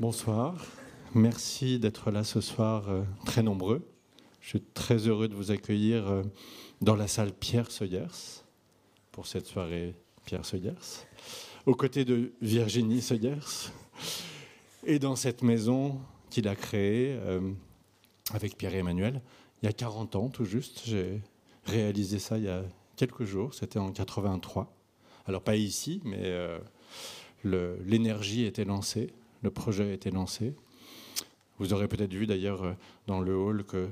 Bonsoir. Merci d'être là ce soir, euh, très nombreux. Je suis très heureux de vous accueillir euh, dans la salle Pierre Seuillers pour cette soirée Pierre Seuillers, aux côtés de Virginie Seuillers, et dans cette maison qu'il a créée euh, avec Pierre Emmanuel il y a 40 ans tout juste. J'ai réalisé ça il y a quelques jours, c'était en 83. Alors pas ici, mais l'énergie était lancée, le projet était lancé. Vous aurez peut-être vu d'ailleurs euh, dans le hall que,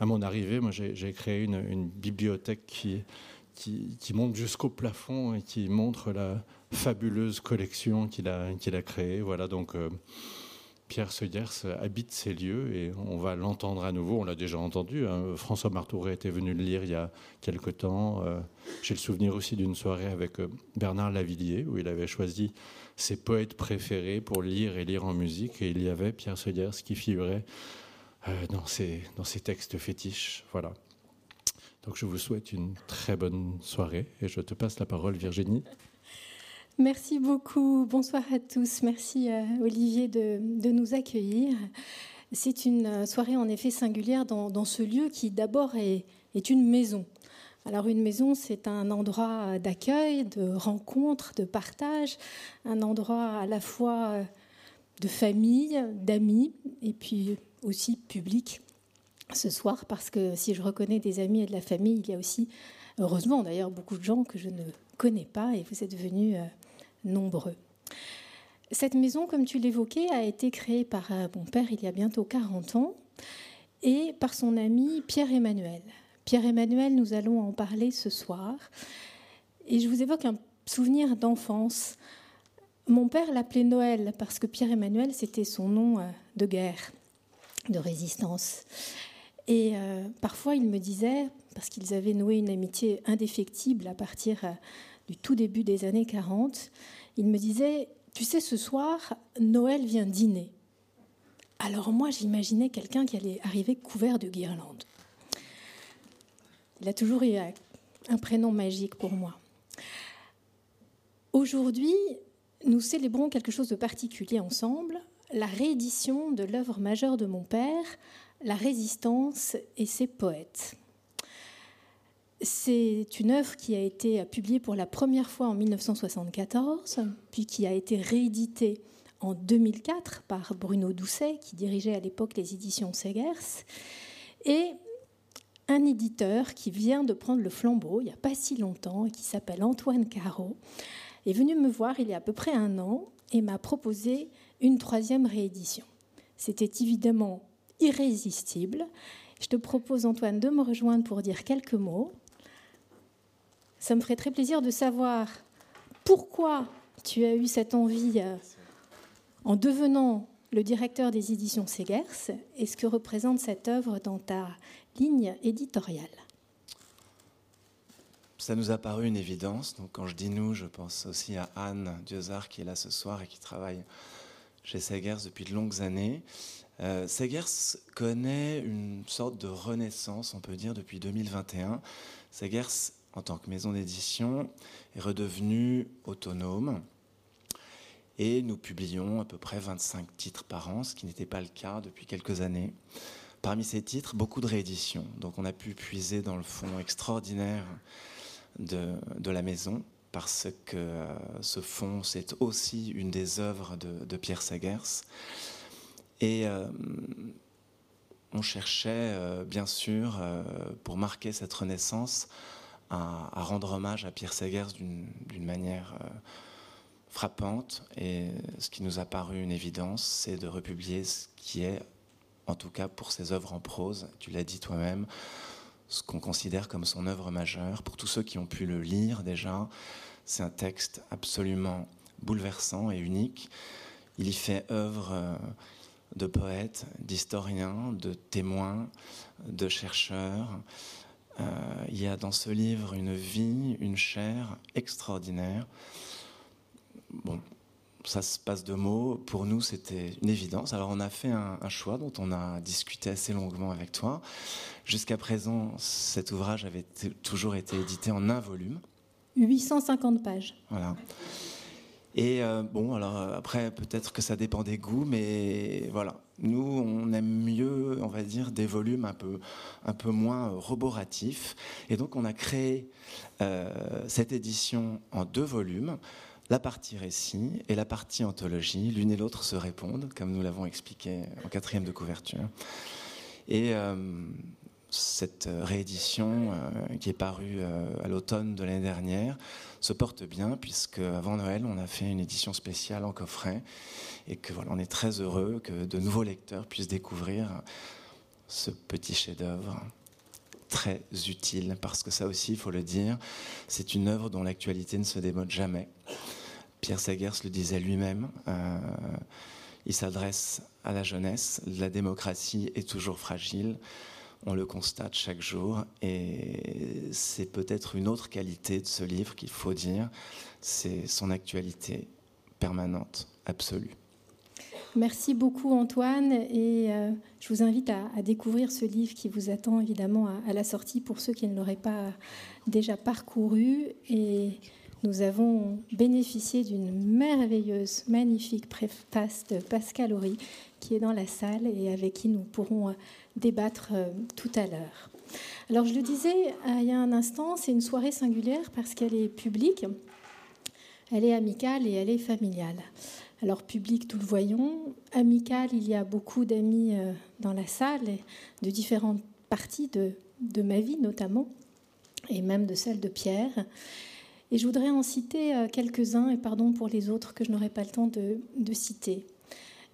à mon arrivée, moi j'ai créé une, bibliothèque qui, monte jusqu'au plafond et qui montre la fabuleuse collection qu'il a, qu'il a créée. Voilà donc. Euh, Pierre Seuillers habite ces lieux et on va l'entendre à nouveau. On l'a déjà entendu. Hein. François Martouret était venu le lire il y a quelque temps. Euh, j'ai le souvenir aussi d'une soirée avec euh, Bernard Lavillier où il avait choisi ses poètes préférés pour lire et lire en musique. Et il y avait Pierre Seuillers qui figurait euh, dans, ses, dans ses textes fétiches. Voilà. Donc je vous souhaite une très bonne soirée et je te passe la parole, Virginie. Merci beaucoup. Bonsoir à tous. Merci euh, Olivier de, nous accueillir. C'est une euh, soirée en effet singulière dans, ce lieu qui d'abord est, une maison. Alors une maison, c'est un endroit d'accueil, de rencontre, de partage, un endroit à la fois euh, de famille, d'amis et puis aussi public ce soir parce que si je reconnais des amis et de la famille, il y a aussi, heureusement d'ailleurs, beaucoup de gens que je ne connais pas et vous êtes venus nombreux. Cette maison, comme tu l'évoquais, a été créée par euh, mon père il y a bientôt 40 ans et par son ami Pierre-Emmanuel. Pierre-Emmanuel, nous allons en parler ce soir. Et je vous évoque un souvenir d'enfance. Mon père l'appelait Noël parce que Pierre-Emmanuel, c'était son nom euh, de guerre, de résistance. Et euh, parfois, il me disait, parce qu'ils avaient noué une amitié indéfectible à partir du tout début des années 40, il me disait, tu sais, ce soir, Noël vient dîner. Alors moi, j'imaginais quelqu'un qui allait arriver couvert de guirlandes. Il a toujours eu un prénom magique pour moi. Aujourd'hui, nous célébrons quelque chose de particulier ensemble, la réédition de l'œuvre majeure de mon père, La Résistance et ses poètes. C'est une œuvre qui a été publiée pour la première fois en 1974, puis qui a été rééditée en 2004 par Bruno Doucet, qui dirigeait à l'époque les éditions Segers, et un éditeur qui vient de prendre le flambeau il n'y a pas si longtemps et qui s'appelle Antoine Caro, est venu me voir il y a à peu près un an et m'a proposé une troisième réédition. C'était évidemment irrésistible. Je te propose, Antoine, de me rejoindre pour dire quelques mots ça me ferait très plaisir de savoir pourquoi tu as eu cette envie euh, en devenant le directeur des éditions Segers et ce que représente cette œuvre dans ta ligne éditoriale. Ça nous a paru une évidence. Donc, quand je dis nous, je pense aussi à Anne Diozard qui est là ce soir et qui travaille chez Segers depuis de longues années. Euh, Segers connaît une sorte de renaissance, on peut dire, depuis 2021. Segers en tant que maison d'édition, est redevenue autonome. Et nous publions à peu près 25 titres par an, ce qui n'était pas le cas depuis quelques années. Parmi ces titres, beaucoup de rééditions. Donc on a pu puiser dans le fond extraordinaire de, la maison, parce que euh, ce fond, c'est aussi une des œuvres de, Pierre Sagers. Et euh, on cherchait, euh, bien sûr, pour marquer cette renaissance, à, rendre hommage à Pierre Segers d'une manière euh, frappante. Et ce qui nous a paru une évidence, c'est de republier ce qui est, en tout cas pour ses œuvres en prose, tu l'as dit toi-même, ce qu'on considère comme son œuvre majeure. Pour tous ceux qui ont pu le lire déjà, c'est un texte absolument bouleversant et unique. Il y fait œuvre euh, de poète, d'historien, de témoin, de chercheur. Euh, il y a dans ce livre une vie, une chair extraordinaire. Bon, ça se passe de mots. Pour nous, c'était une évidence. Alors, on a fait un, choix dont on a discuté assez longuement avec toi. Jusqu'à présent, cet ouvrage avait toujours été édité en un volume. 850 pages. Voilà. Et euh, bon, alors après, peut-être que ça dépend des goûts, mais voilà. Nous, on aime mieux, on va dire, des volumes un peu, un peu moins roboratifs. Et donc, on a créé cette édition en deux volumes la partie récit et la partie anthologie, l'une et l'autre se répondent, comme nous l'avons expliqué en quatrième de couverture. Et euh, cette réédition euh, qui est parue euh, à l'automne de l'année dernière se porte bien puisque avant Noël on a fait une édition spéciale en coffret et que voilà on est très heureux que de nouveaux lecteurs puissent découvrir ce petit chef-d'œuvre très utile parce que ça aussi il faut le dire c'est une œuvre dont l'actualité ne se démode jamais Pierre Segers le disait lui-même. Euh, il s'adresse à la jeunesse. La démocratie est toujours fragile. On le constate chaque jour. Et c'est peut-être une autre qualité de ce livre qu'il faut dire. C'est son actualité permanente, absolue. Merci beaucoup Antoine et euh, je vous invite à, découvrir ce livre qui vous attend évidemment à, à la sortie pour ceux qui ne l'auraient pas déjà parcouru et nous avons bénéficié d'une merveilleuse, magnifique préface de Pascal Horry qui est dans la salle et avec qui nous pourrons euh, débattre euh, tout à l'heure. Alors je le disais il y a un instant, c'est une soirée singulière parce qu'elle est publique, elle est amicale et elle est familiale. Alors public, tout le voyons. Amical, il y a beaucoup d'amis dans la salle, de différentes parties de, de ma vie notamment, et même de celle de Pierre. Et je voudrais en citer euh, quelques-uns, et pardon pour les autres que je n'aurai pas le temps de, citer.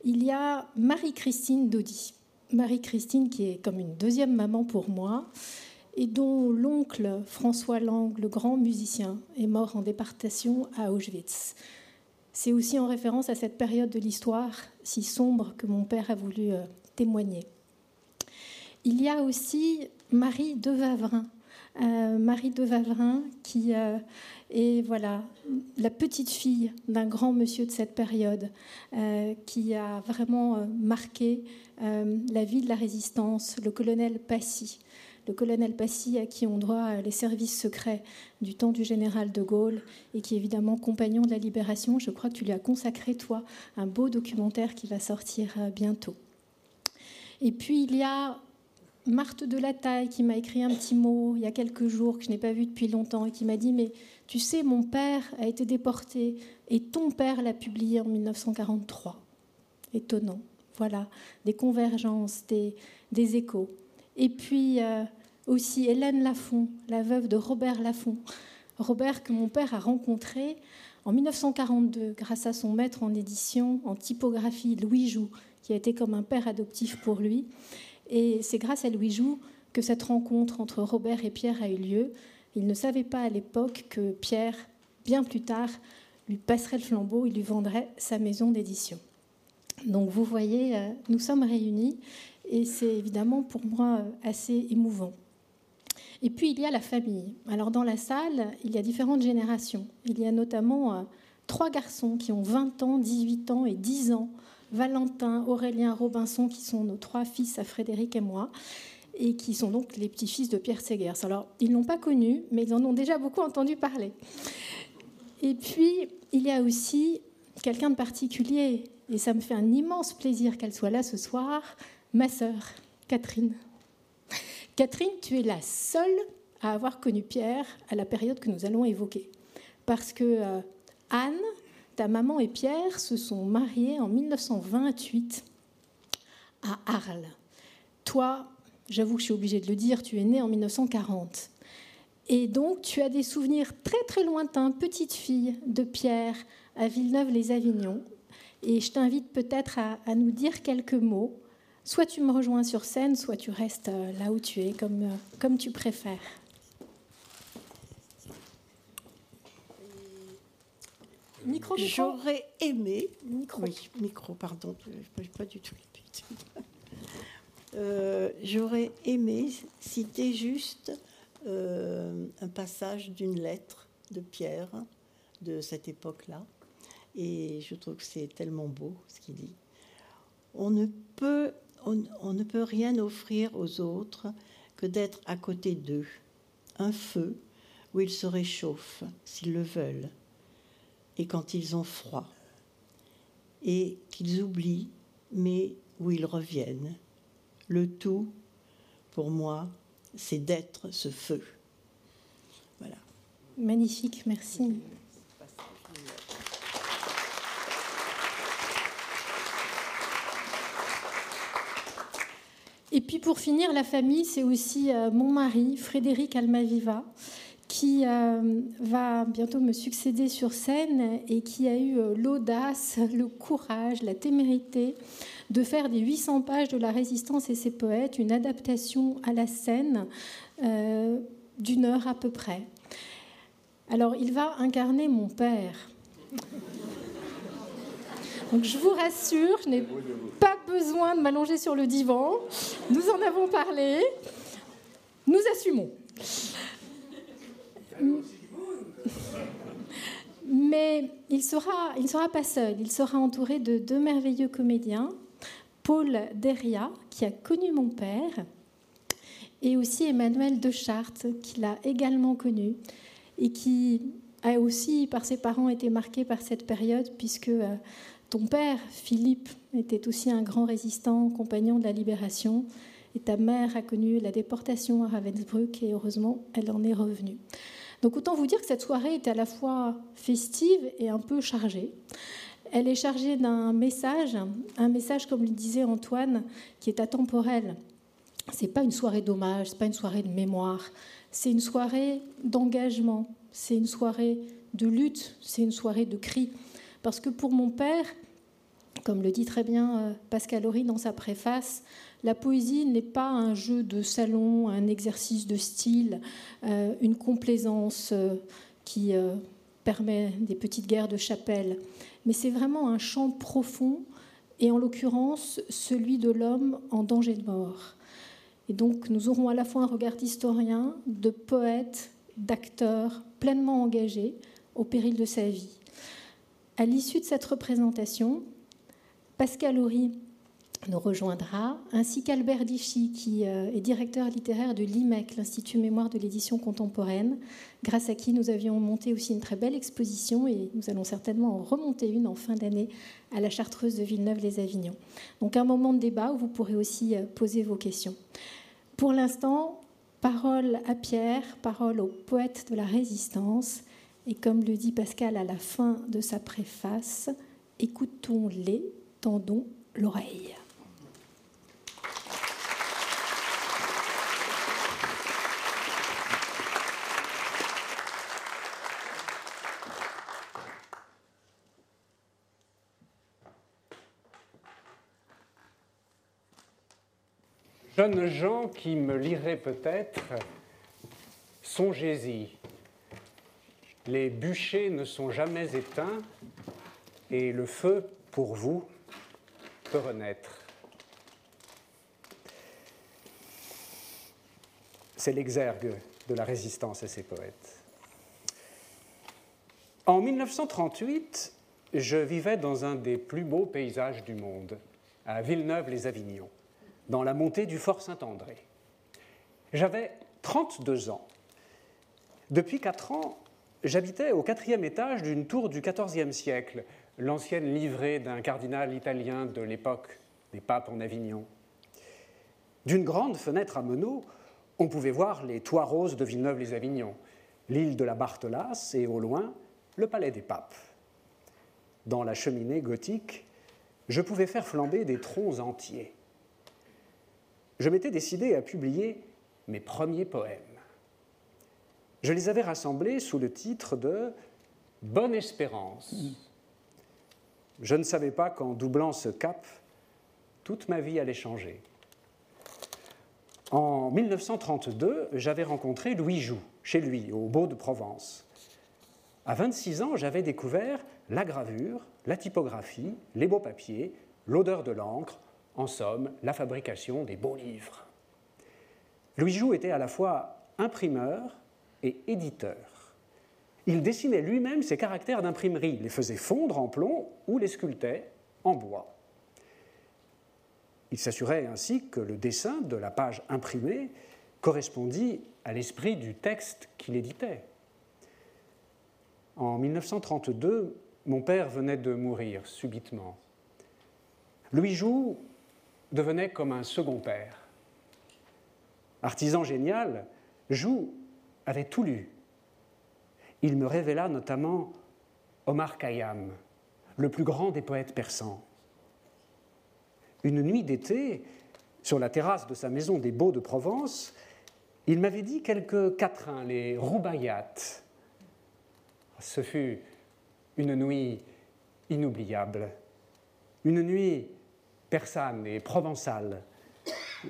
Il y a Marie-Christine Daudy. Marie-Christine qui est comme une deuxième maman pour moi, et dont l'oncle François Lang, le grand musicien, est mort en déportation à Auschwitz. C'est aussi en référence à cette période de l'histoire si sombre que mon père a voulu euh, témoigner. Il y a aussi Marie de Vavrin, euh, Marie de Vavrin qui et voilà, la petite fille d'un grand monsieur de cette période euh, qui a vraiment euh, marqué euh, la vie de la résistance, le colonel Passy. Le colonel Passy à qui on doit les services secrets du temps du général de Gaulle et qui est évidemment compagnon de la libération. Je crois que tu lui as consacré, toi, un beau documentaire qui va sortir bientôt. Et puis il y a Marthe de la Taille qui m'a écrit un petit mot il y a quelques jours que je n'ai pas vu depuis longtemps et qui m'a dit mais tu sais, mon père a été déporté et ton père l'a publié en 1943. Étonnant. Voilà, des convergences, des, échos. Et puis euh, aussi Hélène Lafont, la veuve de Robert Lafont. Robert que mon père a rencontré en 1942 grâce à son maître en édition, en typographie, Louis Joux, qui a été comme un père adoptif pour lui. Et c'est grâce à Louis Joux que cette rencontre entre Robert et Pierre a eu lieu. Il ne savait pas à l'époque que Pierre, bien plus tard, lui passerait le flambeau, il lui vendrait sa maison d'édition. Donc vous voyez, euh, nous sommes réunis et c'est évidemment pour moi euh, assez émouvant. Et puis il y a la famille. Alors dans la salle, il y a différentes générations. Il y a notamment euh, trois garçons qui ont 20 ans, 18 ans et 10 ans. Valentin, Aurélien, Robinson, qui sont nos trois fils à Frédéric et moi et qui sont donc les petits-fils de Pierre Segers. Alors, ils ne l'ont pas connu, mais ils en ont déjà beaucoup entendu parler. Et puis, il y a aussi quelqu'un de particulier, et ça me fait un immense plaisir qu'elle soit là ce soir, ma sœur, Catherine. Catherine, tu es la seule à avoir connu Pierre à la période que nous allons évoquer. Parce que euh, Anne, ta maman et Pierre se sont mariés en 1928 à Arles. Toi, J'avoue que je suis obligée de le dire, tu es née en 1940. Et donc, tu as des souvenirs très très lointains, petite fille de Pierre à Villeneuve-les-Avignon. Et je t'invite peut-être à, nous dire quelques mots. Soit tu me rejoins sur scène, soit tu restes euh, là où tu es, comme, euh, comme tu préfères. Micro, micro. J'aurais aimé. Micro. Oui, micro, pardon. Pas du tout euh, j'aurais aimé citer juste euh, un passage d'une lettre de Pierre de cette époque-là. Et je trouve que c'est tellement beau ce qu'il dit. On ne, peut, on ne peut rien offrir aux autres que d'être à côté d'eux. Un feu où ils se réchauffent s'ils le veulent. et quand ils ont froid, et qu'ils oublient, mais où ils reviennent. Le tout, pour moi, c'est d'être ce feu. Voilà. Magnifique, merci. Et puis pour finir, la famille, c'est aussi euh, mon mari, Frédéric Almaviva, qui euh, va bientôt me succéder sur scène et qui a eu euh, l'audace, le courage, la témérité de faire des 800 pages de La Résistance et ses poètes une adaptation à la scène d'une heure à peu près. Alors il va incarner mon père. Donc je vous rassure, je n'ai pas besoin de m'allonger sur le divan. Nous en avons parlé. Nous assumons. Mais il ne sera, il sera pas seul. Il sera entouré de deux merveilleux comédiens. Paul Deria, qui a connu mon père, et aussi Emmanuel de Chartres, qui l'a également connu, et qui a aussi, par ses parents, été marqué par cette période, puisque euh, ton père, Philippe, était aussi un grand résistant, compagnon de la libération, et ta mère a connu la déportation à Ravensbrück, et heureusement, elle en est revenue. Donc autant vous dire que cette soirée était à la fois festive et un peu chargée. Elle est chargée d'un message, un message, comme le disait Antoine, qui est atemporel. C'est pas une soirée d'hommage, c'est pas une soirée de mémoire, c'est une soirée d'engagement, c'est une soirée de lutte, c'est une soirée de cri. Parce que pour mon père, comme le dit très bien euh, Pascal Horry dans sa préface, la poésie n'est pas un jeu de salon, un exercice de style, euh, une complaisance euh, qui permet des petites guerres de chapelle, mais c'est vraiment un chant profond, et en l'occurrence celui de l'homme en danger de mort. Et donc nous aurons à la fois un regard d'historien, de poète, d'acteur pleinement engagé au péril de sa vie. À l'issue de cette représentation, Pascal Horry nous rejoindra, ainsi qu'Albert Dichy, qui euh, est directeur littéraire de l'IMEC, l'Institut Mémoire de l'édition contemporaine, grâce à qui nous avions monté aussi une très belle exposition et nous allons certainement en remonter une en fin d'année à la Chartreuse de Villeneuve-les-Avignon. Donc un moment de débat où vous pourrez aussi euh, poser vos questions. Pour l'instant, parole à Pierre, parole au poète de la résistance, et comme le dit Pascal à la fin de sa préface, écoutons-les, tendons l'oreille. Jeunes gens qui me liraient peut-être, songez-y, les bûchers ne sont jamais éteints et le feu, pour vous, renaître. C'est l'exergue de la résistance à ces poètes. En 1938, je vivais dans un des plus beaux paysages du monde, à Villeneuve-les-Avignon, dans la montée du Fort Saint-André. J'avais 32 ans. Depuis 4 ans, J'habitais au quatrième étage d'une tour du XIVe siècle, l'ancienne livrée d'un cardinal italien de l'époque des papes en Avignon. D'une grande fenêtre à meneaux, on pouvait voir les toits roses de Villeneuve-les-Avignon, l'île de la Barthelasse et au loin, le palais des papes. Dans la cheminée gothique, je pouvais faire flamber des troncs entiers. Je m'étais décidé à publier mes premiers poèmes je les avais rassemblés sous le titre de Bonne Espérance. Je ne savais pas qu'en doublant ce cap, toute ma vie allait changer. En 1932, j'avais rencontré Louis Joux, chez lui, au Beau de Provence. À 26 ans, j'avais découvert la gravure, la typographie, les beaux papiers, l'odeur de l'encre, en somme, la fabrication des beaux livres. Louis Joux était à la fois imprimeur, et éditeur. Il dessinait lui-même ses caractères d'imprimerie, les faisait fondre en plomb ou les sculptait en bois. Il s'assurait ainsi que le dessin de la page imprimée correspondit à l'esprit du texte qu'il éditait. En 1932, mon père venait de mourir subitement. Louis Joux devenait comme un second père. Artisan génial, Joux avait tout lu. Il me révéla notamment Omar Khayyam, le plus grand des poètes persans. Une nuit d'été, sur la terrasse de sa maison des Beaux de Provence, il m'avait dit quelques quatrains, les roubayats. Ce fut une nuit inoubliable, une nuit persane et provençale,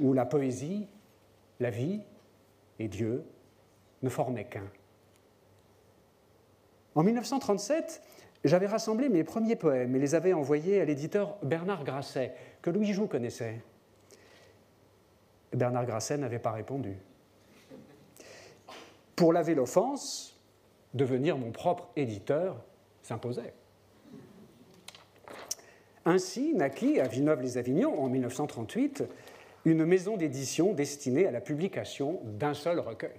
où la poésie, la vie et Dieu ne formaient qu'un. En 1937, j'avais rassemblé mes premiers poèmes et les avais envoyés à l'éditeur Bernard Grasset, que Louis Joux connaissait. Bernard Grasset n'avait pas répondu. Pour laver l'offense, devenir mon propre éditeur s'imposait. Ainsi naquit à Villeneuve-les-Avignon, en 1938, une maison d'édition destinée à la publication d'un seul recueil.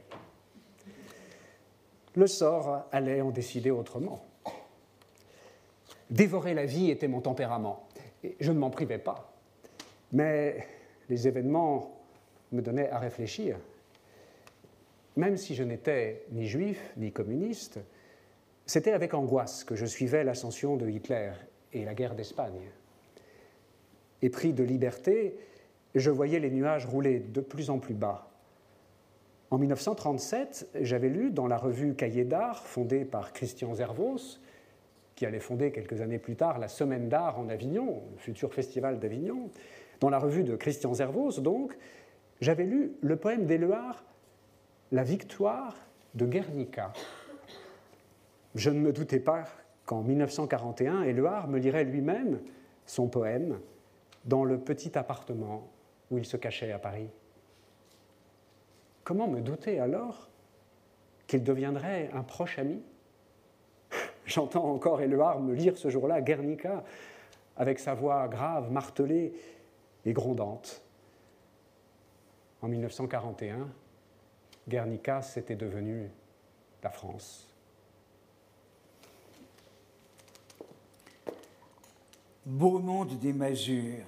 Le sort allait en décider autrement. Dévorer la vie était mon tempérament. Et je ne m'en privais pas. Mais les événements me donnaient à réfléchir. Même si je n'étais ni juif ni communiste, c'était avec angoisse que je suivais l'ascension de Hitler et la guerre d'Espagne. Épris de liberté, je voyais les nuages rouler de plus en plus bas. En 1937, j'avais lu dans la revue Cahiers d'art, fondée par Christian Zervos, qui allait fonder quelques années plus tard la Semaine d'art en Avignon, le futur festival d'Avignon, dans la revue de Christian Zervos, donc, j'avais lu le poème d'Éluard, La victoire de Guernica. Je ne me doutais pas qu'en 1941, Éluard me lirait lui-même son poème dans le petit appartement où il se cachait à Paris. Comment me douter alors qu'il deviendrait un proche ami J'entends encore Éluard me lire ce jour-là Guernica avec sa voix grave, martelée et grondante. En 1941, Guernica, c'était devenu la France. Beau monde des masures,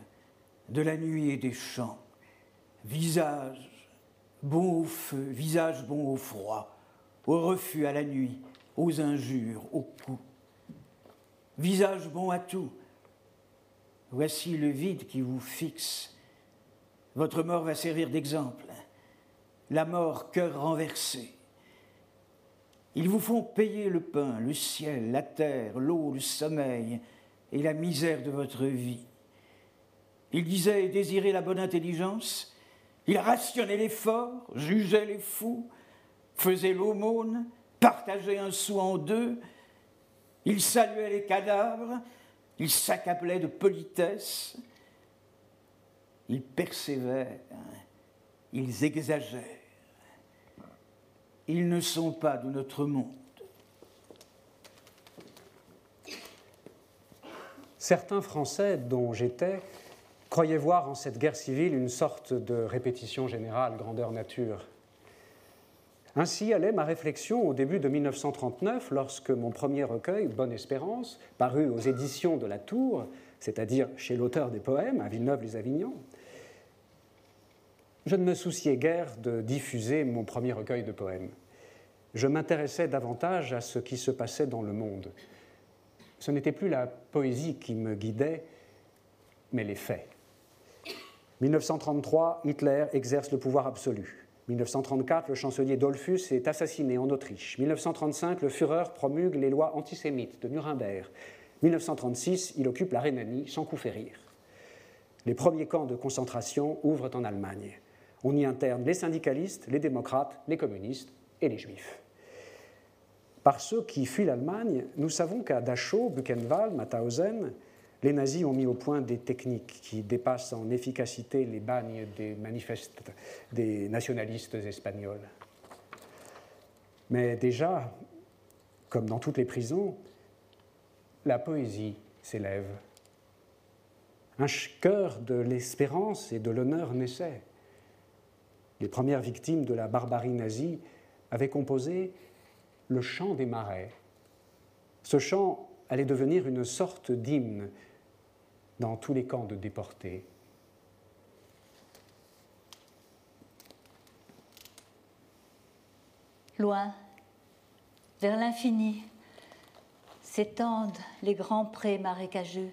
de la nuit et des champs, visage bon au feu, visage bon au froid, au refus à la nuit, aux injures, aux coups. Visage bon à tout. Voici le vide qui vous fixe. Votre mort va servir d'exemple. La mort, cœur renversé. Ils vous font payer le pain, le ciel, la terre, l'eau, le sommeil et la misère de votre vie. Ils disaient désirer la bonne intelligence, ils rationnaient l'effort, jugeaient les fous, faisaient l'aumône, partageaient un sou en deux, ils saluaient les cadavres, ils s'accablaient de politesse, ils persévèrent, ils exagèrent. Ils ne sont pas de notre monde. Certains Français, dont j'étais, croyaient voir en cette guerre civile une sorte de répétition générale grandeur nature. Ainsi allait ma réflexion au début de 1939, lorsque mon premier recueil, Bonne Espérance, paru aux éditions de la Tour, c'est-à-dire chez l'auteur des poèmes, à Villeneuve-les-Avignon, je ne me souciais guère de diffuser mon premier recueil de poèmes. Je m'intéressais davantage à ce qui se passait dans le monde. Ce n'était plus la poésie qui me guidait, mais les faits. 1933, Hitler exerce le pouvoir absolu. 1934, le chancelier Dollfuss est assassiné en Autriche. 1935, le Führer promulgue les lois antisémites de Nuremberg. 1936, il occupe la Rhénanie sans coup férir. Les premiers camps de concentration ouvrent en Allemagne. On y interne les syndicalistes, les démocrates, les communistes et les juifs. Par ceux qui fuient l'Allemagne, nous savons qu'à Dachau, Buchenwald, Mauthausen, les nazis ont mis au point des techniques qui dépassent en efficacité les bagnes des nationalistes espagnols. Mais déjà, comme dans toutes les prisons, la poésie s'élève. Un cœur de l'espérance et de l'honneur naissait. Les premières victimes de la barbarie nazie avaient composé le chant des marais. Ce chant allait devenir une sorte d'hymne dans tous les camps de déportés. Loin, vers l'infini, s'étendent les grands prés marécageux.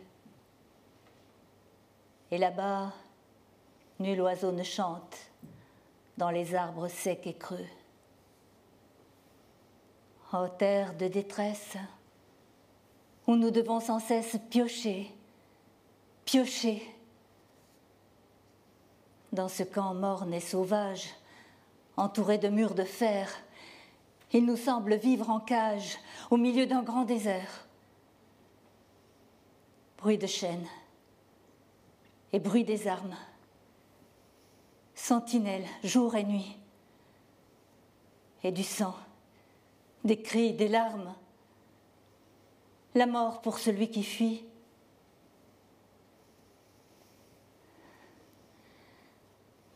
Et là-bas, nul oiseau ne chante dans les arbres secs et creux. Ô terre de détresse, où nous devons sans cesse piocher, piocher. Dans ce camp morne et sauvage, entouré de murs de fer, il nous semble vivre en cage au milieu d'un grand désert. Bruit de chaînes et bruit des armes. Sentinelle jour et nuit. Et du sang, des cris, des larmes. La mort pour celui qui fuit.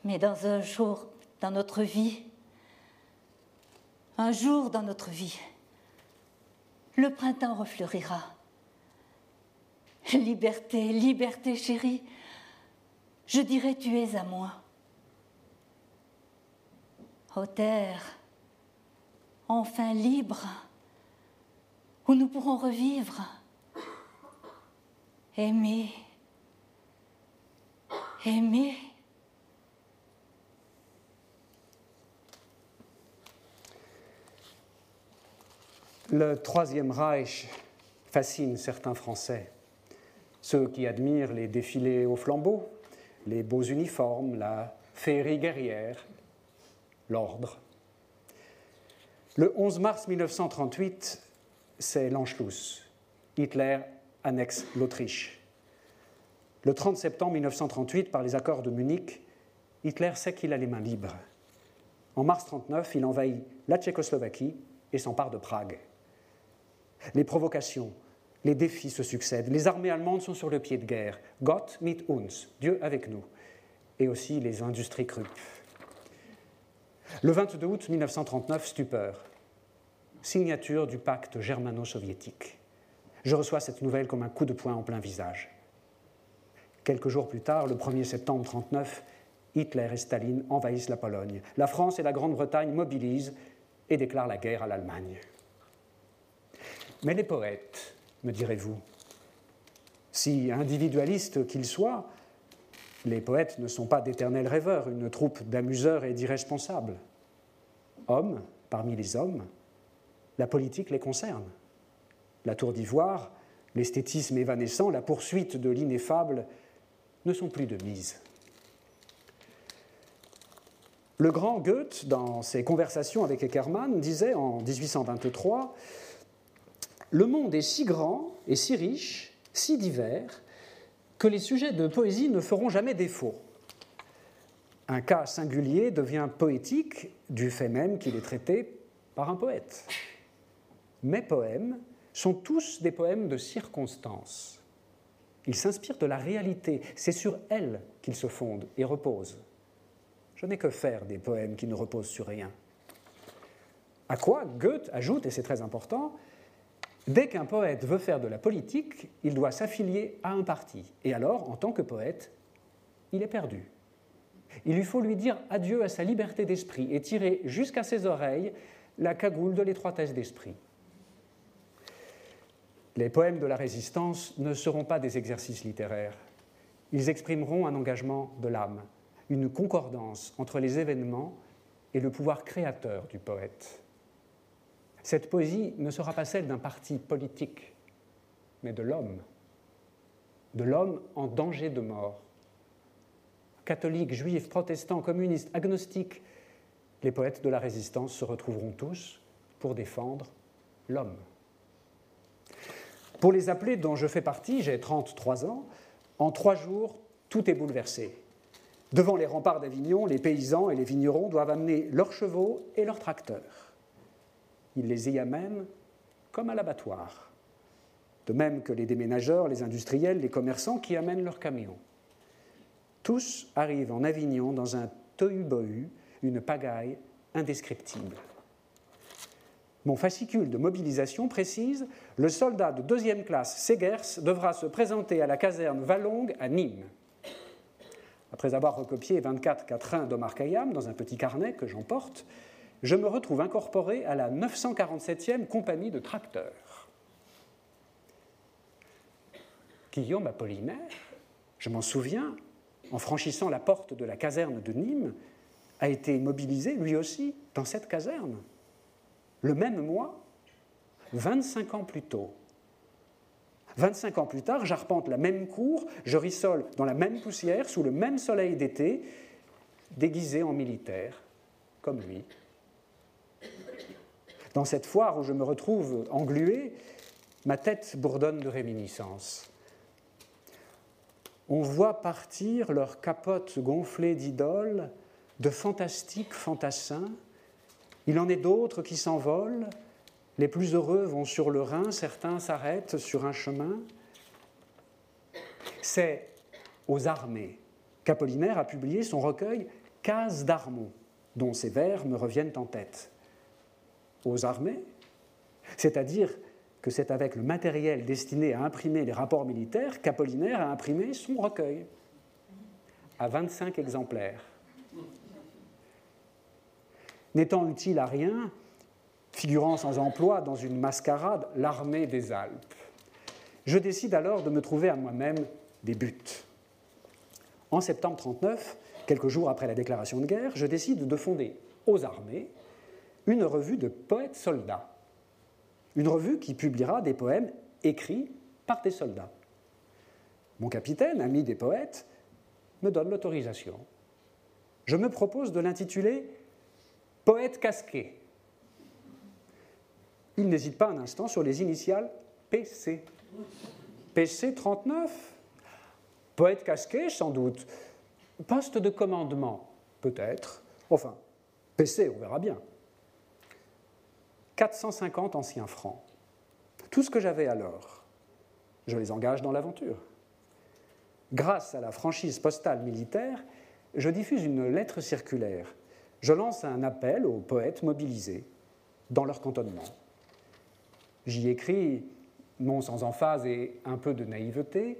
Mais dans un jour, dans notre vie, un jour dans notre vie, le printemps refleurira. Liberté, liberté chérie, je dirai tu es à moi. Ô terre, enfin libre, où nous pourrons revivre, aimer, aimer. Le Troisième Reich fascine certains Français, ceux qui admirent les défilés au flambeau, les beaux uniformes, la féerie guerrière, l'ordre. Le 11 mars 1938, c'est l'Anschluss. Hitler annexe l'Autriche. Le 30 septembre 1938, par les accords de Munich, Hitler sait qu'il a les mains libres. En mars 1939, il envahit la Tchécoslovaquie et s'empare de Prague. Les provocations, les défis se succèdent. Les armées allemandes sont sur le pied de guerre. Gott mit uns, Dieu avec nous. Et aussi les industries crues. Le 22 août 1939, stupeur. Signature du pacte germano-soviétique. Je reçois cette nouvelle comme un coup de poing en plein visage. Quelques jours plus tard, le 1er septembre 1939, Hitler et Staline envahissent la Pologne. La France et la Grande-Bretagne mobilisent et déclarent la guerre à l'Allemagne. Mais les poètes, me direz-vous, si individualistes qu'ils soient, les poètes ne sont pas d'éternels rêveurs, une troupe d'amuseurs et d'irresponsables. Hommes, parmi les hommes, la politique les concerne. La tour d'ivoire, l'esthétisme évanescent, la poursuite de l'ineffable ne sont plus de mise. Le grand Goethe, dans ses conversations avec Eckermann, disait en 1823 le monde est si grand et si riche, si divers, que les sujets de poésie ne feront jamais défaut. Un cas singulier devient poétique du fait même qu'il est traité par un poète. Mes poèmes sont tous des poèmes de circonstance. Ils s'inspirent de la réalité, c'est sur elle qu'ils se fondent et reposent. Je n'ai que faire des poèmes qui ne reposent sur rien. À quoi Goethe ajoute, et c'est très important, Dès qu'un poète veut faire de la politique, il doit s'affilier à un parti. Et alors, en tant que poète, il est perdu. Il lui faut lui dire adieu à sa liberté d'esprit et tirer jusqu'à ses oreilles la cagoule de l'étroitesse d'esprit. Les poèmes de la résistance ne seront pas des exercices littéraires. Ils exprimeront un engagement de l'âme, une concordance entre les événements et le pouvoir créateur du poète. Cette poésie ne sera pas celle d'un parti politique, mais de l'homme, de l'homme en danger de mort. Catholiques, juifs, protestants, communistes, agnostiques, les poètes de la résistance se retrouveront tous pour défendre l'homme. Pour les appelés dont je fais partie, j'ai 33 ans, en trois jours, tout est bouleversé. Devant les remparts d'Avignon, les paysans et les vignerons doivent amener leurs chevaux et leurs tracteurs il les y amène comme à l'abattoir. De même que les déménageurs, les industriels, les commerçants qui amènent leurs camions. Tous arrivent en Avignon dans un tohu-bohu, une pagaille indescriptible. Mon fascicule de mobilisation précise le soldat de deuxième classe Segers devra se présenter à la caserne Vallongue à Nîmes. Après avoir recopié 24 quatrains d'Omar Khayyam dans un petit carnet que j'emporte, je me retrouve incorporé à la 947e compagnie de tracteurs. Guillaume Apollinaire, je m'en souviens, en franchissant la porte de la caserne de Nîmes, a été mobilisé lui aussi dans cette caserne, le même mois, 25 ans plus tôt. 25 ans plus tard, j'arpente la même cour, je rissole dans la même poussière, sous le même soleil d'été, déguisé en militaire, comme lui. Dans cette foire où je me retrouve englué, ma tête bourdonne de réminiscences. On voit partir leurs capotes gonflées d'idoles, de fantastiques fantassins. Il en est d'autres qui s'envolent, les plus heureux vont sur le Rhin, certains s'arrêtent sur un chemin. C'est aux armées qu'Apollinaire a publié son recueil Cases d'Armont, dont ces vers me reviennent en tête. Aux armées, c'est-à-dire que c'est avec le matériel destiné à imprimer les rapports militaires qu'Apollinaire a imprimé son recueil, à 25 exemplaires. N'étant utile à rien, figurant sans emploi dans une mascarade, l'armée des Alpes. Je décide alors de me trouver à moi-même des buts. En septembre 1939, quelques jours après la déclaration de guerre, je décide de fonder aux armées une revue de poètes soldats. Une revue qui publiera des poèmes écrits par des soldats. Mon capitaine, ami des poètes, me donne l'autorisation. Je me propose de l'intituler Poète casqué il n'hésite pas un instant sur les initiales PC. PC 39 Poète casqué, sans doute. Poste de commandement, peut-être. Enfin, PC, on verra bien. 450 anciens francs. Tout ce que j'avais alors, je les engage dans l'aventure. Grâce à la franchise postale militaire, je diffuse une lettre circulaire. Je lance un appel aux poètes mobilisés dans leur cantonnement. J'y écris, non sans emphase et un peu de naïveté,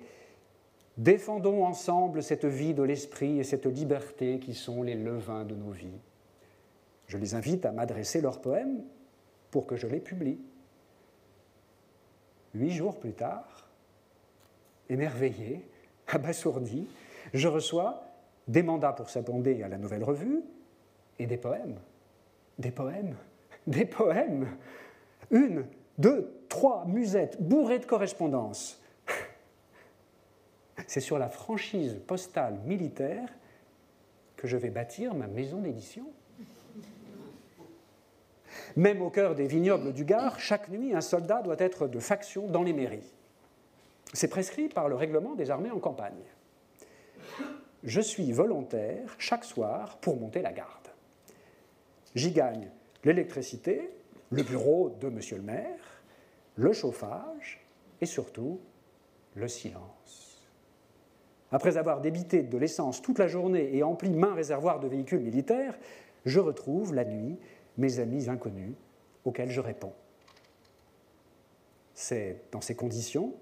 Défendons ensemble cette vie de l'esprit et cette liberté qui sont les levains de nos vies. Je les invite à m'adresser leurs poèmes pour que je les publie. Huit jours plus tard, émerveillé, abasourdi, je reçois des mandats pour s'abonder à la nouvelle revue et des poèmes. Des poèmes, des poèmes. Une deux, trois musettes bourrées de correspondances. C'est sur la franchise postale militaire que je vais bâtir ma maison d'édition. Même au cœur des vignobles du Gard, chaque nuit, un soldat doit être de faction dans les mairies. C'est prescrit par le règlement des armées en campagne. Je suis volontaire chaque soir pour monter la garde. J'y gagne l'électricité, le bureau de monsieur le maire, le chauffage et surtout le silence. Après avoir débité de l'essence toute la journée et empli main réservoir de véhicules militaires, je retrouve la nuit mes amis inconnus auxquels je réponds. C'est dans ces conditions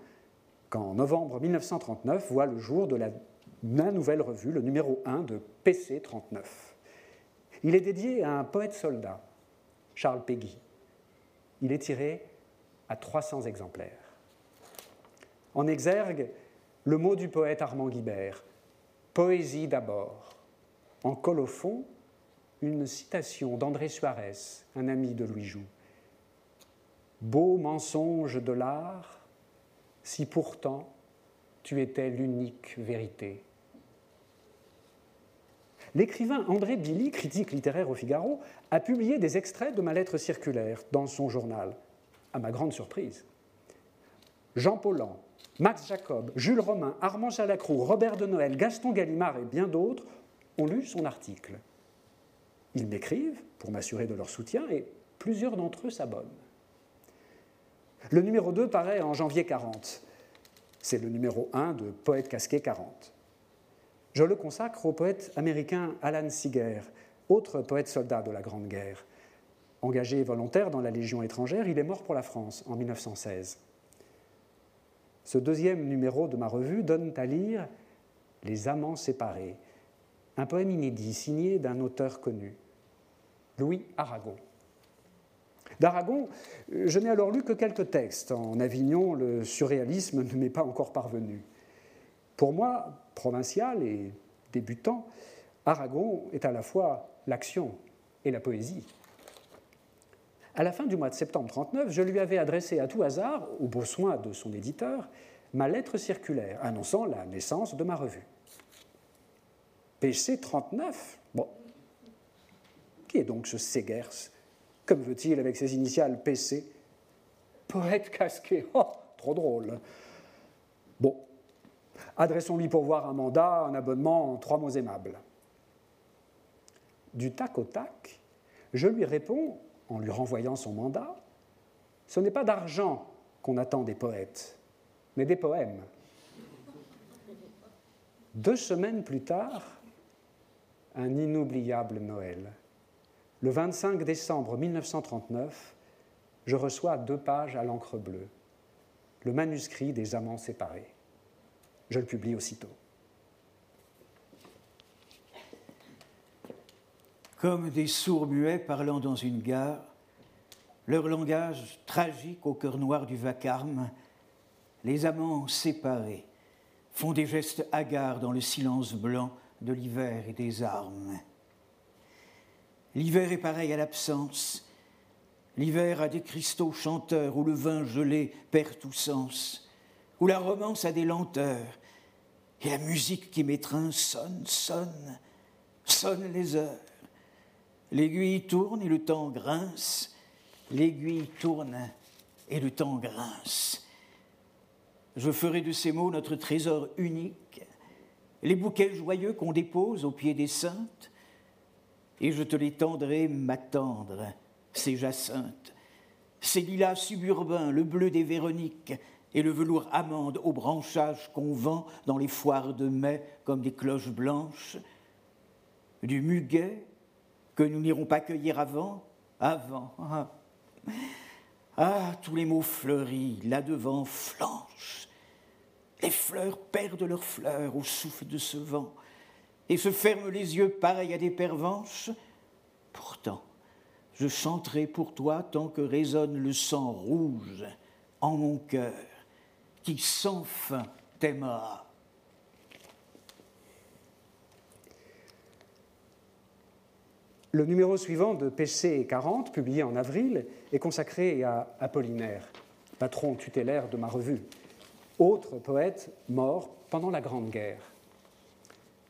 qu'en novembre 1939 voit le jour de la, nouvelle revue, le numéro 1 de PC 39. Il est dédié à un poète soldat, Charles Péguy. Il est tiré à 300 exemplaires. En exergue, le mot du poète Armand Guibert, poésie d'abord. En colophon, une citation d'André Suarez, un ami de Louis Joux. Beau mensonge de l'art, si pourtant tu étais l'unique vérité. L'écrivain André Billy, critique littéraire au Figaro, a publié des extraits de ma lettre circulaire dans son journal à ma grande surprise. Jean Paulhan, Max Jacob, Jules Romain, Armand Jalacroux, Robert de Noël, Gaston Gallimard et bien d'autres ont lu son article. Ils m'écrivent pour m'assurer de leur soutien et plusieurs d'entre eux s'abonnent. Le numéro 2 paraît en janvier 40. C'est le numéro 1 de Poète casqué 40. Je le consacre au poète américain Alan Seeger, autre poète soldat de la Grande Guerre. Engagé volontaire dans la Légion étrangère, il est mort pour la France en 1916. Ce deuxième numéro de ma revue donne à lire Les amants séparés, un poème inédit signé d'un auteur connu, Louis Aragon. D'Aragon, je n'ai alors lu que quelques textes. En Avignon, le surréalisme ne m'est pas encore parvenu. Pour moi, provincial et débutant, Aragon est à la fois l'action et la poésie. À la fin du mois de septembre 39, je lui avais adressé à tout hasard, au beau soin de son éditeur, ma lettre circulaire annonçant la naissance de ma revue. PC 39 Bon. Qui est donc ce Segers Comme veut-il avec ses initiales PC Poète casqué. Oh, trop drôle. Bon. Adressons-lui pour voir un mandat, un abonnement en trois mots aimables. Du tac au tac, je lui réponds en lui renvoyant son mandat, ce n'est pas d'argent qu'on attend des poètes, mais des poèmes. Deux semaines plus tard, un inoubliable Noël. Le 25 décembre 1939, je reçois deux pages à l'encre bleue, le manuscrit des amants séparés. Je le publie aussitôt. comme des sourds muets parlant dans une gare, leur langage tragique au cœur noir du vacarme, les amants séparés font des gestes hagards dans le silence blanc de l'hiver et des armes. L'hiver est pareil à l'absence, l'hiver a des cristaux chanteurs où le vin gelé perd tout sens, où la romance a des lenteurs, et la musique qui m'étreint sonne, sonne, sonne les heures. L'aiguille tourne et le temps grince. L'aiguille tourne et le temps grince. Je ferai de ces mots notre trésor unique, les bouquets joyeux qu'on dépose au pied des saintes, et je te les tendrai m'attendre, ces jacinthes, ces lilas suburbains, le bleu des Véroniques et le velours amande aux branchages qu'on vend dans les foires de mai comme des cloches blanches, du muguet que nous n'irons pas cueillir avant Avant. Ah. ah, tous les mots fleuris, là-devant, flanchent. Les fleurs perdent leurs fleurs au souffle de ce vent et se ferment les yeux pareils à des pervenches. Pourtant, je chanterai pour toi tant que résonne le sang rouge en mon cœur, qui sans fin t'aimera. Le numéro suivant de PC 40, publié en avril, est consacré à Apollinaire, patron tutélaire de ma revue, autre poète mort pendant la Grande Guerre.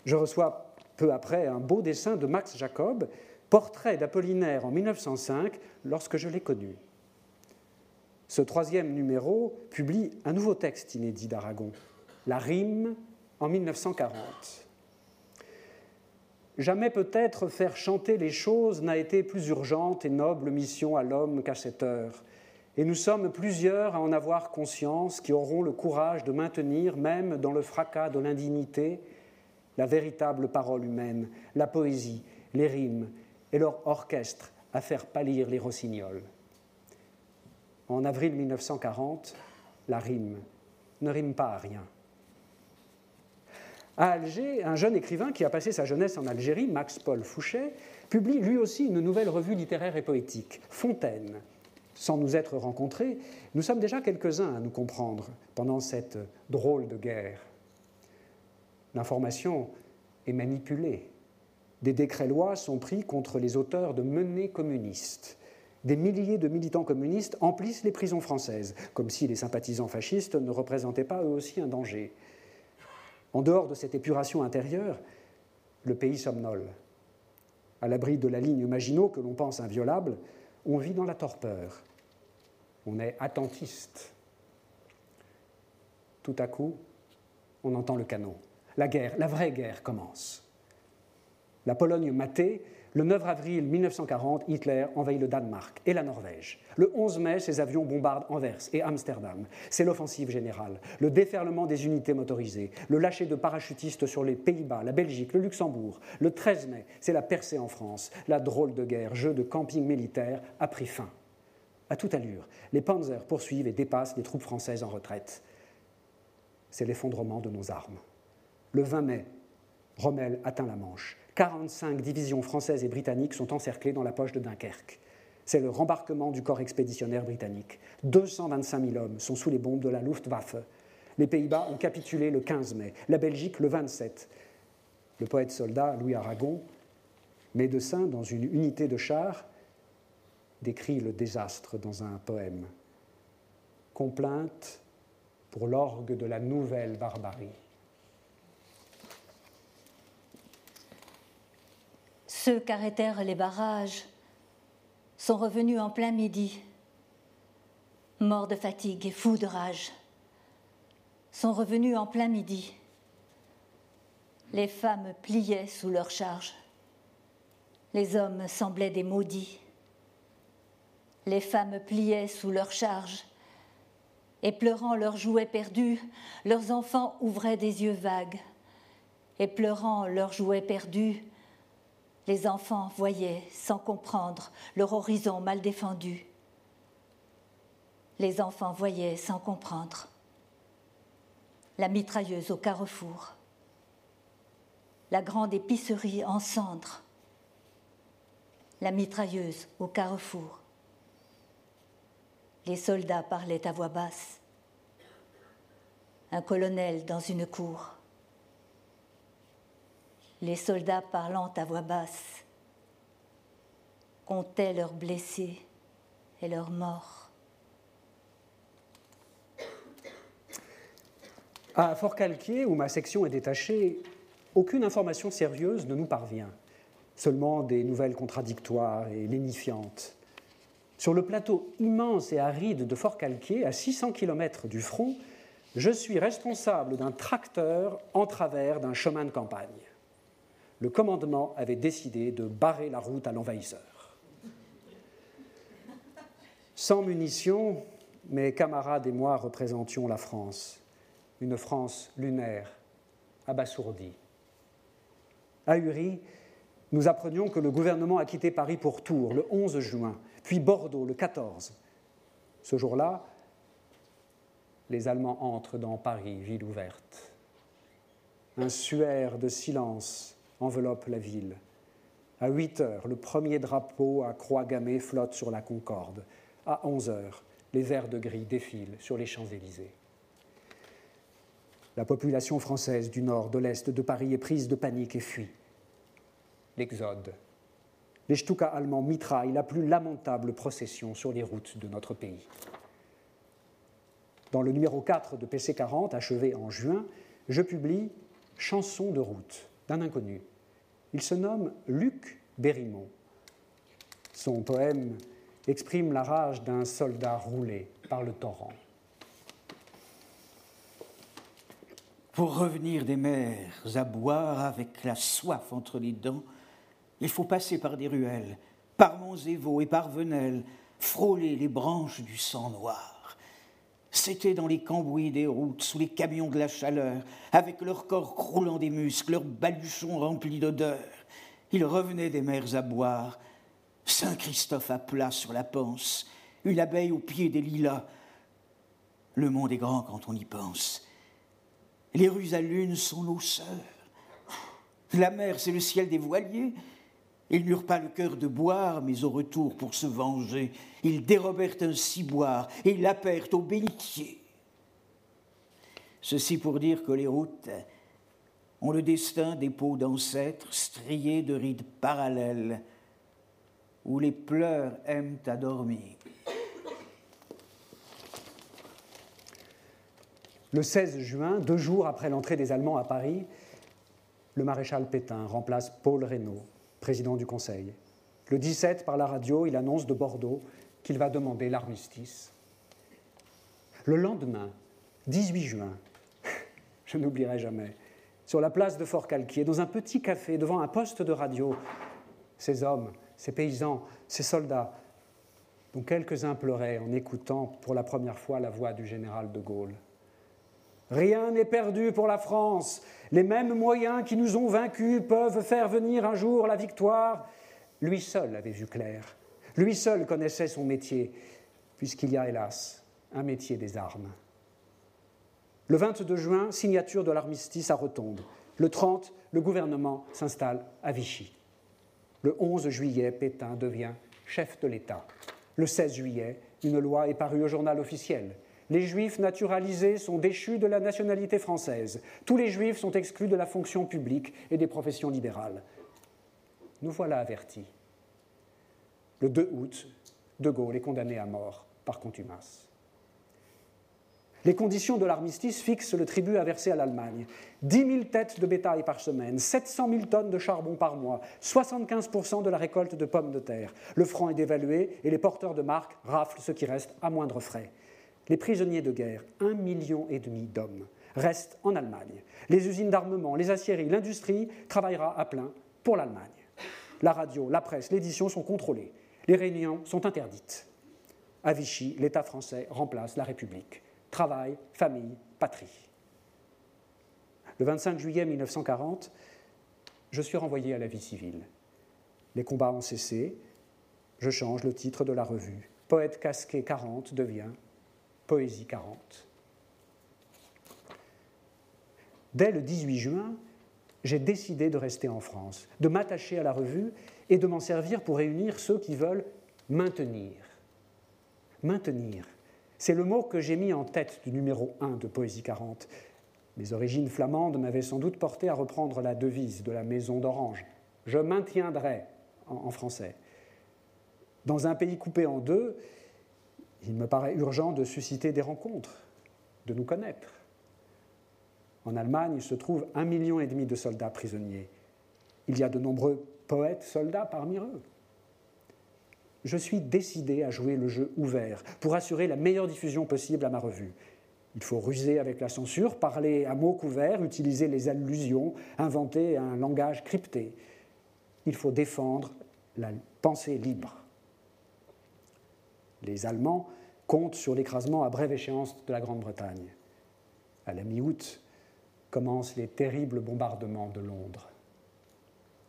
Je reçois peu après un beau dessin de Max Jacob, portrait d'Apollinaire en 1905, lorsque je l'ai connu. Ce troisième numéro publie un nouveau texte inédit d'Aragon, La rime en 1940. Jamais peut-être faire chanter les choses n'a été plus urgente et noble mission à l'homme qu'à cette heure. Et nous sommes plusieurs à en avoir conscience qui auront le courage de maintenir, même dans le fracas de l'indignité, la véritable parole humaine, la poésie, les rimes et leur orchestre à faire pâlir les rossignols. En avril 1940, la rime ne rime pas à rien. À Alger, un jeune écrivain qui a passé sa jeunesse en Algérie, Max-Paul Fouché, publie lui aussi une nouvelle revue littéraire et poétique, Fontaine. Sans nous être rencontrés, nous sommes déjà quelques-uns à nous comprendre pendant cette drôle de guerre. L'information est manipulée. Des décrets-lois sont pris contre les auteurs de menées communistes. Des milliers de militants communistes emplissent les prisons françaises, comme si les sympathisants fascistes ne représentaient pas eux aussi un danger. En dehors de cette épuration intérieure, le pays somnole. À l'abri de la ligne Maginot que l'on pense inviolable, on vit dans la torpeur. On est attentiste. Tout à coup, on entend le canon. La guerre, la vraie guerre commence. La Pologne matée, le 9 avril 1940, Hitler envahit le Danemark et la Norvège. Le 11 mai, ses avions bombardent Anvers et Amsterdam. C'est l'offensive générale, le déferlement des unités motorisées, le lâcher de parachutistes sur les Pays-Bas, la Belgique, le Luxembourg. Le 13 mai, c'est la percée en France. La drôle de guerre, jeu de camping militaire, a pris fin. À toute allure, les panzers poursuivent et dépassent les troupes françaises en retraite. C'est l'effondrement de nos armes. Le 20 mai, Rommel atteint la Manche. 45 divisions françaises et britanniques sont encerclées dans la poche de Dunkerque. C'est le rembarquement du corps expéditionnaire britannique. 225 000 hommes sont sous les bombes de la Luftwaffe. Les Pays-Bas ont capitulé le 15 mai, la Belgique le 27. Le poète soldat Louis Aragon, médecin dans une unité de chars, décrit le désastre dans un poème. Complainte pour l'orgue de la nouvelle barbarie. Ceux qu'arrêtèrent les barrages sont revenus en plein midi, morts de fatigue et fous de rage, sont revenus en plein midi. Les femmes pliaient sous leur charge, les hommes semblaient des maudits. Les femmes pliaient sous leur charge, et pleurant leurs jouets perdus, leurs enfants ouvraient des yeux vagues, et pleurant leurs jouets perdus, les enfants voyaient, sans comprendre, leur horizon mal défendu. Les enfants voyaient sans comprendre. La mitrailleuse au carrefour. La grande épicerie en cendres. La mitrailleuse au carrefour. Les soldats parlaient à voix basse. Un colonel dans une cour les soldats parlant à voix basse comptaient leurs blessés et leurs morts. À Fort-Calquier, où ma section est détachée, aucune information sérieuse ne nous parvient, seulement des nouvelles contradictoires et lénifiantes. Sur le plateau immense et aride de Fort-Calquier, à 600 km du front, je suis responsable d'un tracteur en travers d'un chemin de campagne le commandement avait décidé de barrer la route à l'envahisseur. Sans munitions, mes camarades et moi représentions la France, une France lunaire, abasourdie. À Uri, nous apprenions que le gouvernement a quitté Paris pour Tours le 11 juin, puis Bordeaux le 14. Ce jour-là, les Allemands entrent dans Paris, ville ouverte. Un suaire de silence enveloppe la ville. À 8 heures, le premier drapeau à croix gammée flotte sur la Concorde. À 11 heures, les verres de gris défilent sur les Champs-Élysées. La population française du nord, de l'est, de Paris est prise de panique et fuit. L'exode. Les Stuka allemands mitraillent la plus lamentable procession sur les routes de notre pays. Dans le numéro 4 de PC40, achevé en juin, je publie Chansons de route d'un inconnu. Il se nomme Luc Bérimont. Son poème exprime la rage d'un soldat roulé par le torrent. Pour revenir des mers à boire avec la soif entre les dents, il faut passer par des ruelles, par Montzévaux et par Venelle, frôler les branches du sang noir. C'était dans les cambouis des routes, sous les camions de la chaleur, avec leur corps croulant des muscles, leurs baluchons remplis d'odeur. Ils revenaient des mers à boire. Saint-Christophe à plat sur la panse, une abeille au pied des lilas. Le monde est grand quand on y pense. Les rues à lune sont nos sœurs. La mer, c'est le ciel des voiliers. Ils n'eurent pas le cœur de boire, mais au retour, pour se venger, ils dérobèrent un ciboire et l'appèrent au bénitier. Ceci pour dire que les routes ont le destin des peaux d'ancêtres striés de rides parallèles, où les pleurs aiment à dormir. Le 16 juin, deux jours après l'entrée des Allemands à Paris, le maréchal Pétain remplace Paul Reynaud président du Conseil. Le 17, par la radio, il annonce de Bordeaux qu'il va demander l'armistice. Le lendemain, 18 juin, je n'oublierai jamais, sur la place de Fort-Calquier, dans un petit café, devant un poste de radio, ces hommes, ces paysans, ces soldats, dont quelques-uns pleuraient en écoutant pour la première fois la voix du général de Gaulle. Rien n'est perdu pour la France. Les mêmes moyens qui nous ont vaincus peuvent faire venir un jour la victoire. Lui seul avait vu clair. Lui seul connaissait son métier, puisqu'il y a, hélas, un métier des armes. Le 22 juin, signature de l'armistice à Rotonde. Le 30, le gouvernement s'installe à Vichy. Le 11 juillet, Pétain devient chef de l'État. Le 16 juillet, une loi est parue au journal officiel. Les juifs naturalisés sont déchus de la nationalité française. Tous les juifs sont exclus de la fonction publique et des professions libérales. Nous voilà avertis. Le 2 août, De Gaulle est condamné à mort par contumace. Les conditions de l'armistice fixent le tribut à verser à l'Allemagne. 10 000 têtes de bétail par semaine, 700 000 tonnes de charbon par mois, 75% de la récolte de pommes de terre. Le franc est dévalué et les porteurs de marques raflent ce qui reste à moindre frais. Les prisonniers de guerre, un million et demi d'hommes, restent en Allemagne. Les usines d'armement, les aciéries, l'industrie travaillera à plein pour l'Allemagne. La radio, la presse, l'édition sont contrôlées. Les réunions sont interdites. À Vichy, l'État français remplace la République travail, famille, patrie. Le 25 juillet 1940, je suis renvoyé à la vie civile. Les combats ont cessé, je change le titre de la revue. Poète casqué 40 devient Poésie 40. Dès le 18 juin, j'ai décidé de rester en France, de m'attacher à la revue et de m'en servir pour réunir ceux qui veulent maintenir. Maintenir c'est le mot que j'ai mis en tête du numéro 1 de Poésie 40. Mes origines flamandes m'avaient sans doute porté à reprendre la devise de la Maison d'Orange. Je maintiendrai en, français. Dans un pays coupé en deux, il me paraît urgent de susciter des rencontres, de nous connaître. En Allemagne, il se trouve un million et demi de soldats prisonniers. Il y a de nombreux poètes soldats parmi eux je suis décidé à jouer le jeu ouvert pour assurer la meilleure diffusion possible à ma revue. Il faut ruser avec la censure, parler à mots couverts, utiliser les allusions, inventer un langage crypté. Il faut défendre la pensée libre. Les Allemands comptent sur l'écrasement à brève échéance de la Grande-Bretagne. À la mi-août commencent les terribles bombardements de Londres.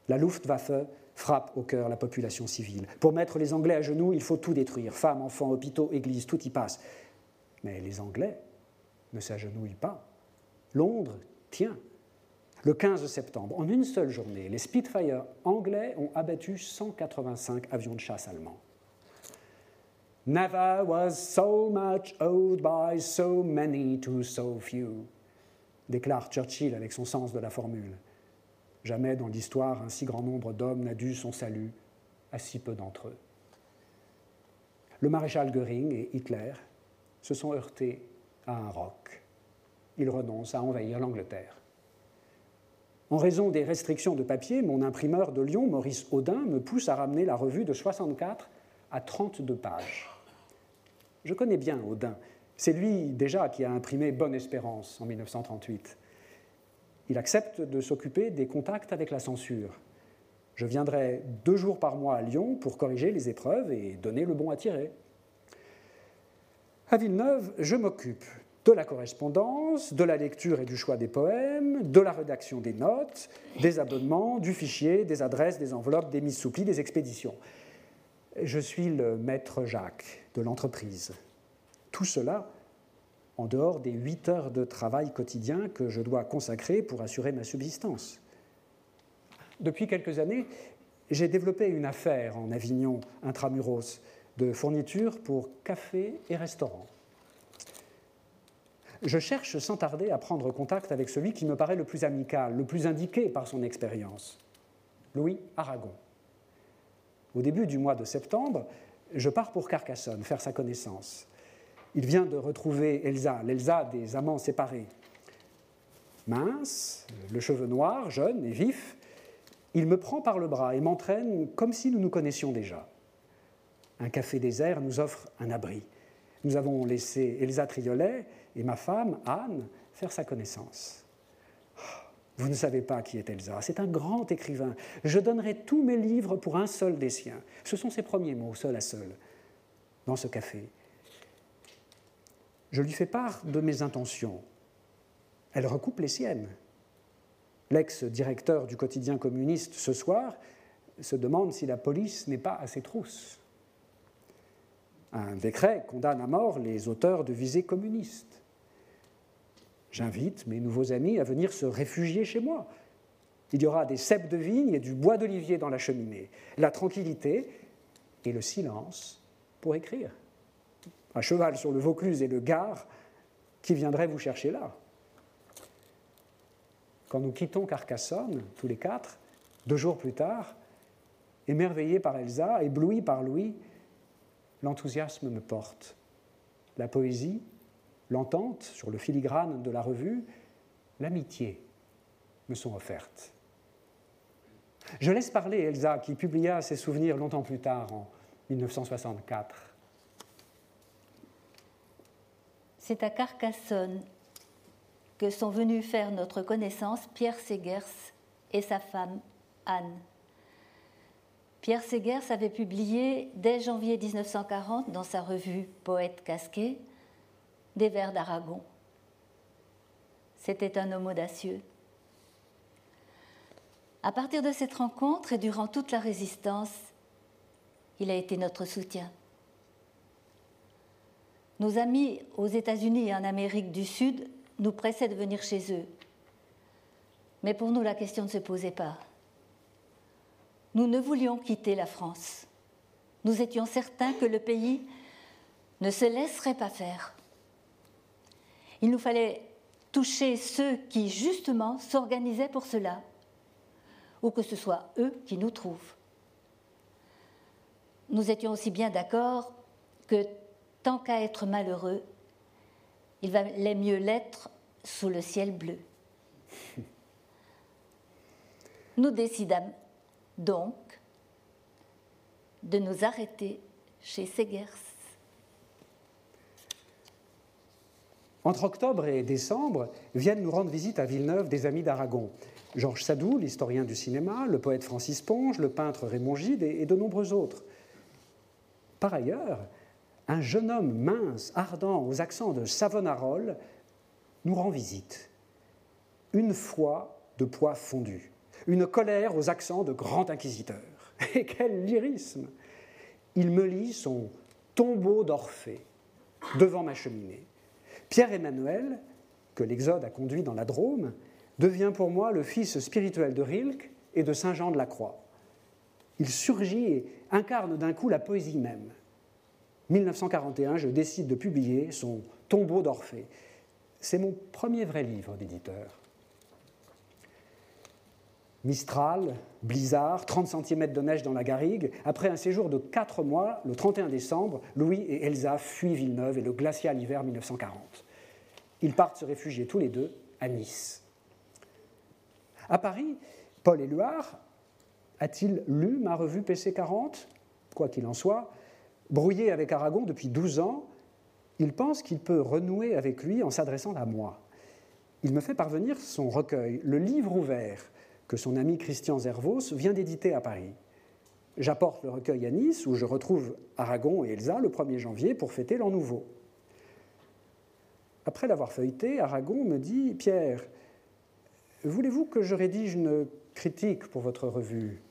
La Luftwaffe frappe au cœur la population civile. Pour mettre les Anglais à genoux, il faut tout détruire. Femmes, enfants, hôpitaux, églises, tout y passe. Mais les Anglais ne s'agenouillent pas. Londres tient. Le 15 septembre, en une seule journée, les Spitfire anglais ont abattu 185 avions de chasse allemands. Never was so much owed by so many to so few, déclare Churchill avec son sens de la formule. Jamais dans l'histoire un si grand nombre d'hommes n'a dû son salut à si peu d'entre eux. Le maréchal Goering et Hitler se sont heurtés à un roc. Ils renoncent à envahir l'Angleterre. En raison des restrictions de papier, mon imprimeur de Lyon, Maurice Audin, me pousse à ramener la revue de 64 à 32 pages. Je connais bien Audin. C'est lui déjà qui a imprimé Bonne Espérance en 1938 il accepte de s'occuper des contacts avec la censure. Je viendrai deux jours par mois à Lyon pour corriger les épreuves et donner le bon à tirer. À Villeneuve, je m'occupe de la correspondance, de la lecture et du choix des poèmes, de la rédaction des notes, des abonnements, du fichier, des adresses, des enveloppes, des mises sous des expéditions. Je suis le maître Jacques de l'entreprise. Tout cela en dehors des huit heures de travail quotidien que je dois consacrer pour assurer ma subsistance. Depuis quelques années, j'ai développé une affaire en Avignon, intramuros, de fournitures pour cafés et restaurants. Je cherche sans tarder à prendre contact avec celui qui me paraît le plus amical, le plus indiqué par son expérience, Louis Aragon. Au début du mois de septembre, je pars pour Carcassonne faire sa connaissance. Il vient de retrouver Elsa, l'Elsa des amants séparés. Mince, le cheveu noir, jeune et vif, il me prend par le bras et m'entraîne comme si nous nous connaissions déjà. Un café désert nous offre un abri. Nous avons laissé Elsa Triolet et ma femme, Anne, faire sa connaissance. Vous ne savez pas qui est Elsa. C'est un grand écrivain. Je donnerai tous mes livres pour un seul des siens. Ce sont ses premiers mots, seul à seul, dans ce café. Je lui fais part de mes intentions. Elle recoupe les siennes. L'ex-directeur du quotidien communiste ce soir se demande si la police n'est pas à ses trousses. Un décret condamne à mort les auteurs de visées communistes. J'invite mes nouveaux amis à venir se réfugier chez moi. Il y aura des cèpes de vigne et du bois d'olivier dans la cheminée, la tranquillité et le silence pour écrire. Un cheval sur le Vaucluse et le Gard qui viendrait vous chercher là. Quand nous quittons Carcassonne, tous les quatre, deux jours plus tard, émerveillé par Elsa, ébloui par Louis, l'enthousiasme me porte. La poésie, l'entente sur le filigrane de la revue, l'amitié me sont offertes. Je laisse parler Elsa, qui publia ses souvenirs longtemps plus tard, en 1964. C'est à Carcassonne que sont venus faire notre connaissance Pierre Segers et sa femme Anne. Pierre Segers avait publié dès janvier 1940 dans sa revue Poète casqué des vers d'Aragon. C'était un homme audacieux. À partir de cette rencontre et durant toute la résistance, il a été notre soutien. Nos amis aux États-Unis et en Amérique du Sud nous pressaient de venir chez eux. Mais pour nous, la question ne se posait pas. Nous ne voulions quitter la France. Nous étions certains que le pays ne se laisserait pas faire. Il nous fallait toucher ceux qui, justement, s'organisaient pour cela, ou que ce soit eux qui nous trouvent. Nous étions aussi bien d'accord que, tant qu'à être malheureux, il valait mieux l'être sous le ciel bleu. Nous décidâmes donc de nous arrêter chez Segers. Entre octobre et décembre viennent nous rendre visite à Villeneuve des amis d'Aragon. Georges Sadou, l'historien du cinéma, le poète Francis Ponge, le peintre Raymond Gide et de nombreux autres. Par ailleurs, un jeune homme mince, ardent, aux accents de Savonarole, nous rend visite. Une foi de poids fondu, une colère aux accents de grand inquisiteur. Et quel lyrisme Il me lit son tombeau d'Orphée devant ma cheminée. Pierre-Emmanuel, que l'Exode a conduit dans la Drôme, devient pour moi le fils spirituel de Rilke et de Saint Jean de la Croix. Il surgit et incarne d'un coup la poésie même. 1941, je décide de publier son Tombeau d'Orphée. C'est mon premier vrai livre d'éditeur. Mistral, blizzard, 30 cm de neige dans la garrigue. Après un séjour de 4 mois, le 31 décembre, Louis et Elsa fuient Villeneuve et le glacial hiver 1940. Ils partent se réfugier tous les deux à Nice. À Paris, Paul Éluard a-t-il lu ma revue PC40 Quoi qu'il en soit, Brouillé avec Aragon depuis 12 ans, il pense qu'il peut renouer avec lui en s'adressant à moi. Il me fait parvenir son recueil, Le Livre ouvert, que son ami Christian Zervos vient d'éditer à Paris. J'apporte le recueil à Nice, où je retrouve Aragon et Elsa le 1er janvier pour fêter l'an nouveau. Après l'avoir feuilleté, Aragon me dit Pierre, voulez-vous que je rédige une critique pour votre revue?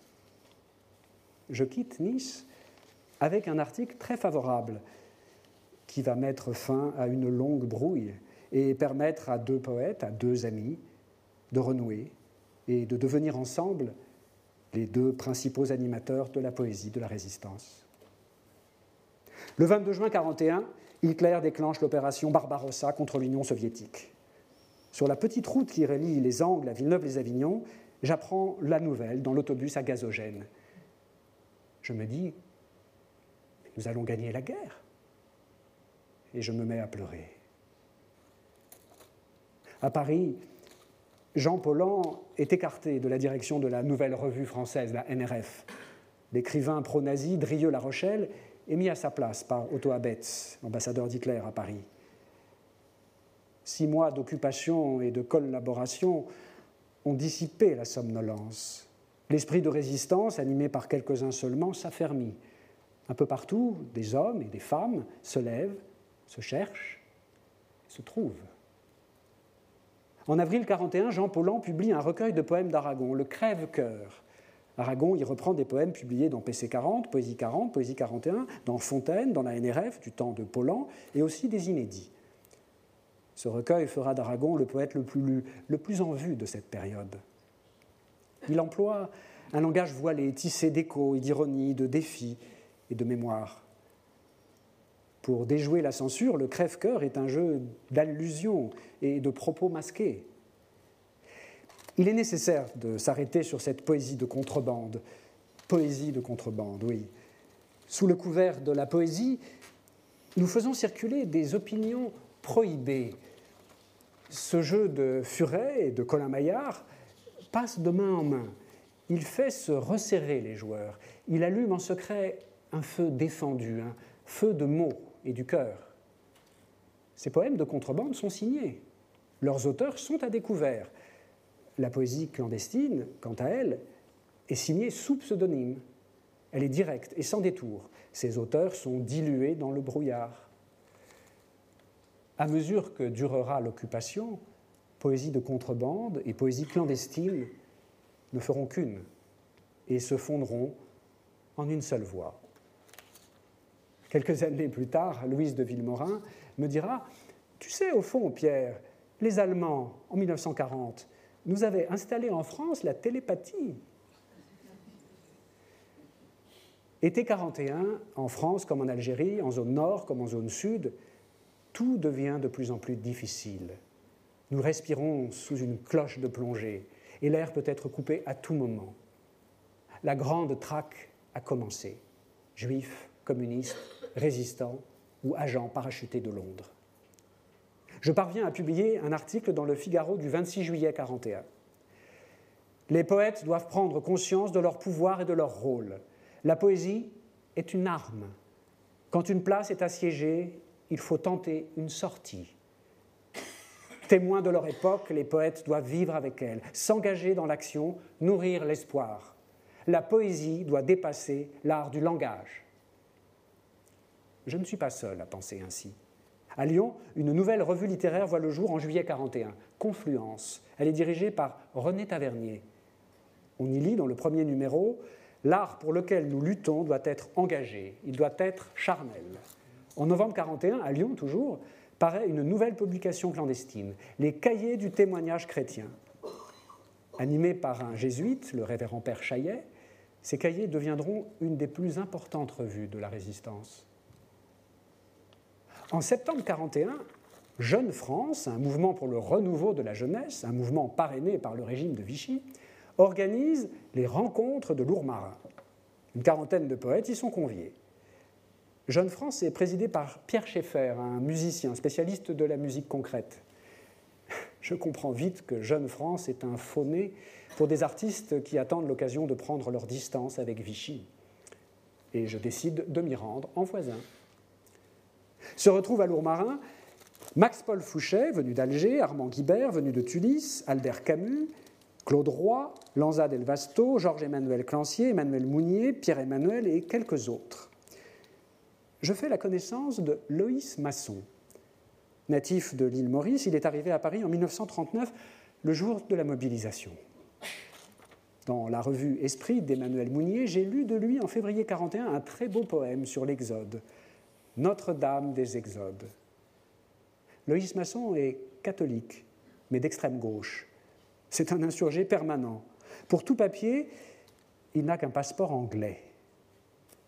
Je quitte Nice avec un article très favorable qui va mettre fin à une longue brouille et permettre à deux poètes, à deux amis, de renouer et de devenir ensemble les deux principaux animateurs de la poésie de la résistance. Le 22 juin 1941, Hitler déclenche l'opération Barbarossa contre l'Union soviétique. Sur la petite route qui relie les Angles à Villeneuve-les-Avignon, j'apprends la nouvelle dans l'autobus à gazogène. Je me dis, nous allons gagner la guerre. Et je me mets à pleurer. À Paris, Jean Paulhan est écarté de la direction de la nouvelle revue française, la NRF. L'écrivain pro-nazi Drieux-La Rochelle est mis à sa place par Otto Abetz, ambassadeur d'Hitler à Paris. Six mois d'occupation et de collaboration ont dissipé la somnolence. L'esprit de résistance, animé par quelques-uns seulement, s'affermit. Un peu partout, des hommes et des femmes se lèvent, se cherchent, se trouvent. En avril 41, Jean Paulhan publie un recueil de poèmes d'Aragon, Le Crève-Cœur. Aragon y reprend des poèmes publiés dans PC 40, Poésie 40, Poésie 41, dans Fontaine, dans la NRF du temps de Paulhan, et aussi des inédits. Ce recueil fera d'Aragon le poète le plus lu, le plus en vue de cette période. Il emploie un langage voilé, tissé d'échos et d'ironie, de défis et de mémoire. Pour déjouer la censure, le crève-cœur est un jeu d'allusions et de propos masqués. Il est nécessaire de s'arrêter sur cette poésie de contrebande. Poésie de contrebande, oui. Sous le couvert de la poésie, nous faisons circuler des opinions prohibées. Ce jeu de Furet et de Colin Maillard passe de main en main. Il fait se resserrer les joueurs. Il allume en secret un feu défendu, un feu de mots et du cœur. Ces poèmes de contrebande sont signés. Leurs auteurs sont à découvert. La poésie clandestine, quant à elle, est signée sous pseudonyme. Elle est directe et sans détour. Ses auteurs sont dilués dans le brouillard. À mesure que durera l'occupation, poésie de contrebande et poésie clandestine ne feront qu'une et se fondront en une seule voix. Quelques années plus tard, Louise de Villemorin me dira Tu sais, au fond, Pierre, les Allemands, en 1940, nous avaient installé en France la télépathie. Été 41, en France comme en Algérie, en zone nord comme en zone sud, tout devient de plus en plus difficile. Nous respirons sous une cloche de plongée et l'air peut être coupé à tout moment. La grande traque a commencé. Juifs, communistes, résistants ou agents parachutés de Londres. Je parviens à publier un article dans le Figaro du 26 juillet 41. Les poètes doivent prendre conscience de leur pouvoir et de leur rôle. La poésie est une arme. Quand une place est assiégée, il faut tenter une sortie. Témoins de leur époque, les poètes doivent vivre avec elle, s'engager dans l'action, nourrir l'espoir. La poésie doit dépasser l'art du langage. Je ne suis pas seul à penser ainsi. À Lyon, une nouvelle revue littéraire voit le jour en juillet 41, Confluence. Elle est dirigée par René Tavernier. On y lit dans le premier numéro L'art pour lequel nous luttons doit être engagé, il doit être charnel. En novembre 41, à Lyon toujours, paraît une nouvelle publication clandestine, Les Cahiers du témoignage chrétien. Animés par un jésuite, le révérend Père Chaillet, ces cahiers deviendront une des plus importantes revues de la résistance. En septembre 41, Jeune France, un mouvement pour le renouveau de la jeunesse, un mouvement parrainé par le régime de Vichy, organise les rencontres de Lourmarin. Une quarantaine de poètes y sont conviés. Jeune France est présidé par Pierre Schaeffer, un musicien spécialiste de la musique concrète. Je comprends vite que Jeune France est un faux-né pour des artistes qui attendent l'occasion de prendre leur distance avec Vichy. Et je décide de m'y rendre en voisin. Se retrouvent à Lourmarin Max-Paul Fouché, venu d'Alger, Armand Guibert, venu de Tunis, Albert Camus, Claude Roy, Lanza Del Vasto, Georges-Emmanuel Clancier, Emmanuel Mounier, Pierre-Emmanuel et quelques autres. Je fais la connaissance de Loïs Masson. Natif de l'île Maurice, il est arrivé à Paris en 1939, le jour de la mobilisation. Dans la revue Esprit d'Emmanuel Mounier, j'ai lu de lui en février 1941 un très beau poème sur l'Exode, Notre-Dame des Exodes. Loïs Masson est catholique, mais d'extrême gauche. C'est un insurgé permanent. Pour tout papier, il n'a qu'un passeport anglais.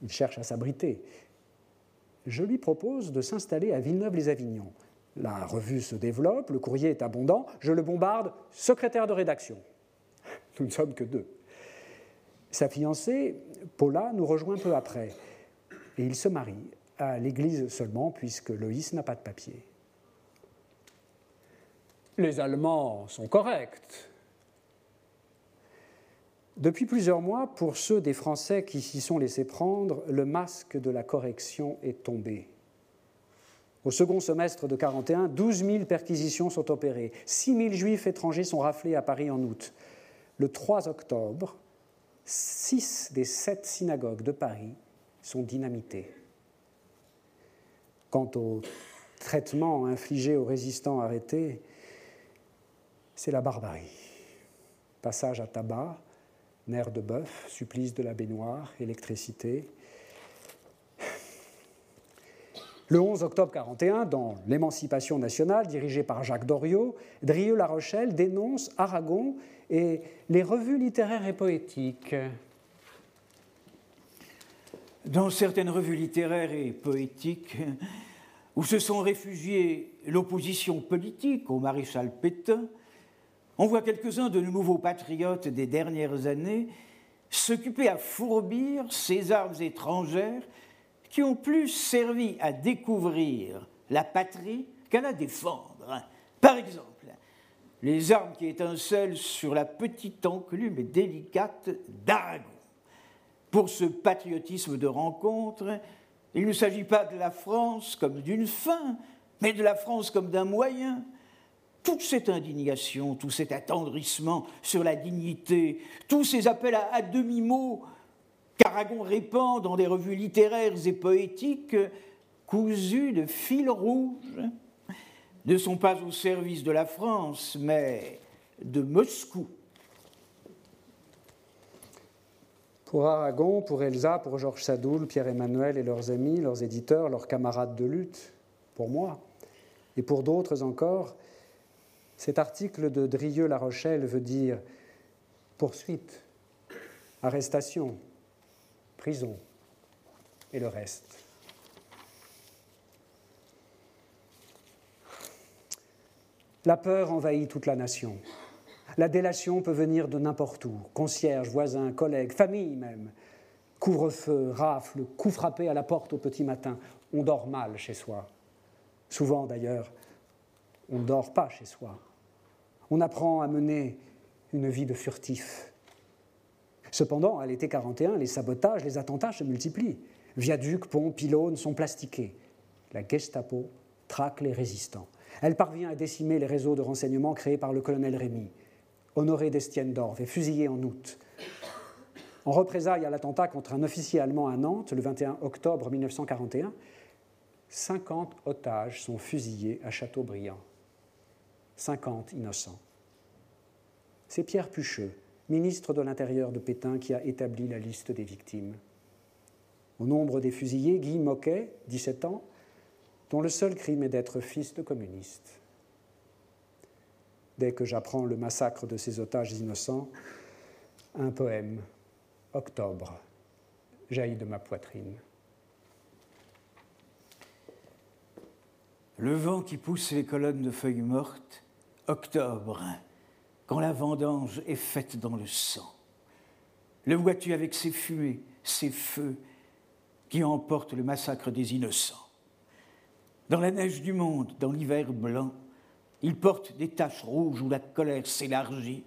Il cherche à s'abriter. Je lui propose de s'installer à Villeneuve-les-Avignon. La revue se développe, le courrier est abondant, je le bombarde, secrétaire de rédaction. Nous ne sommes que deux. Sa fiancée, Paula, nous rejoint peu après. Et il se marie, à l'église seulement, puisque Loïs n'a pas de papier. Les Allemands sont corrects. Depuis plusieurs mois, pour ceux des Français qui s'y sont laissés prendre, le masque de la correction est tombé. Au second semestre de 41, 12 000 perquisitions sont opérées. 6 000 juifs étrangers sont raflés à Paris en août. Le 3 octobre, 6 des 7 synagogues de Paris sont dynamitées. Quant au traitement infligé aux résistants arrêtés, c'est la barbarie. Passage à tabac, nerfs de bœuf, supplice de la baignoire, électricité. Le 11 octobre 1941, dans L'Émancipation nationale, dirigée par Jacques Doriot, Drieux-La Rochelle dénonce Aragon et les revues littéraires et poétiques. Dans certaines revues littéraires et poétiques, où se sont réfugiés l'opposition politique au maréchal Pétain, on voit quelques-uns de nos nouveaux patriotes des dernières années s'occuper à fourbir ces armes étrangères qui ont plus servi à découvrir la patrie qu'à la défendre. Par exemple, les armes qui étincellent sur la petite enclume délicate d'Aragon. Pour ce patriotisme de rencontre, il ne s'agit pas de la France comme d'une fin, mais de la France comme d'un moyen. Toute cette indignation, tout cet attendrissement sur la dignité, tous ces appels à, demi-mot qu'Aragon répand dans des revues littéraires et poétiques, cousus de fil rouge, ne sont pas au service de la France, mais de Moscou. Pour Aragon, pour Elsa, pour Georges Sadoul, Pierre-Emmanuel et leurs amis, leurs éditeurs, leurs camarades de lutte, pour moi, et pour d'autres encore, cet article de Drieux-La Rochelle veut dire poursuite, arrestation, prison et le reste. La peur envahit toute la nation. La délation peut venir de n'importe où, concierge, voisins, collègues, famille même. Couvre-feu, rafle, coup frappé à la porte au petit matin. On dort mal chez soi. Souvent d'ailleurs, on ne dort pas chez soi. On apprend à mener une vie de furtif. Cependant, à l'été 41, les sabotages, les attentats se multiplient. Viaducs, ponts, pylônes sont plastiqués. La Gestapo traque les résistants. Elle parvient à décimer les réseaux de renseignement créés par le colonel Rémy. Honoré d'Estienne-d'Orve, est fusillé en août. En représailles à l'attentat contre un officier allemand à Nantes le 21 octobre 1941, 50 otages sont fusillés à Châteaubriand. 50 innocents. C'est Pierre Pucheux, ministre de l'Intérieur de Pétain, qui a établi la liste des victimes. Au nombre des fusillés, Guy Moquet, 17 ans, dont le seul crime est d'être fils de communiste dès que j'apprends le massacre de ces otages innocents, un poème, Octobre, jaillit de ma poitrine. Le vent qui pousse les colonnes de feuilles mortes, octobre, quand la vendange est faite dans le sang. Le vois-tu avec ses fumées, ses feux qui emportent le massacre des innocents? Dans la neige du monde, dans l'hiver blanc, il porte des taches rouges où la colère s'élargit.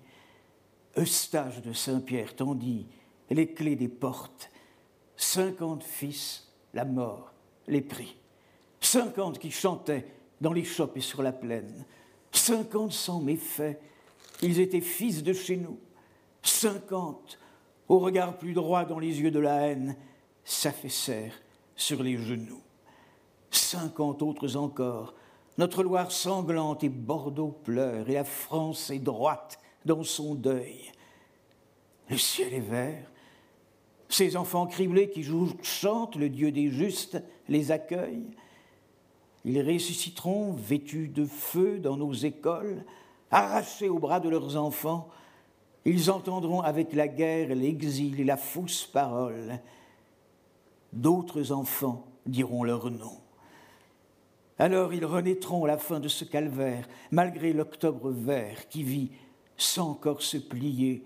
Eustache de Saint-Pierre tendit les clés des portes. Cinquante fils, la mort les prit. Cinquante qui chantaient dans les chopes et sur la plaine. Cinquante sans méfaits, ils étaient fils de chez nous. Cinquante, au regard plus droit dans les yeux de la haine, s'affaissèrent sur les genoux. Cinquante autres encore notre Loire sanglante et Bordeaux pleure, et la France est droite dans son deuil. Le ciel est vert. Ces enfants criblés qui jouent, chantent, le Dieu des justes les accueille. Ils ressusciteront vêtus de feu dans nos écoles, arrachés aux bras de leurs enfants. Ils entendront avec la guerre l'exil et la fausse parole. D'autres enfants diront leur nom. Alors ils renaîtront à la fin de ce calvaire, malgré l'octobre vert qui vit sans corps se plier,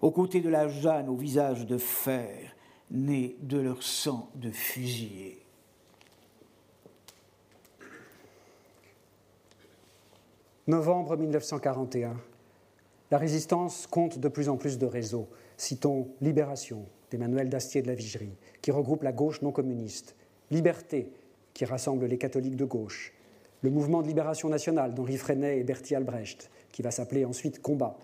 aux côtés de la Jeanne au visage de fer, né de leur sang de fusillés. Novembre 1941. La résistance compte de plus en plus de réseaux. Citons Libération d'Emmanuel Dastier de la Vigerie, qui regroupe la gauche non communiste, Liberté qui rassemble les catholiques de gauche, le mouvement de libération nationale d'Henri Freinet et Bertie Albrecht, qui va s'appeler ensuite Combat,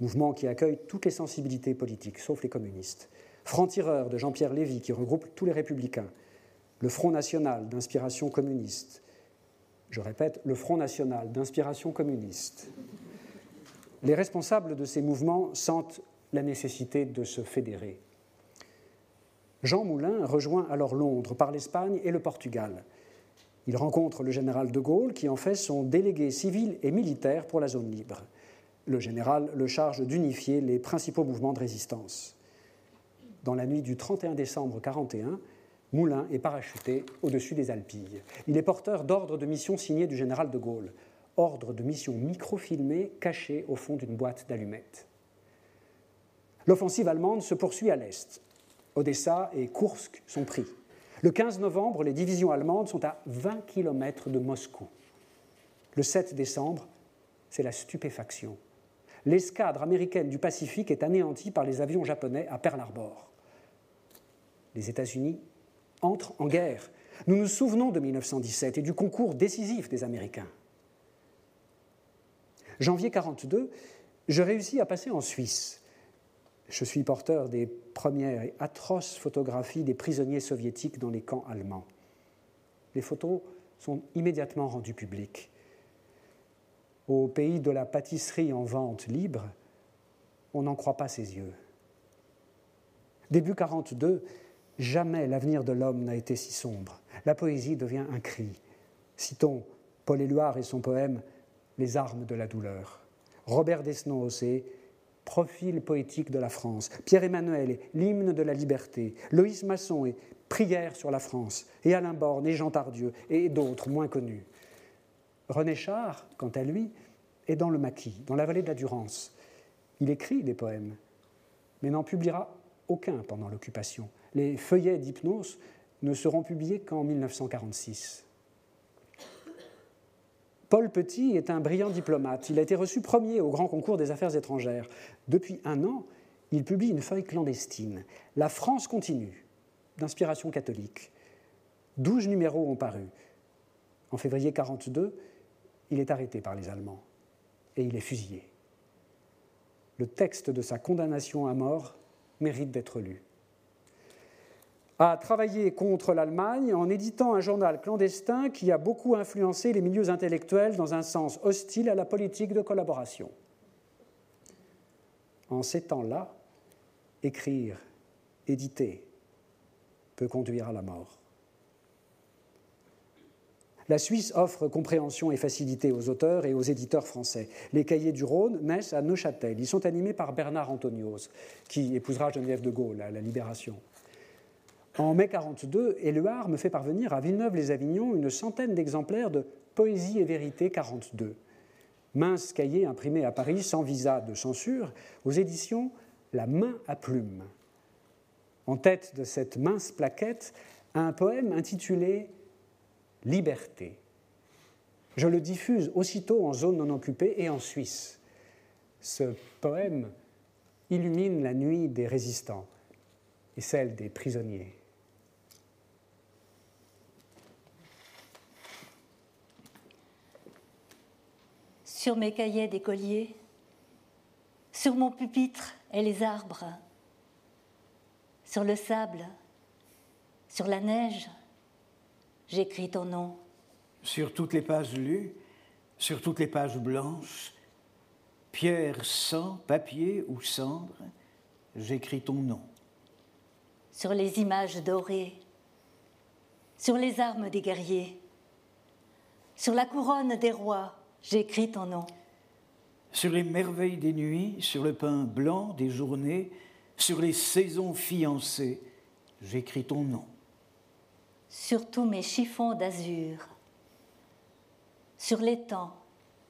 mouvement qui accueille toutes les sensibilités politiques, sauf les communistes, Franc-tireur de Jean-Pierre Lévy, qui regroupe tous les républicains, le Front national d'inspiration communiste, je répète, le Front national d'inspiration communiste. Les responsables de ces mouvements sentent la nécessité de se fédérer. Jean Moulin rejoint alors Londres par l'Espagne et le Portugal. Il rencontre le général de Gaulle qui en fait son délégué civil et militaire pour la zone libre. Le général le charge d'unifier les principaux mouvements de résistance. Dans la nuit du 31 décembre 1941, Moulin est parachuté au-dessus des Alpilles. Il est porteur d'ordre de mission signé du général de Gaulle, ordre de mission microfilmé caché au fond d'une boîte d'allumettes. L'offensive allemande se poursuit à l'est. Odessa et Kursk sont pris. Le 15 novembre, les divisions allemandes sont à 20 km de Moscou. Le 7 décembre, c'est la stupéfaction. L'escadre américaine du Pacifique est anéantie par les avions japonais à Pearl Harbor. Les États-Unis entrent en guerre. Nous nous souvenons de 1917 et du concours décisif des Américains. Janvier 1942, je réussis à passer en Suisse je suis porteur des premières et atroces photographies des prisonniers soviétiques dans les camps allemands. Les photos sont immédiatement rendues publiques. Au pays de la pâtisserie en vente libre, on n'en croit pas ses yeux. Début 42, jamais l'avenir de l'homme n'a été si sombre. La poésie devient un cri. Citons Paul Éluard et son poème Les armes de la douleur. Robert Desnos et profil poétique de la France. Pierre-Emmanuel est l'hymne de la liberté. Loïs Masson est prière sur la France. Et Alain Borne et Jean Tardieu et d'autres moins connus. René Char, quant à lui, est dans le maquis, dans la vallée de la Durance. Il écrit des poèmes, mais n'en publiera aucun pendant l'occupation. Les feuillets d'hypnose ne seront publiés qu'en 1946. Paul Petit est un brillant diplomate. Il a été reçu premier au grand concours des affaires étrangères. Depuis un an, il publie une feuille clandestine. La France continue, d'inspiration catholique. Douze numéros ont paru. En février 1942, il est arrêté par les Allemands et il est fusillé. Le texte de sa condamnation à mort mérite d'être lu a travaillé contre l'Allemagne en éditant un journal clandestin qui a beaucoup influencé les milieux intellectuels dans un sens hostile à la politique de collaboration. En ces temps-là, écrire, éditer, peut conduire à la mort. La Suisse offre compréhension et facilité aux auteurs et aux éditeurs français. Les cahiers du Rhône naissent à Neuchâtel. Ils sont animés par Bernard Antonios, qui épousera Geneviève de Gaulle à la Libération. En mai 42, Éluard me fait parvenir à Villeneuve-les-Avignon une centaine d'exemplaires de Poésie et vérité 42, mince cahier imprimé à Paris sans visa de censure, aux éditions La main à plume. En tête de cette mince plaquette, un poème intitulé Liberté. Je le diffuse aussitôt en zone non occupée et en Suisse. Ce poème illumine la nuit des résistants et celle des prisonniers. Sur mes cahiers d'écolier, sur mon pupitre et les arbres, sur le sable, sur la neige, j'écris ton nom. Sur toutes les pages lues, sur toutes les pages blanches, pierre, sang, papier ou cendre, j'écris ton nom. Sur les images dorées, sur les armes des guerriers, sur la couronne des rois, J'écris ton nom. Sur les merveilles des nuits, sur le pain blanc des journées, sur les saisons fiancées, j'écris ton nom. Sur tous mes chiffons d'azur, sur l'étang,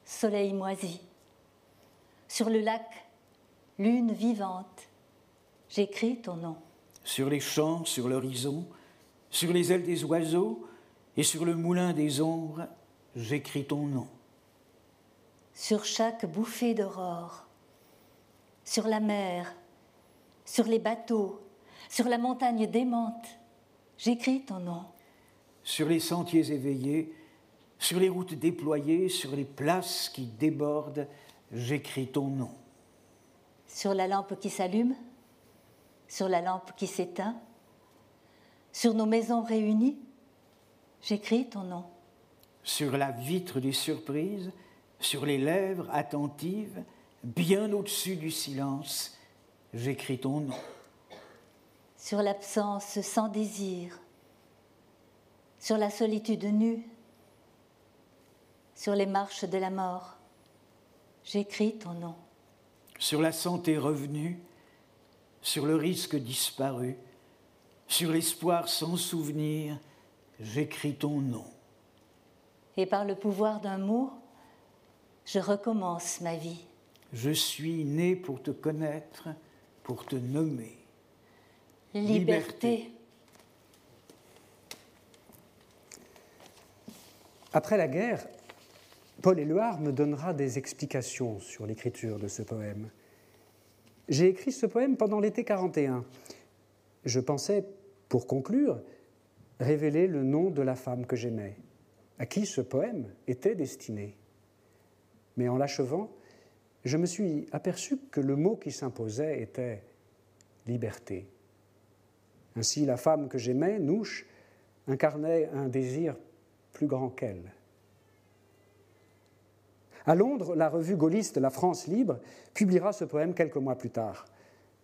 soleil moisi, sur le lac, lune vivante, j'écris ton nom. Sur les champs, sur l'horizon, sur les ailes des oiseaux et sur le moulin des ombres, j'écris ton nom sur chaque bouffée d'aurore, sur la mer, sur les bateaux, sur la montagne démente, j'écris ton nom. sur les sentiers éveillés, sur les routes déployées, sur les places qui débordent, j'écris ton nom. Sur la lampe qui s'allume, sur la lampe qui s'éteint, sur nos maisons réunies, j'écris ton nom. Sur la vitre des surprises, sur les lèvres attentives, bien au-dessus du silence, j'écris ton nom. Sur l'absence sans désir, sur la solitude nue, sur les marches de la mort, j'écris ton nom. Sur la santé revenue, sur le risque disparu, sur l'espoir sans souvenir, j'écris ton nom. Et par le pouvoir d'un mot, je recommence ma vie. Je suis né pour te connaître, pour te nommer. Liberté. Après la guerre, Paul Éluard me donnera des explications sur l'écriture de ce poème. J'ai écrit ce poème pendant l'été 41. Je pensais, pour conclure, révéler le nom de la femme que j'aimais, à qui ce poème était destiné. Mais en l'achevant, je me suis aperçu que le mot qui s'imposait était liberté. Ainsi, la femme que j'aimais, Nouche, incarnait un désir plus grand qu'elle. À Londres, la revue gaulliste La France libre publiera ce poème quelques mois plus tard.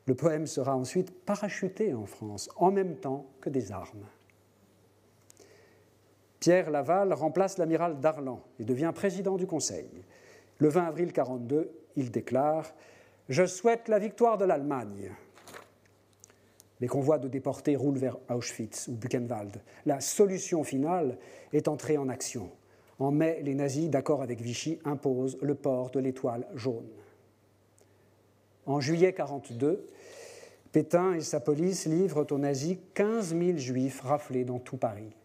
Le poème sera ensuite parachuté en France, en même temps que des armes. Pierre Laval remplace l'amiral Darlan et devient président du Conseil. Le 20 avril 1942, il déclare Je souhaite la victoire de l'Allemagne. Les convois de déportés roulent vers Auschwitz ou Buchenwald. La solution finale est entrée en action. En mai, les nazis, d'accord avec Vichy, imposent le port de l'étoile jaune. En juillet 1942, Pétain et sa police livrent aux nazis 15 000 juifs raflés dans tout Paris.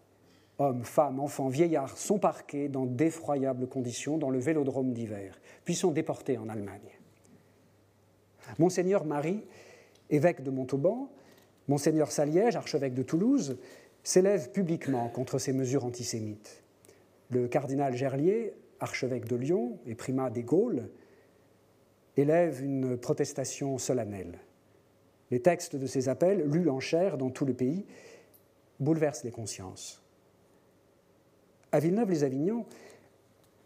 Hommes, femmes, enfants, vieillards sont parqués dans d'effroyables conditions dans le vélodrome d'hiver, puis sont déportés en Allemagne. Monseigneur Marie, évêque de Montauban, Monseigneur Saliège, archevêque de Toulouse, s'élève publiquement contre ces mesures antisémites. Le cardinal Gerlier, archevêque de Lyon et primat des Gaules, élève une protestation solennelle. Les textes de ces appels, lus en chair dans tout le pays, bouleversent les consciences. À Villeneuve-les-Avignon,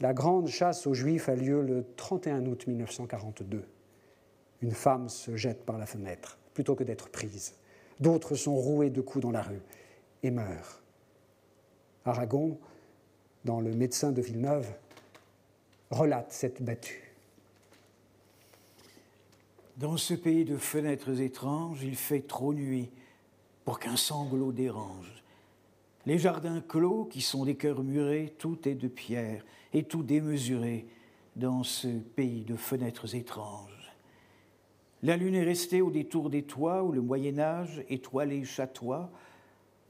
la grande chasse aux Juifs a lieu le 31 août 1942. Une femme se jette par la fenêtre plutôt que d'être prise. D'autres sont roués de coups dans la rue et meurent. Aragon, dans Le médecin de Villeneuve, relate cette battue. Dans ce pays de fenêtres étranges, il fait trop nuit pour qu'un sanglot dérange. Les jardins clos, qui sont des cœurs murés, tout est de pierre et tout démesuré dans ce pays de fenêtres étranges. La lune est restée au détour des toits où le Moyen Âge étoilé chatoie,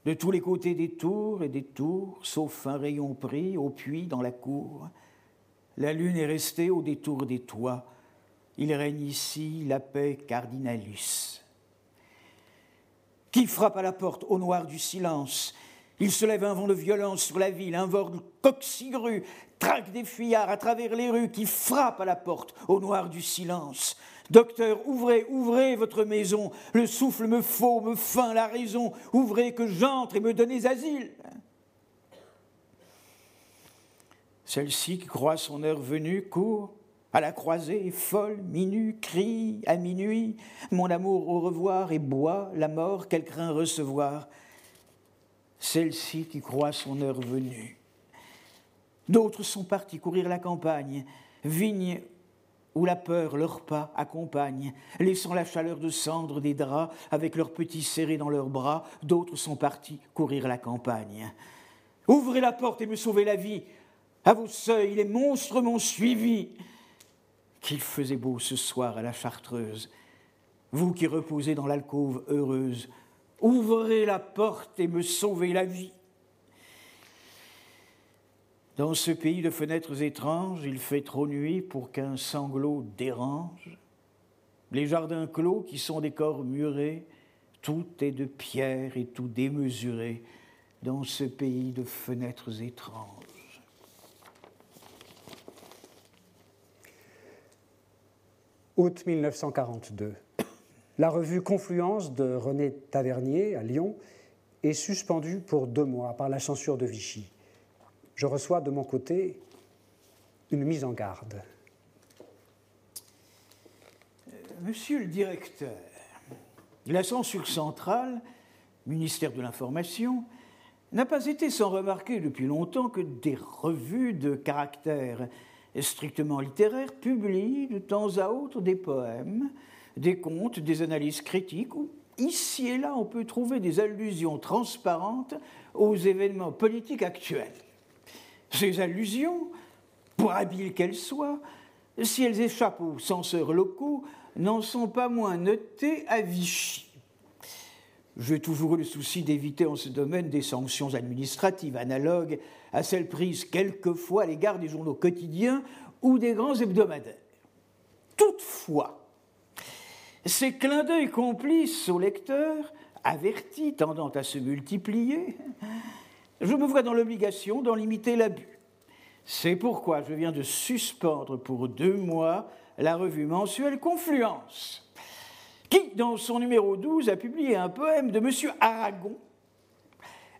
de tous les côtés des tours et des tours, sauf un rayon pris au puits dans la cour. La lune est restée au détour des toits. Il règne ici la paix cardinalus. Qui frappe à la porte au noir du silence Il se lève un vent de violence sur la ville, un vent coxigru traque des fuyards à travers les rues qui frappe à la porte au noir du silence. Docteur, ouvrez, ouvrez votre maison. Le souffle me faut, me feint la raison. Ouvrez que j'entre et me donnez asile. Celle-ci qui croit son heure venue court à la croisée, folle, minue, crie à minuit Mon amour au revoir et boit la mort qu'elle craint recevoir. Celle-ci qui croit son heure venue. D'autres sont partis courir la campagne, vigne où la peur leur pas accompagne, laissant la chaleur de cendre des draps avec leurs petits serrés dans leurs bras, d'autres sont partis courir la campagne. Ouvrez la porte et me sauvez la vie. À vos seuils, les monstres m'ont suivi. Qu'il faisait beau ce soir à la chartreuse. Vous qui reposez dans l'alcôve heureuse, ouvrez la porte et me sauvez la vie. Dans ce pays de fenêtres étranges, il fait trop nuit pour qu'un sanglot dérange. Les jardins clos qui sont des corps murés, tout est de pierre et tout démesuré dans ce pays de fenêtres étranges. Août 1942. La revue Confluence de René Tavernier à Lyon est suspendue pour deux mois par la censure de Vichy. Je reçois de mon côté une mise en garde. Monsieur le directeur, la censure centrale, ministère de l'Information, n'a pas été sans remarquer depuis longtemps que des revues de caractère strictement littéraire publient de temps à autre des poèmes, des contes, des analyses critiques, où ici et là on peut trouver des allusions transparentes aux événements politiques actuels. Ces allusions, pour habiles qu'elles soient, si elles échappent aux censeurs locaux, n'en sont pas moins notées à Vichy. J'ai toujours eu le souci d'éviter en ce domaine des sanctions administratives analogues à celles prises quelquefois à l'égard des journaux quotidiens ou des grands hebdomadaires. Toutefois, ces clins d'œil complices aux lecteurs, avertis, tendant à se multiplier, je me vois dans l'obligation d'en limiter l'abus. C'est pourquoi je viens de suspendre pour deux mois la revue mensuelle Confluence qui, dans son numéro 12, a publié un poème de M. Aragon,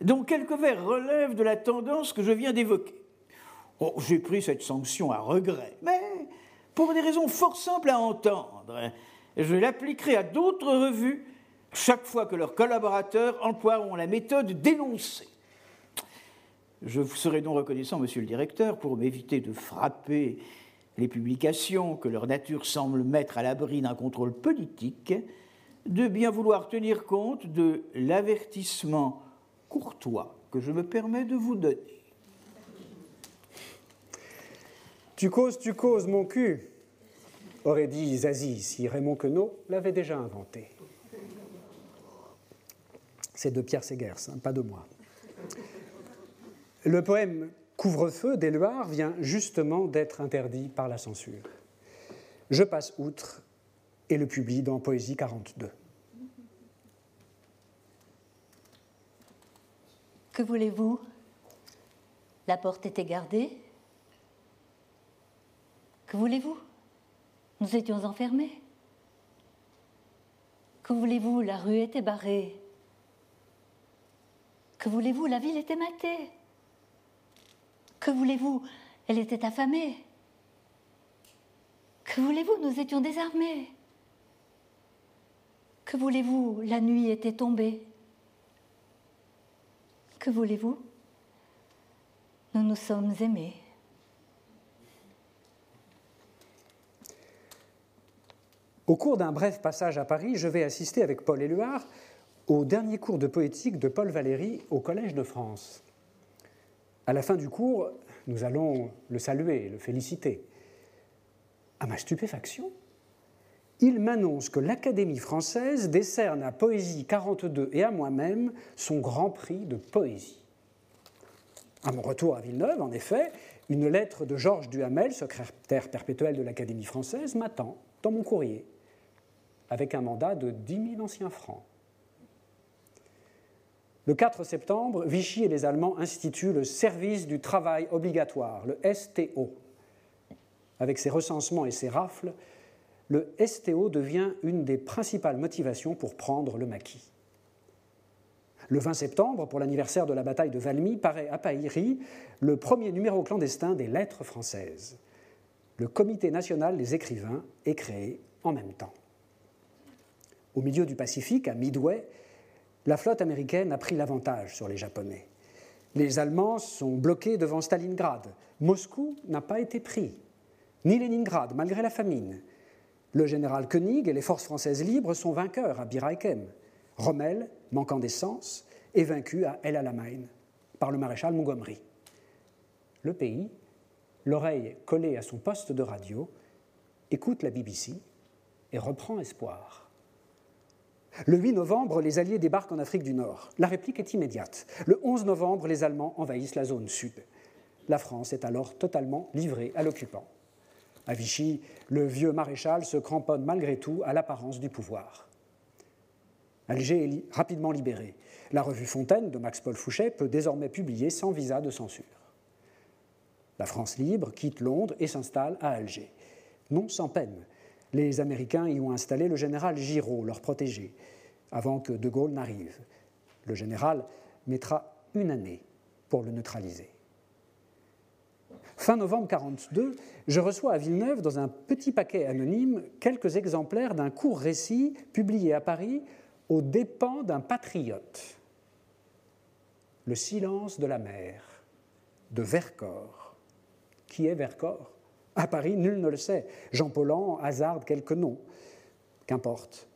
dont quelques vers relèvent de la tendance que je viens d'évoquer. Oh, J'ai pris cette sanction à regret, mais pour des raisons fort simples à entendre. Je l'appliquerai à d'autres revues chaque fois que leurs collaborateurs emploieront la méthode dénoncée. Je vous serai donc reconnaissant, monsieur le directeur, pour m'éviter de frapper les publications que leur nature semble mettre à l'abri d'un contrôle politique, de bien vouloir tenir compte de l'avertissement courtois que je me permets de vous donner. Tu causes, tu causes, mon cul, aurait dit Zazie si Raymond Queneau l'avait déjà inventé. C'est de Pierre Segers, hein, pas de moi. Le poème Couvre-feu d'Éluard vient justement d'être interdit par la censure. Je passe outre et le publie dans Poésie 42. Que voulez-vous? La porte était gardée? Que voulez-vous? Nous étions enfermés. Que voulez-vous? La rue était barrée. Que voulez-vous? La ville était matée. Que voulez-vous? Elle était affamée. Que voulez-vous? Nous étions désarmés. Que voulez-vous? La nuit était tombée. Que voulez-vous? Nous nous sommes aimés. Au cours d'un bref passage à Paris, je vais assister avec Paul Éluard au dernier cours de poétique de Paul Valéry au Collège de France. À la fin du cours, nous allons le saluer, le féliciter. À ma stupéfaction, il m'annonce que l'Académie française décerne à Poésie 42 et à moi-même son grand prix de poésie. À mon retour à Villeneuve, en effet, une lettre de Georges Duhamel, secrétaire perpétuel de l'Académie française, m'attend dans mon courrier, avec un mandat de 10 000 anciens francs. Le 4 septembre, Vichy et les Allemands instituent le service du travail obligatoire, le STO. Avec ses recensements et ses rafles, le STO devient une des principales motivations pour prendre le maquis. Le 20 septembre, pour l'anniversaire de la bataille de Valmy, paraît à Paris le premier numéro clandestin des lettres françaises. Le Comité national des écrivains est créé en même temps. Au milieu du Pacifique, à Midway, la flotte américaine a pris l'avantage sur les Japonais. Les Allemands sont bloqués devant Stalingrad. Moscou n'a pas été pris, ni Leningrad, malgré la famine. Le général Koenig et les forces françaises libres sont vainqueurs à Bir. Rommel, manquant d'essence, est vaincu à El Alamein par le maréchal Montgomery. Le pays, l'oreille collée à son poste de radio, écoute la BBC et reprend espoir. Le 8 novembre, les Alliés débarquent en Afrique du Nord. La réplique est immédiate. Le 11 novembre, les Allemands envahissent la zone sud. La France est alors totalement livrée à l'occupant. À Vichy, le vieux maréchal se cramponne malgré tout à l'apparence du pouvoir. Alger est rapidement libérée. La revue Fontaine de Max-Paul Fouché peut désormais publier sans visa de censure. La France libre quitte Londres et s'installe à Alger. Non sans peine. Les Américains y ont installé le général Giraud, leur protégé, avant que De Gaulle n'arrive. Le général mettra une année pour le neutraliser. Fin novembre 1942, je reçois à Villeneuve, dans un petit paquet anonyme, quelques exemplaires d'un court récit publié à Paris aux dépens d'un patriote. Le silence de la mer, de Vercors. Qui est Vercors? À Paris, nul ne le sait. Jean Paulhan hasarde quelques noms. Qu'importe.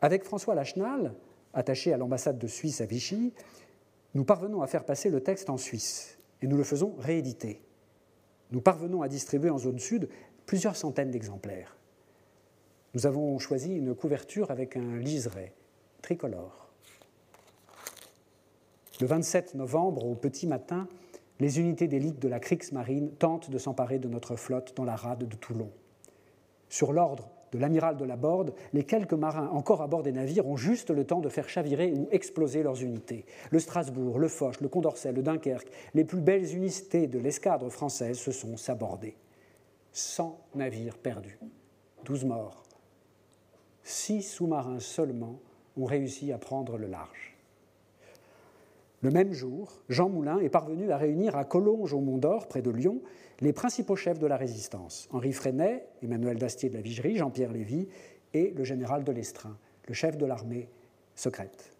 Avec François Lachenal, attaché à l'ambassade de Suisse à Vichy, nous parvenons à faire passer le texte en Suisse et nous le faisons rééditer. Nous parvenons à distribuer en zone sud plusieurs centaines d'exemplaires. Nous avons choisi une couverture avec un liseré tricolore. Le 27 novembre, au petit matin, les unités d'élite de la Kriegsmarine tentent de s'emparer de notre flotte dans la rade de Toulon. Sur l'ordre de l'amiral de la Borde, les quelques marins encore à bord des navires ont juste le temps de faire chavirer ou exploser leurs unités. Le Strasbourg, le Foch, le Condorcet, le Dunkerque, les plus belles unités de l'escadre française se sont sabordées. 100 navires perdus, 12 morts. Six sous-marins seulement ont réussi à prendre le large. Le même jour, Jean Moulin est parvenu à réunir à Collonges au Mont d'Or, près de Lyon, les principaux chefs de la résistance Henri Freinet, Emmanuel Dastier de la Vigerie, Jean-Pierre Lévy et le général de l'Estrin, le chef de l'armée secrète.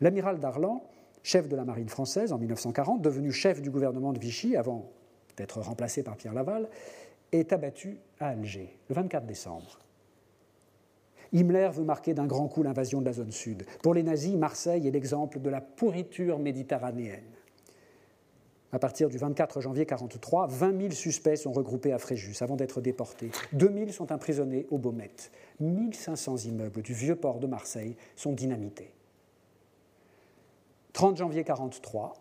L'amiral Darlan, chef de la marine française en 1940, devenu chef du gouvernement de Vichy avant d'être remplacé par Pierre Laval, est abattu à Alger le 24 décembre. Himmler veut marquer d'un grand coup l'invasion de la zone sud. Pour les nazis, Marseille est l'exemple de la pourriture méditerranéenne. À partir du 24 janvier 1943, 20 000 suspects sont regroupés à Fréjus avant d'être déportés. 2 000 sont emprisonnés au Baumette. 1500 immeubles du vieux port de Marseille sont dynamités. 30 janvier 1943,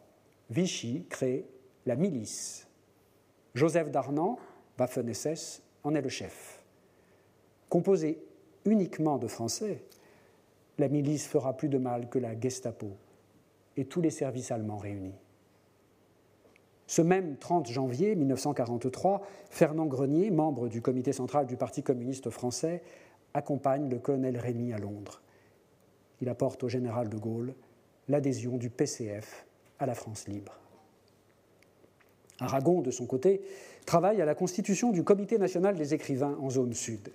Vichy crée la milice. Joseph Darnan, Waffen-SS, en est le chef. Composé uniquement de Français, la milice fera plus de mal que la Gestapo et tous les services allemands réunis. Ce même 30 janvier 1943, Fernand Grenier, membre du comité central du Parti communiste français, accompagne le colonel Rémy à Londres. Il apporte au général de Gaulle l'adhésion du PCF à la France libre. Aragon, de son côté, travaille à la constitution du Comité national des écrivains en zone sud.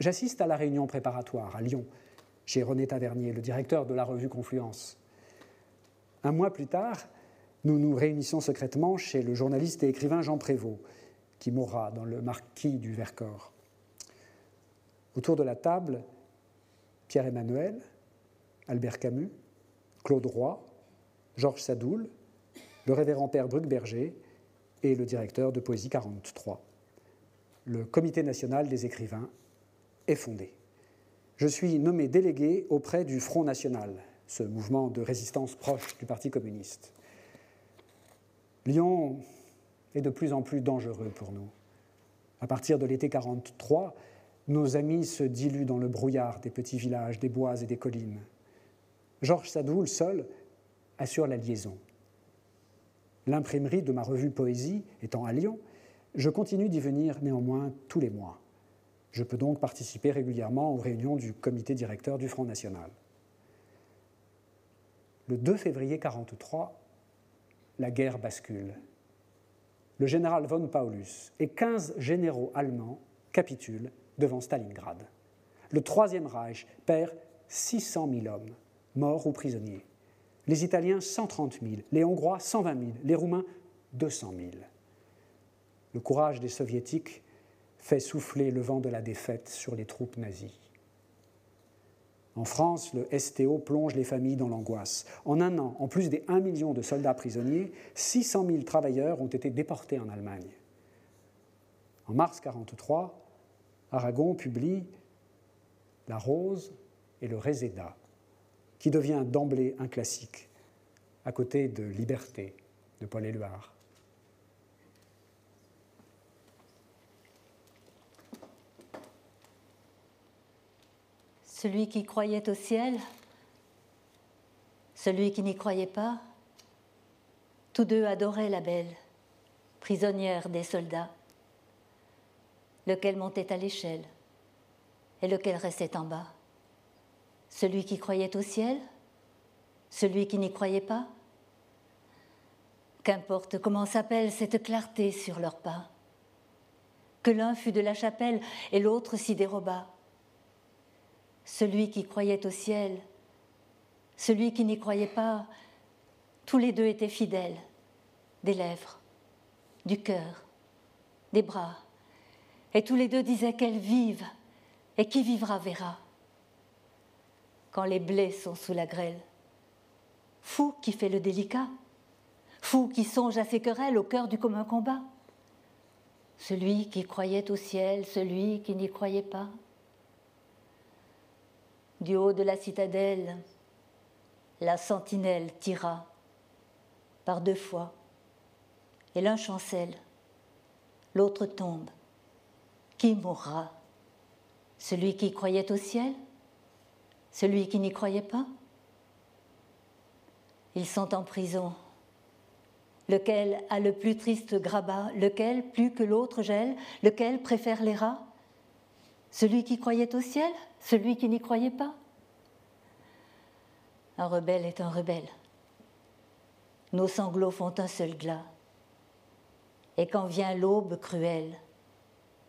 J'assiste à la réunion préparatoire à Lyon, chez René Tavernier, le directeur de la revue Confluence. Un mois plus tard, nous nous réunissons secrètement chez le journaliste et écrivain Jean Prévost, qui mourra dans le marquis du Vercors. Autour de la table, Pierre Emmanuel, Albert Camus, Claude Roy, Georges Sadoul, le révérend père Bruckberger et le directeur de Poésie 43. Le Comité national des écrivains Je suis nommé délégué auprès du Front national, ce mouvement de résistance proche du Parti communiste. Lyon est de plus en plus dangereux pour nous. À partir de l'été 43, nos amis se diluent dans le brouillard des petits villages, des bois et des collines. Georges Sadoul, seul, assure la liaison. L'imprimerie de ma revue Poésie étant à Lyon, je continue d'y venir néanmoins tous les mois. Je peux donc participer régulièrement aux réunions du comité directeur du Front National. Le 2 février 1943, la guerre bascule. Le général von Paulus et 15 généraux allemands capitulent devant Stalingrad. Le Troisième Reich perd 600 000 hommes, morts ou prisonniers. Les Italiens, 130 000, les Hongrois, 120 000, les Roumains, 200 000. Le courage des Soviétiques fait souffler le vent de la défaite sur les troupes nazies. En France, le STO plonge les familles dans l'angoisse. En un an, en plus des 1 million de soldats prisonniers, 600 000 travailleurs ont été déportés en Allemagne. En mars 1943, Aragon publie La Rose et le Réséda, qui devient d'emblée un classique, à côté de Liberté de Paul Éluard. Celui qui croyait au ciel, celui qui n'y croyait pas, tous deux adoraient la belle, prisonnière des soldats, lequel montait à l'échelle et lequel restait en bas, celui qui croyait au ciel, celui qui n'y croyait pas. Qu'importe comment s'appelle cette clarté sur leurs pas, que l'un fût de la chapelle et l'autre s'y déroba. Celui qui croyait au ciel, celui qui n'y croyait pas, tous les deux étaient fidèles, des lèvres, du cœur, des bras, et tous les deux disaient qu'elles vivent, et qui vivra verra. Quand les blés sont sous la grêle, fou qui fait le délicat, fou qui songe à ses querelles au cœur du commun combat, celui qui croyait au ciel, celui qui n'y croyait pas. Du haut de la citadelle, la sentinelle tira par deux fois, et l'un chancelle, l'autre tombe. Qui mourra? Celui qui croyait au ciel? Celui qui n'y croyait pas? Ils sont en prison. Lequel a le plus triste grabat? Lequel, plus que l'autre, gèle? Lequel préfère les rats? Celui qui croyait au ciel Celui qui n'y croyait pas Un rebelle est un rebelle. Nos sanglots font un seul glas. Et quand vient l'aube cruelle,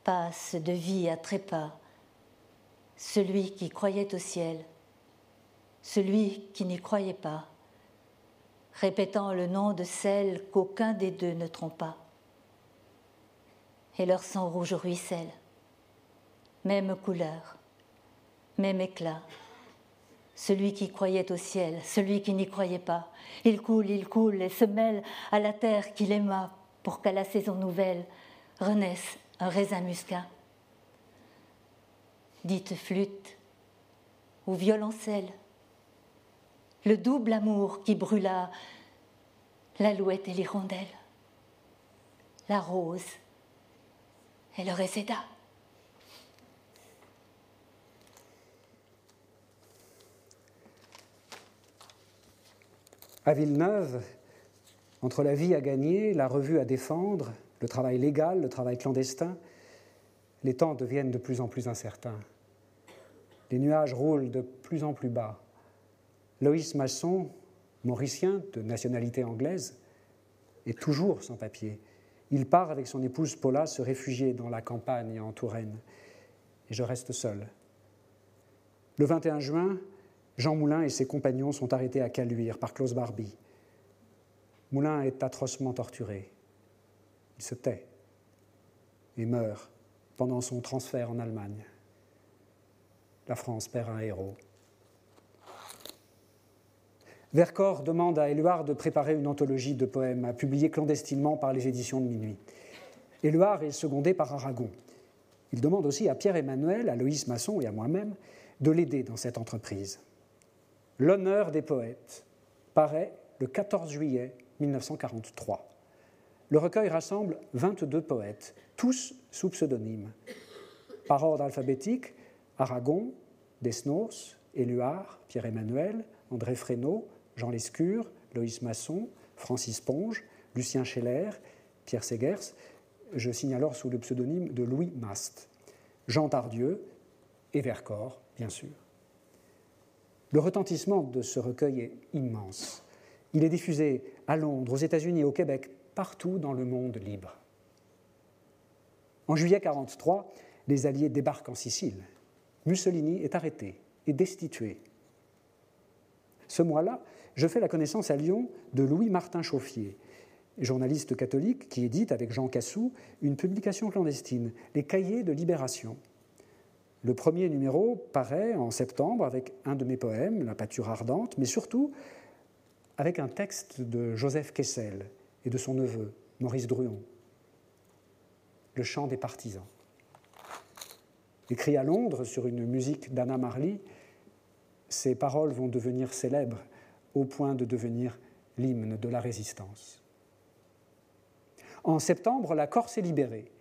passe de vie à trépas celui qui croyait au ciel, celui qui n'y croyait pas, répétant le nom de celle qu'aucun des deux ne trompa. Et leur sang rouge ruisselle, même couleur, même éclat. Celui qui croyait au ciel, celui qui n'y croyait pas, il coule, il coule et se mêle à la terre qu'il aima pour qu'à la saison nouvelle renaisse un raisin muscat. Dite flûte ou violoncelle, le double amour qui brûla l'alouette et l'hirondelle, la rose et le réséda. À Villeneuve, entre la vie à gagner, la revue à défendre, le travail légal, le travail clandestin, les temps deviennent de plus en plus incertains. Les nuages roulent de plus en plus bas. Loïs Masson, mauricien de nationalité anglaise, est toujours sans papier. Il part avec son épouse Paula se réfugier dans la campagne en Touraine. Et je reste seul. Le 21 juin, Jean Moulin et ses compagnons sont arrêtés à Caluire par Klaus Barbie. Moulin est atrocement torturé. Il se tait et meurt pendant son transfert en Allemagne. La France perd un héros. Vercors demande à Éluard de préparer une anthologie de poèmes à publier clandestinement par les éditions de Minuit. Éluard est secondé par Aragon. Il demande aussi à Pierre-Emmanuel, à Loïs Masson et à moi-même de l'aider dans cette entreprise. L'honneur des poètes paraît le 14 juillet 1943. Le recueil rassemble 22 poètes, tous sous pseudonyme. Par ordre alphabétique, Aragon, Desnos, Éluard, Pierre-Emmanuel, André Fresneau, Jean Lescure, Loïs Masson, Francis Ponge, Lucien Scheller, Pierre Segers, je signe alors sous le pseudonyme de Louis Mast, Jean Tardieu et Vercors, bien sûr. Le retentissement de ce recueil est immense. Il est diffusé à Londres, aux États-Unis, au Québec, partout dans le monde libre. En juillet 1943, les Alliés débarquent en Sicile. Mussolini est arrêté et destitué. Ce mois-là, je fais la connaissance à Lyon de Louis-Martin Chauffier, journaliste catholique qui édite avec Jean Cassou une publication clandestine, Les Cahiers de Libération. Le premier numéro paraît en septembre avec un de mes poèmes, La pâture ardente, mais surtout avec un texte de Joseph Kessel et de son neveu, Maurice Druon. Le chant des partisans. Écrit à Londres sur une musique d'Anna Marley, ces paroles vont devenir célèbres au point de devenir l'hymne de la résistance. En septembre, la Corse est libérée.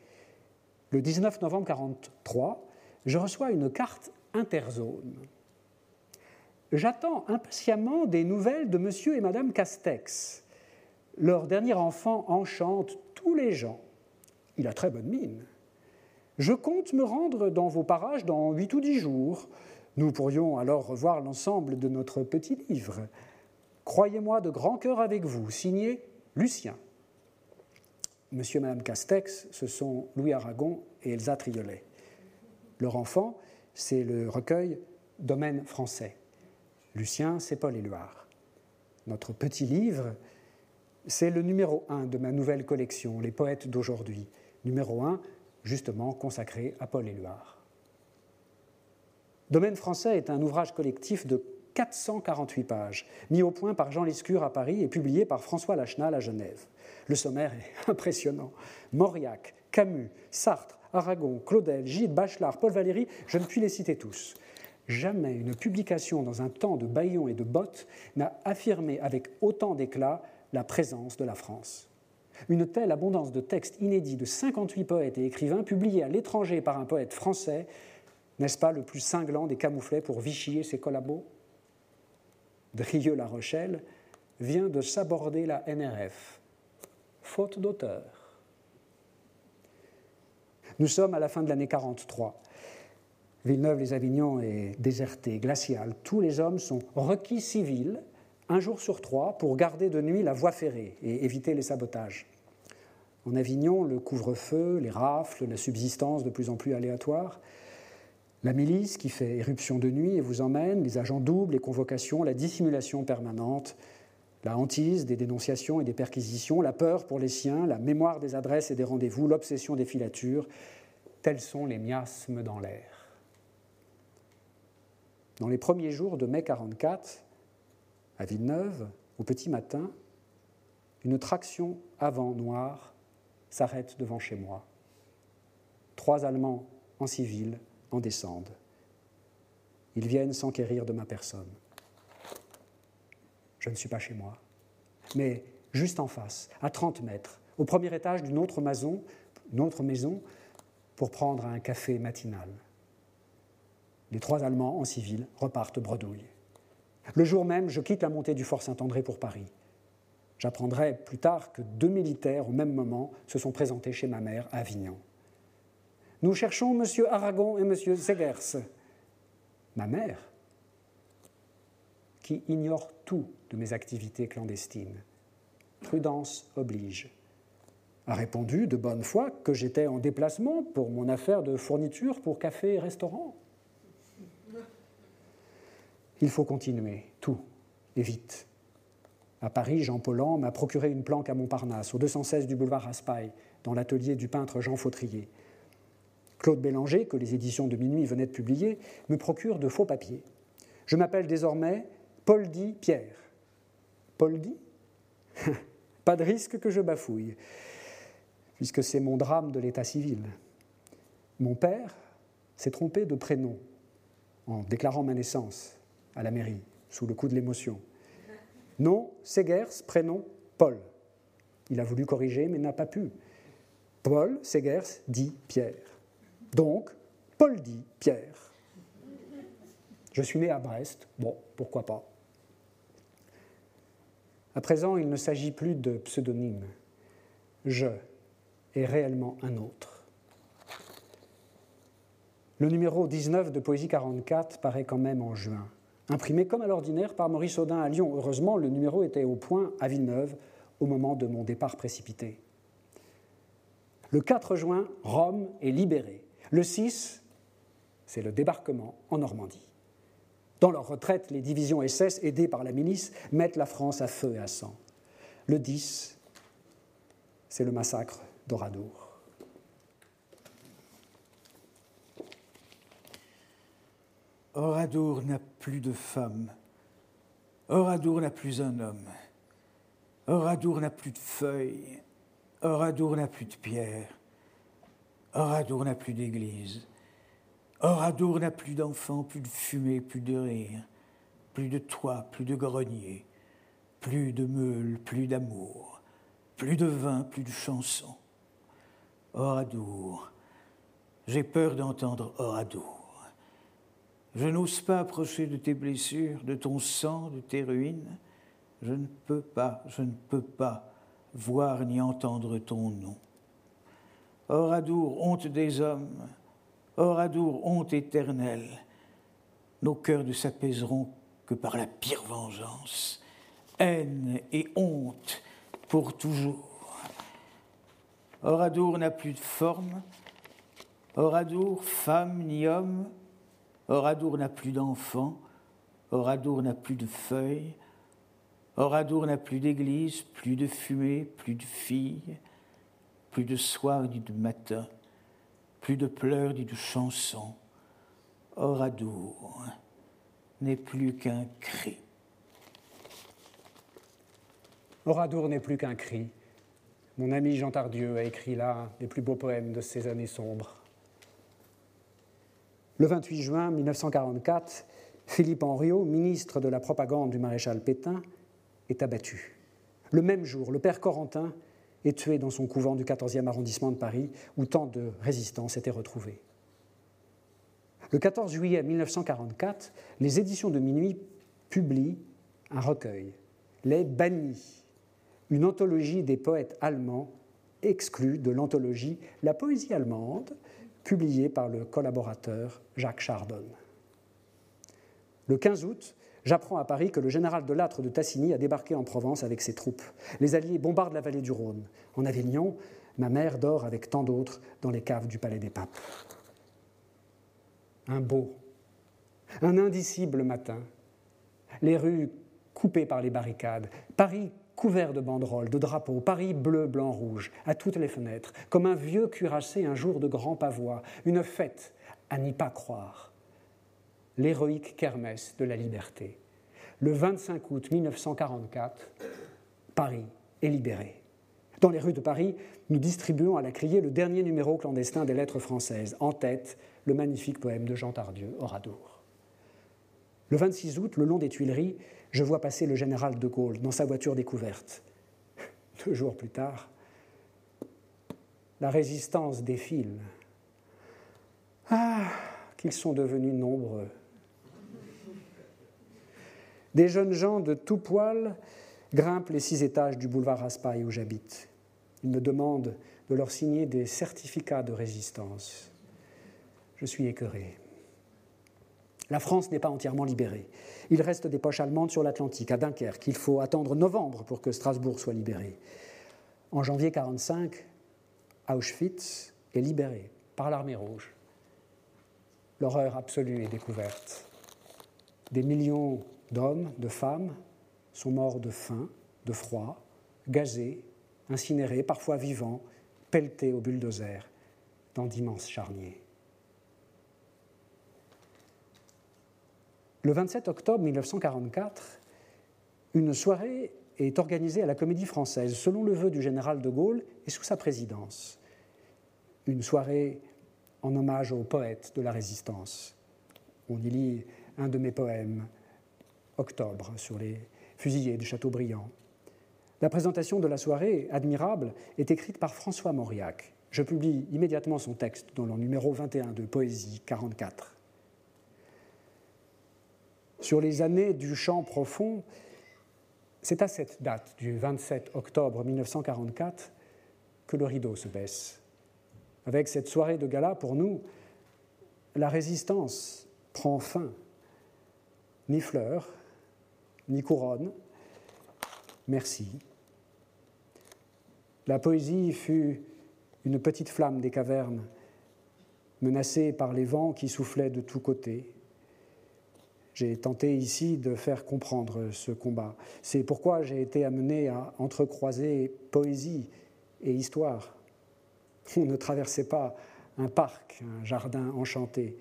Le 19 novembre 1943, je reçois une carte interzone j'attends impatiemment des nouvelles de monsieur et madame Castex. Leur dernier enfant enchante tous les gens. Il a très bonne mine. Je compte me rendre dans vos parages dans huit ou dix jours. Nous pourrions alors revoir l'ensemble de notre petit livre. Croyez-moi de grand cœur avec vous, signé Lucien. Monsieur et Madame Castex, ce sont Louis Aragon et Elsa Triolet. Leur enfant, c'est le recueil Domaine français. Lucien, c'est Paul Éluard. Notre petit livre, c'est le numéro un de ma nouvelle collection, Les poètes d'aujourd'hui. Numéro un, justement consacré à Paul Éluard. Domaine français est un ouvrage collectif de 448 pages, mis au point par Jean Lescure à Paris et publié par François Lachenal à Genève. Le sommaire est impressionnant. Mauriac, Camus, Sartre, Aragon, Claudel, Gide, Bachelard, Paul Valéry, je ne puis les citer tous. Jamais une publication dans un temps de baillons et de bottes n'a affirmé avec autant d'éclat la présence de la France. Une telle abondance de textes inédits de 58 poètes et écrivains publiés à l'étranger par un poète français, n'est-ce pas le plus cinglant des camouflets pour Vichy et ses collabos? Drieux-La Rochelle vient de s'aborder la NRF, faute d'auteur. Nous sommes à la fin de l'année 43. Villeneuve-les-Avignon est déserté, glacial. Tous les hommes sont requis civils, un jour sur trois, pour garder de nuit la voie ferrée et éviter les sabotages. En Avignon, le couvre-feu, les rafles, la subsistance de plus en plus aléatoire, la milice qui fait éruption de nuit et vous emmène, les agents doubles, les convocations, la dissimulation permanente, la hantise des dénonciations et des perquisitions, la peur pour les siens, la mémoire des adresses et des rendez-vous, l'obsession des filatures, tels sont les miasmes dans l'air. Dans les premiers jours de mai 44, à Villeneuve, au petit matin, une traction avant noire s'arrête devant chez moi. Trois Allemands en civil en descendent. Ils viennent s'enquérir de ma personne. Je ne suis pas chez moi, mais juste en face, à 30 mètres, au premier étage d'une autre maison, pour prendre un café matinal. Les trois Allemands en civil repartent bredouille. Le jour même, je quitte la montée du Fort Saint-André pour Paris. J'apprendrai plus tard que deux militaires, au même moment, se sont présentés chez ma mère à Avignon. Nous cherchons M. Aragon et M. Segers. Ma mère, qui ignore tout de mes activités clandestines, prudence oblige, a répondu de bonne foi que j'étais en déplacement pour mon affaire de fourniture pour café et restaurant. Il faut continuer, tout, et vite. À Paris, Jean Paulan m'a procuré une planque à Montparnasse, au 216 du boulevard Raspail, dans l'atelier du peintre Jean Fautrier. Claude Bélanger, que les éditions de Minuit venaient de publier, me procure de faux papiers. Je m'appelle désormais Paul Di Pierre. Paul Di Pas de risque que je bafouille, puisque c'est mon drame de l'état civil. Mon père s'est trompé de prénom en déclarant ma naissance à la mairie, sous le coup de l'émotion. Nom, Segers, prénom, Paul. Il a voulu corriger, mais n'a pas pu. Paul Segers dit Pierre. Donc, Paul dit Pierre. Je suis né à Brest, bon, pourquoi pas? À présent, il ne s'agit plus de pseudonyme. Je est réellement un autre. Le numéro 19 de Poésie 44 paraît quand même en juin imprimé comme à l'ordinaire par Maurice Audin à Lyon. Heureusement, le numéro était au point à Villeneuve au moment de mon départ précipité. Le 4 juin, Rome est libérée. Le 6, c'est le débarquement en Normandie. Dans leur retraite, les divisions SS, aidées par la milice, mettent la France à feu et à sang. Le 10, c'est le massacre d'Oradour. Oradour n'a plus de femme. Oradour n'a plus un homme. Oradour n'a plus de feuilles. Oradour n'a plus de pierre. Oradour n'a plus d'église. Oradour n'a plus d'enfants, plus de fumée, plus de rire, plus de toit, plus de grenier, plus de meules, plus d'amour, plus de vin, plus de chansons. Oradour, j'ai peur d'entendre Oradour. Je n'ose pas approcher de tes blessures, de ton sang, de tes ruines. Je ne peux pas, je ne peux pas voir ni entendre ton nom. Oradour, honte des hommes, Oradour, honte éternelle, nos cœurs ne s'apaiseront que par la pire vengeance, haine et honte pour toujours. Oradour n'a plus de forme, Oradour, femme ni homme, Oradour n'a plus d'enfants, Oradour n'a plus de feuilles, Oradour n'a plus d'église, plus de fumée, plus de filles, plus de soir ni de matin, plus de pleurs ni de chansons. Oradour n'est plus qu'un cri. Oradour n'est plus qu'un cri. Mon ami Jean Tardieu a écrit là les plus beaux poèmes de ces années sombres. Le 28 juin 1944, Philippe Henriot, ministre de la propagande du maréchal Pétain, est abattu. Le même jour, le père Corentin est tué dans son couvent du 14e arrondissement de Paris, où tant de résistance étaient retrouvées. Le 14 juillet 1944, les éditions de Minuit publient un recueil, Les Bannis, une anthologie des poètes allemands exclus de l'anthologie La poésie allemande, publiée par le collaborateur Jacques Chardon. Le 15 août, j'apprends à Paris que le général de Lattre de Tassigny a débarqué en Provence avec ses troupes. Les Alliés bombardent la vallée du Rhône. En Avignon, ma mère dort avec tant d'autres dans les caves du Palais des Papes. Un beau, un indicible matin, les rues coupées par les barricades, Paris couvert de banderoles, de drapeaux, Paris bleu, blanc, rouge, à toutes les fenêtres, comme un vieux cuirassé un jour de grand pavois, une fête à n'y pas croire. L'héroïque kermesse de la liberté. Le 25 août 1944, Paris est libéré. Dans les rues de Paris, nous distribuons à la criée le dernier numéro clandestin des lettres françaises. En tête, le magnifique poème de Jean Tardieu, Oradour. Le 26 août, le long des Tuileries, je vois passer le général de Gaulle dans sa voiture découverte. Deux jours plus tard, la résistance défile. Ah, qu'ils sont devenus nombreux. Des jeunes gens de tout poil grimpent les six étages du boulevard Raspail où j'habite. Ils me demandent de leur signer des certificats de résistance je suis écœuré. La France n'est pas entièrement libérée. Il reste des poches allemandes sur l'Atlantique, à Dunkerque. Il faut attendre novembre pour que Strasbourg soit libéré. En janvier 1945, Auschwitz est libéré par l'armée rouge. L'horreur absolue est découverte. Des millions d'hommes, de femmes sont morts de faim, de froid, gazés, incinérés, parfois vivants, pelletés au bulldozer dans d'immenses charniers. Le 27 octobre 1944, une soirée est organisée à la Comédie Française, selon le vœu du général de Gaulle et sous sa présidence. Une soirée en hommage aux poètes de la résistance. On y lit un de mes poèmes, Octobre, sur les fusillés de Châteaubriand. La présentation de la soirée, admirable, est écrite par François Mauriac. Je publie immédiatement son texte dans le numéro 21 de Poésie 44. Sur les années du chant profond, c'est à cette date du 27 octobre 1944 que le rideau se baisse. Avec cette soirée de gala, pour nous, la résistance prend fin. Ni fleurs, ni couronne. Merci. La poésie fut une petite flamme des cavernes, menacée par les vents qui soufflaient de tous côtés. J'ai tenté ici de faire comprendre ce combat. C'est pourquoi j'ai été amené à entrecroiser poésie et histoire. On ne traversait pas un parc, un jardin enchanté,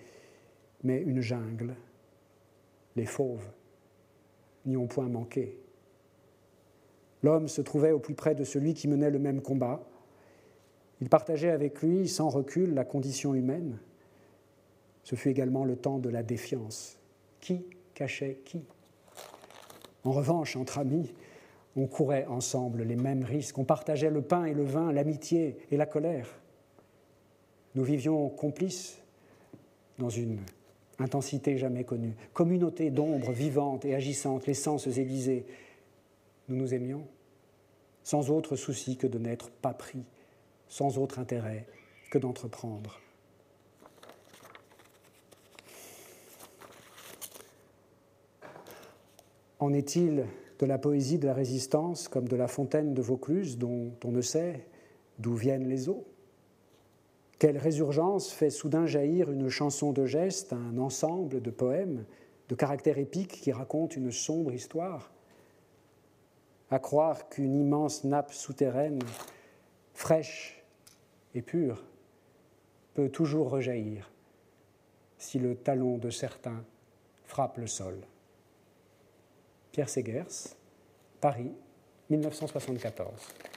mais une jungle. Les fauves n'y ont point manqué. L'homme se trouvait au plus près de celui qui menait le même combat. Il partageait avec lui, sans recul, la condition humaine. Ce fut également le temps de la défiance qui cachait qui? En revanche, entre amis, on courait ensemble les mêmes risques, on partageait le pain et le vin, l'amitié et la colère. Nous vivions complices dans une intensité jamais connue, communauté d'ombres vivantes et agissantes, les sens aiguisés. Nous nous aimions, sans autre souci que de n'être pas pris, sans autre intérêt que d'entreprendre. En est-il de la poésie de la résistance comme de la fontaine de Vaucluse dont on ne sait d'où viennent les eaux? Quelle résurgence fait soudain jaillir une chanson de gestes, un ensemble de poèmes de caractère épique qui racontent une sombre histoire? À croire qu'une immense nappe souterraine, fraîche et pure, peut toujours rejaillir si le talon de certains frappe le sol. Pierre Segers, Paris, 1974.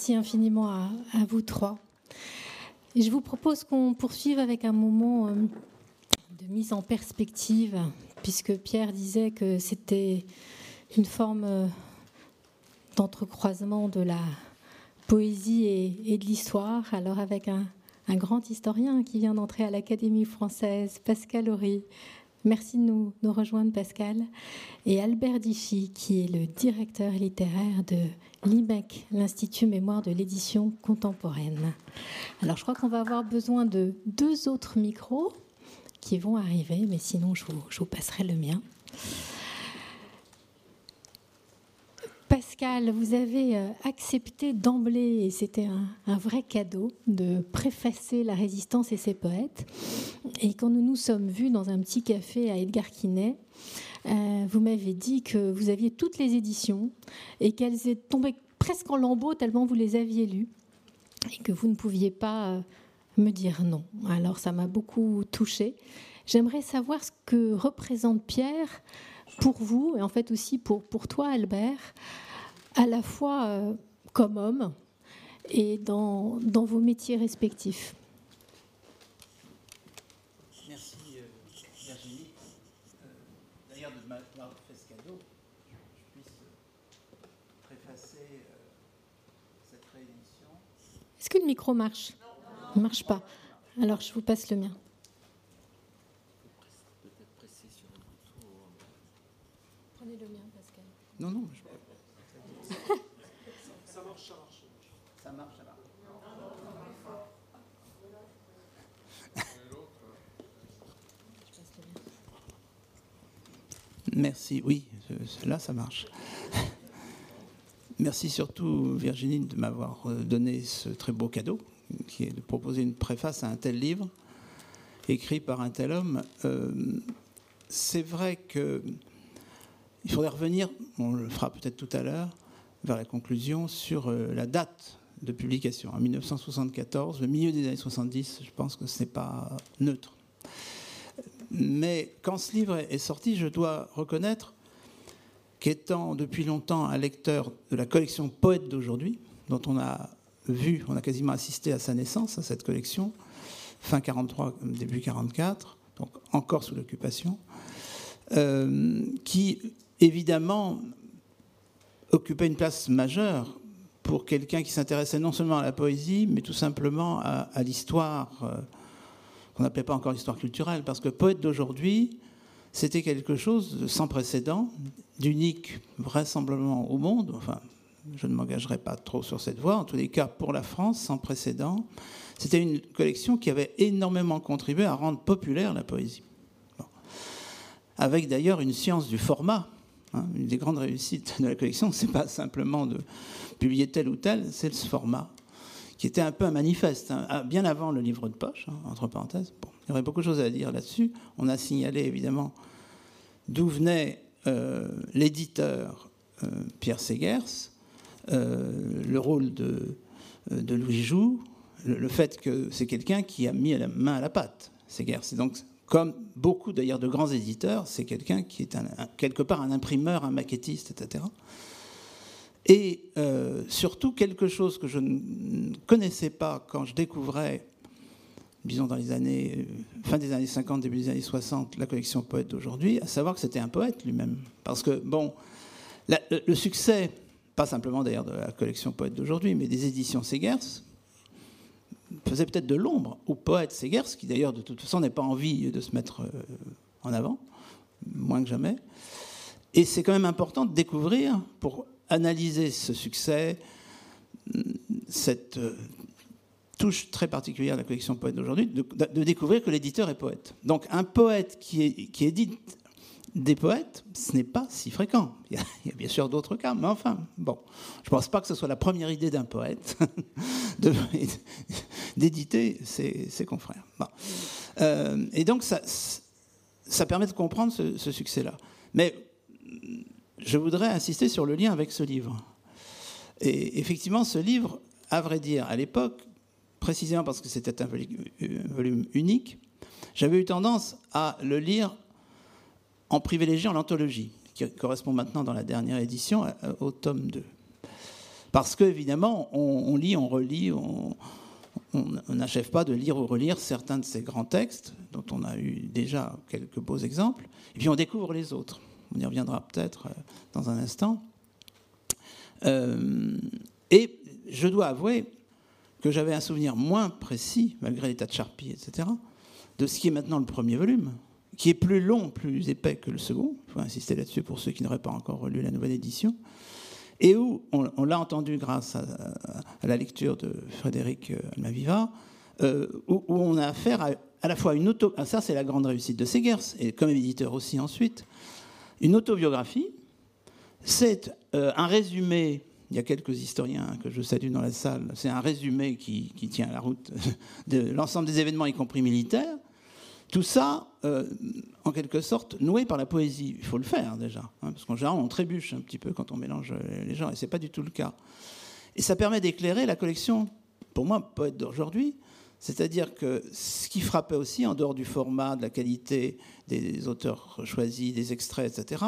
Merci, infiniment à, vous trois. Je vous propose qu'on poursuive avec un moment euh, de mise en perspective, puisque Pierre disait que c'était une forme euh, d'entrecroisement de la poésie et, de l'histoire. Alors avec un, un, grand historien qui vient d'entrer à l'Académie française, Pascal Horry. Merci de nous, rejoindre, Pascal. Et Albert Diffy, qui est le directeur littéraire de l'IMEC, l'Institut Mémoire de l'édition contemporaine. Alors, je crois qu'on va avoir besoin de deux autres micros qui vont arriver, mais sinon, je vous passerai le mien. Pascal, vous avez euh, accepté d'emblée, et c'était un, vrai cadeau, de préfacer La Résistance et ses poètes. Et quand nous nous sommes vus dans un petit café à Edgar Quinet, euh, vous m'avez dit que vous aviez toutes les éditions et qu'elles étaient tombées presque en lambeaux tellement vous les aviez lues et que vous ne pouviez pas euh, me dire non. Alors ça m'a beaucoup touchée. J'aimerais savoir ce que représente Pierre pour vous, et en fait aussi pour, pour toi, Albert, à la fois euh, comme homme et dans, dans vos métiers respectifs. Merci euh, Virginie. Euh, D'ailleurs, de m'avoir fait ce cadeau, je puisse préfacer cette réédition. Est-ce que le micro marche? Il ne marche pas. Alors, je vous passe le mien. Prenez le mien, Pascal. Non, non, je... ça marche, ça marche. Ça marche, ça marche. Merci, oui, là ça marche. Merci surtout Virginie de m'avoir euh, donné ce très beau cadeau, qui est de proposer une préface à un tel livre, écrit par un tel homme. Euh, c'est vrai que il faudrait revenir, on le fera peut-être tout à l'heure, vers la conclusion sur euh, la date de publication. En 1974, le milieu des années 70, je pense que ce n'est pas neutre. Mais quand ce livre est sorti, je dois reconnaître qu'étant depuis longtemps un lecteur de la collection Poète d'aujourd'hui, dont on a vu, on a quasiment assisté à sa naissance, à cette collection, fin 43, début 44, donc encore sous l'occupation, euh, qui évidemment, occupait une place majeure pour quelqu'un qui s'intéressait non seulement à la poésie, mais tout simplement à, l'histoire, euh, qu'on n'appelait pas encore l'histoire culturelle, parce que poète d'aujourd'hui, c'était quelque chose de sans précédent, d'unique vraisemblablement au monde, enfin, je ne m'engagerai pas trop sur cette voie, en tous les cas pour la France, sans précédent. C'était une collection qui avait énormément contribué à rendre populaire la poésie. Avec d'ailleurs une science du format Hein. Une des grandes réussites de la collection, c'est pas simplement de publier tel ou tel, c'est ce format qui était un peu un manifeste, hein. ah, bien avant le livre de poche, hein, entre parenthèses. il y aurait beaucoup de choses à dire là-dessus. On a signalé évidemment d'où venait euh, l'éditeur euh, Pierre Segers, euh, le rôle de, de Louis Joux, le, fait que c'est quelqu'un qui a mis la main à la pâte, Segers. C'est donc comme beaucoup d'ailleurs de grands éditeurs, c'est quelqu'un qui est quelque part un imprimeur, un maquettiste, etc. Et surtout quelque chose que je ne connaissais pas quand je découvrais disons dans les années, euh, fin des années 50, début des années 60, la collection poète d'aujourd'hui, à savoir que c'était un poète lui-même. Parce que, bon, le, succès, pas simplement d'ailleurs de la collection poète d'aujourd'hui, mais des éditions Segers, faisait peut-être de l'ombre au poète Segers, qui d'ailleurs de toute façon n'est pas envie de se mettre euh, en avant, moins que jamais. Et c'est quand même important de découvrir, pour analyser ce succès, cette euh, touche très particulière de la collection poète d'aujourd'hui, de, découvrir que l'éditeur est poète. Donc un poète qui, édite des poètes, ce n'est pas si fréquent. Il y a, bien sûr d'autres cas, mais enfin, bon, je ne pense pas que ce soit la première idée d'un poète d'éditer ses, confrères. Euh, et donc ça, ça permet de comprendre ce, ce succès-là. Mais je voudrais insister sur le lien avec ce livre. Et effectivement, ce livre, à vrai dire, à l'époque, précisément parce que c'était un volume unique, j'avais eu tendance à le lire en privilégiant l'anthologie, qui correspond maintenant dans la dernière édition au tome 2. Parce qu'évidemment, on, lit, on relit, on n'achève pas de lire ou relire certains de ces grands textes, dont on a eu déjà quelques beaux exemples, et puis on découvre les autres. On y reviendra peut-être euh, dans un instant. Euh, et je dois avouer que j'avais un souvenir moins précis, malgré l'état de charpie, etc., de ce qui est maintenant le premier volume, qui est plus long, plus épais que le second. Il faut insister là-dessus pour ceux qui n'auraient pas encore relu la nouvelle édition. Et où, on, l'a entendu grâce à, la lecture de Frédéric Almaviva, euh, où, on a affaire à, à la fois une auto... Ah, ça, c'est la grande réussite de Segers, et comme éditeur aussi ensuite, une autobiographie. C'est euh, un résumé il y a quelques historiens que je salue dans la salle. C'est un résumé qui, tient la route de l'ensemble des événements, y compris militaires. Tout ça, euh, en quelque sorte, noué par la poésie. Il faut le faire déjà, hein, parce qu'en général, on trébuche un petit peu quand on mélange les gens, et ce n'est pas du tout le cas. Et ça permet d'éclairer la collection, pour moi, poète d'aujourd'hui. C'est-à-dire que ce qui frappait aussi, en dehors du format, de la qualité des auteurs choisis, des extraits, etc.,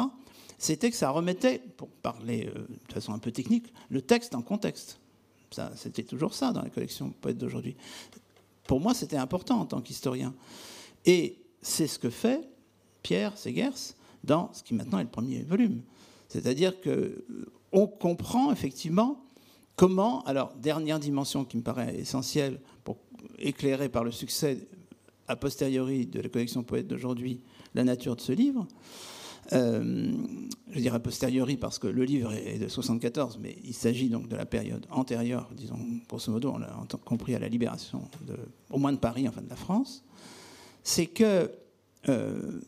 c'était que ça remettait, pour parler euh, de façon un peu technique, le texte en contexte. C'était toujours ça dans la collection poète d'aujourd'hui. Pour moi, c'était important en tant qu'historien. Et c'est ce que fait Pierre Segers dans ce qui maintenant est le premier volume. C'est-à-dire qu'on euh, comprend effectivement comment, alors, dernière dimension qui me paraît essentielle pour éclairer par le succès a posteriori de la collection poète d'aujourd'hui la nature de ce livre, euh, je dirais a posteriori parce que le livre est de 74, mais il s'agit donc de la période antérieure, disons, grosso modo, on l'a compris à la libération, au moins de Paris, enfin de la France, c'est que euh,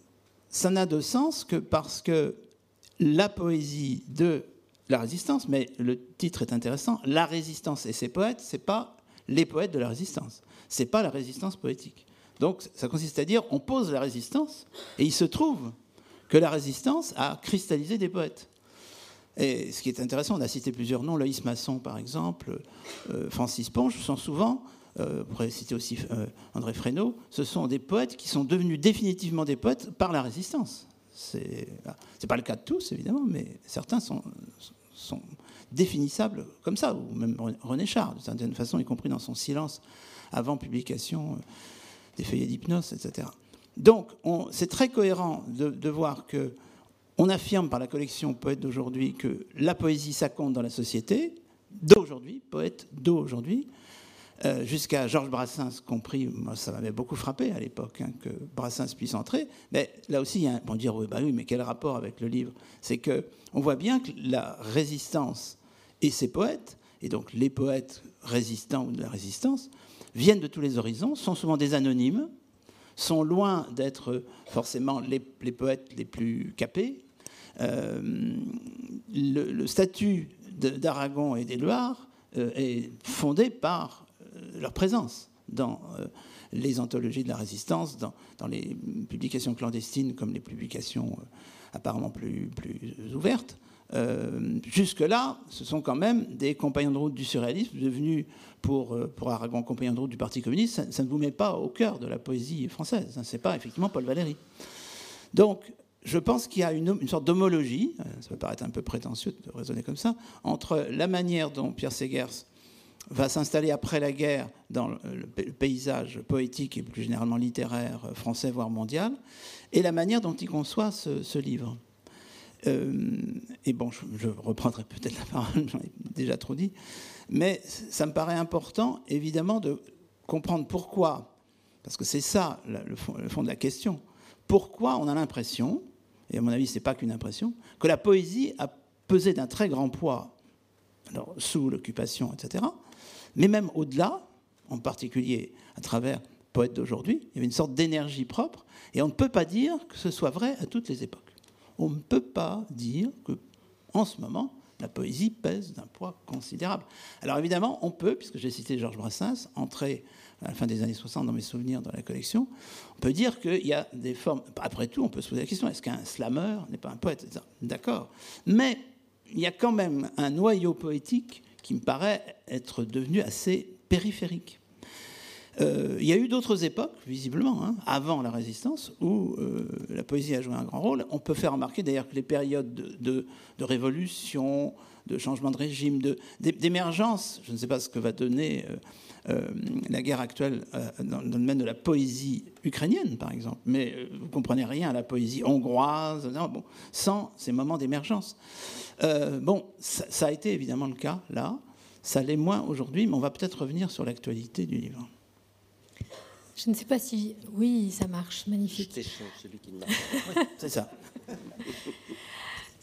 ça n'a de sens que parce que la poésie de la résistance, mais le titre est intéressant, La résistance et ses poètes, c'est pas les poètes de la résistance, c'est pas la résistance poétique. Donc ça consiste à dire on pose la résistance et il se trouve que la résistance a cristallisé des poètes. Et ce qui est intéressant, on a cité plusieurs noms, Loïs Masson par exemple, euh, Francis Ponge, sont souvent, euh, on pourrait citer aussi euh, André Fresneau, ce sont des poètes qui sont devenus définitivement des poètes par la résistance. C'est n'est pas le cas de tous évidemment, mais certains sont, définissables comme ça, ou même René Char, d'une certaine façon, y compris dans son silence avant publication des feuillets d'hypnose, etc. Donc, c'est très cohérent de, voir que on affirme par la collection Poète d'aujourd'hui que la poésie, ça compte dans la société, d'aujourd'hui, poète d'aujourd'hui, euh, jusqu'à Georges Brassens compris, moi ça m'avait beaucoup frappé à l'époque hein, que Brassens puisse entrer, mais là aussi, il y a un, bon dire oui, bah oui, mais quel rapport avec le livre? C'est que on voit bien que la résistance et ses poètes, et donc les poètes résistants ou de la résistance, viennent de tous les horizons, sont souvent des anonymes, sont loin d'être forcément les, poètes les plus capés, le, statut d'Aragon et des Loirs est fondé par leur présence dans les anthologies de la résistance, dans, les publications clandestines comme les publications apparemment plus, plus ouvertes. Euh, jusque-là, ce sont quand même des compagnons de route du surréalisme devenus, pour, euh, pour Aragon, compagnons de route du Parti communiste. Ça, ne vous met pas au cœur de la poésie française. Ce n'est pas effectivement Paul Valéry. Donc, je pense qu'il y a une, une sorte d'homologie, euh, ça peut paraître un peu prétentieux de raisonner comme ça, entre la manière dont Pierre Segers va s'installer après la guerre dans le paysage poétique et plus généralement littéraire français, voire mondial, et la manière dont il conçoit ce livre. Euh, et bon, je, reprendrai peut-être la parole, j'en ai déjà trop dit, mais ça me paraît important, évidemment, de comprendre pourquoi, parce que c'est ça le fond, le fond, de la question, pourquoi on a l'impression, et à mon avis, ce n'est pas qu'une impression, que la poésie a pesé d'un très grand poids, alors, sous l'occupation, etc., mais même au-delà, en particulier à travers poètes d'aujourd'hui, il y avait une sorte d'énergie propre, et on ne peut pas dire que ce soit vrai à toutes les époques on ne peut pas dire que, en ce moment, la poésie pèse d'un poids considérable. Alors évidemment, on peut, puisque j'ai cité Georges Brassens, entrer à la fin des années 60 dans mes souvenirs dans la collection, on peut dire qu'il y a des formes. Après tout, on peut se poser la question est-ce qu'un slammer n'est pas un poète D'accord. Mais il y a quand même un noyau poétique qui me paraît être devenu assez périphérique. Euh, il y a eu d'autres époques, visiblement, hein, avant la résistance, où euh, la poésie a joué un grand rôle. On peut faire remarquer d'ailleurs que les périodes de, révolution, de changement de régime, d'émergence, je ne sais pas ce que va donner euh, la guerre actuelle dans, le domaine de la poésie ukrainienne, par exemple, mais vous comprenez rien à la poésie hongroise, bon, sans ces moments d'émergence. bon, ça a été évidemment le cas là. Ça l'est moins aujourd'hui, mais on va peut-être revenir sur l'actualité du livre. Je ne sais pas si. Oui, ça marche, magnifique. celui qui marche. c'est ça.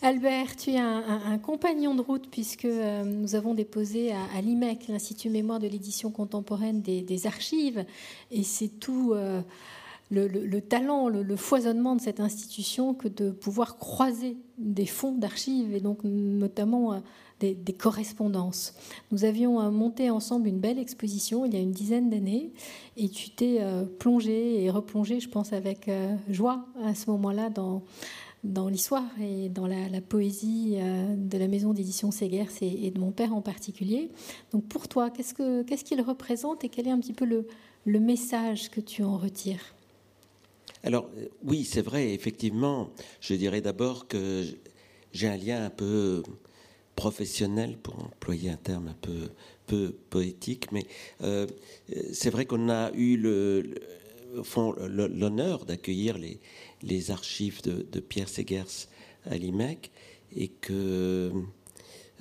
Albert, tu es un, compagnon de route puisque euh, nous avons déposé à, l'IMEC, l'Institut Mémoire de l'édition contemporaine, des, archives. Et c'est tout euh, le, talent, le, foisonnement de cette institution que de pouvoir croiser des fonds d'archives et donc notamment euh, des, correspondances. Nous avions monté ensemble une belle exposition il y a une dizaine d'années et tu t'es plongé et replongé, je pense, avec joie à ce moment-là dans, dans l'histoire et dans la, poésie de la maison d'édition Segers et, de mon père en particulier. Donc pour toi, qu'est-ce qu'il ce qu'il représente et quel est un petit peu le, message que tu en retires? Alors oui, c'est vrai, effectivement, je dirais d'abord que j'ai un lien un peu professionnel, pour employer un terme un peu, peu poétique, mais euh, c'est vrai qu'on a eu l'honneur d'accueillir les, les, archives de, Pierre Segers à l'IMEC et que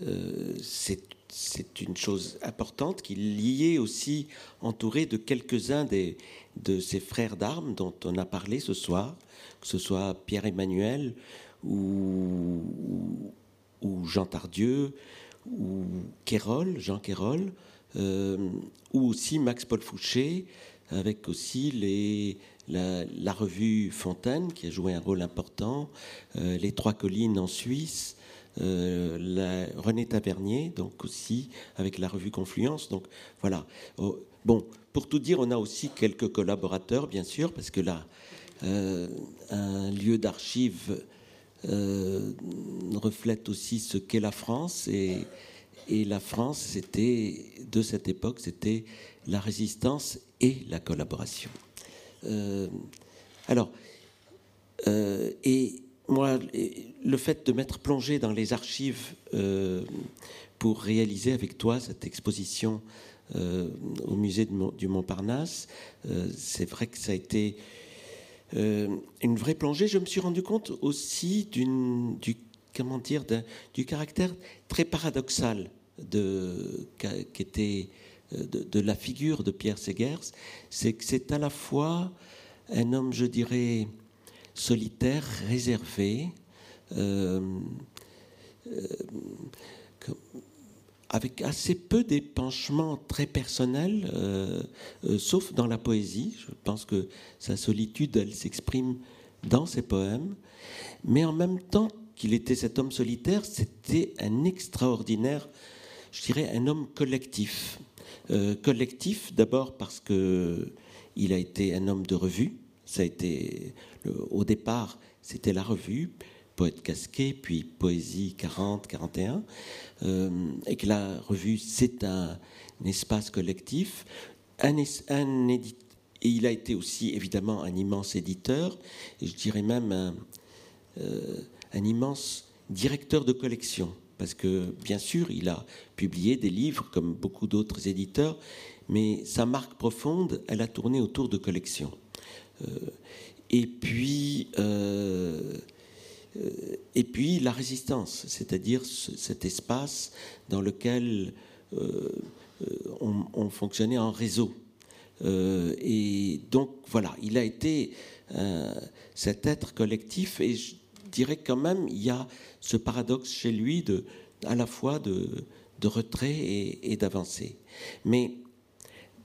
euh, c'est une chose importante qu'il y ait aussi entouré de quelques-uns de ses frères d'armes dont on a parlé ce soir, que ce soit Pierre-Emmanuel ou, ou Jean Tardieu, ou Quérol, Jean Quérol, euh, ou aussi Max Paul Fouché, avec aussi les, la, revue Fontaine, qui a joué un rôle important, euh, Les Trois Collines en Suisse, euh, René Tavernier, donc aussi avec la revue Confluence. Donc voilà. Oh, bon, pour tout dire, on a aussi quelques collaborateurs, bien sûr, parce que là, un lieu d'archives euh, reflète aussi ce qu'est la France. Et, et la France, c'était, de cette époque, c'était la résistance et la collaboration. Euh, alors, euh, et moi, le fait de m'être plongé dans les archives pour réaliser avec toi cette exposition au musée du Montparnasse, c'est vrai que ça a été euh, une vraie plongée, je me suis rendu compte aussi d'une, du, comment dire, du caractère très paradoxal de, qu'était euh, de, de, la figure de Pierre Segers. C'est que c'est à la fois un homme, je dirais, solitaire, réservé, euh, euh avec assez peu d'épanchements très personnels, euh, euh, sauf dans la poésie. Je pense que sa solitude, elle s'exprime dans ses poèmes, mais en même temps qu'il était cet homme solitaire, c'était un extraordinaire, je dirais, un homme collectif. Euh, collectif d'abord parce que il a été un homme de revue. Ça a été au départ, c'était la revue, poète casqué, puis poésie 40, 41, euh, et que la revue c'est un, espace collectif. Un, un et il a été aussi évidemment un immense éditeur, je dirais même euh, un immense directeur de collection parce que bien sûr, il a publié des livres comme beaucoup d'autres éditeurs, mais sa marque profonde, elle a tourné autour de collections. Euh, et puis, euh, euh, et puis la résistance, c'est-à-dire cet espace dans lequel on, fonctionnait en réseau. et donc voilà, il a été cet être collectif et je dirais quand même il y a ce paradoxe chez lui de, à la fois de, retrait et, d'avancée. Mais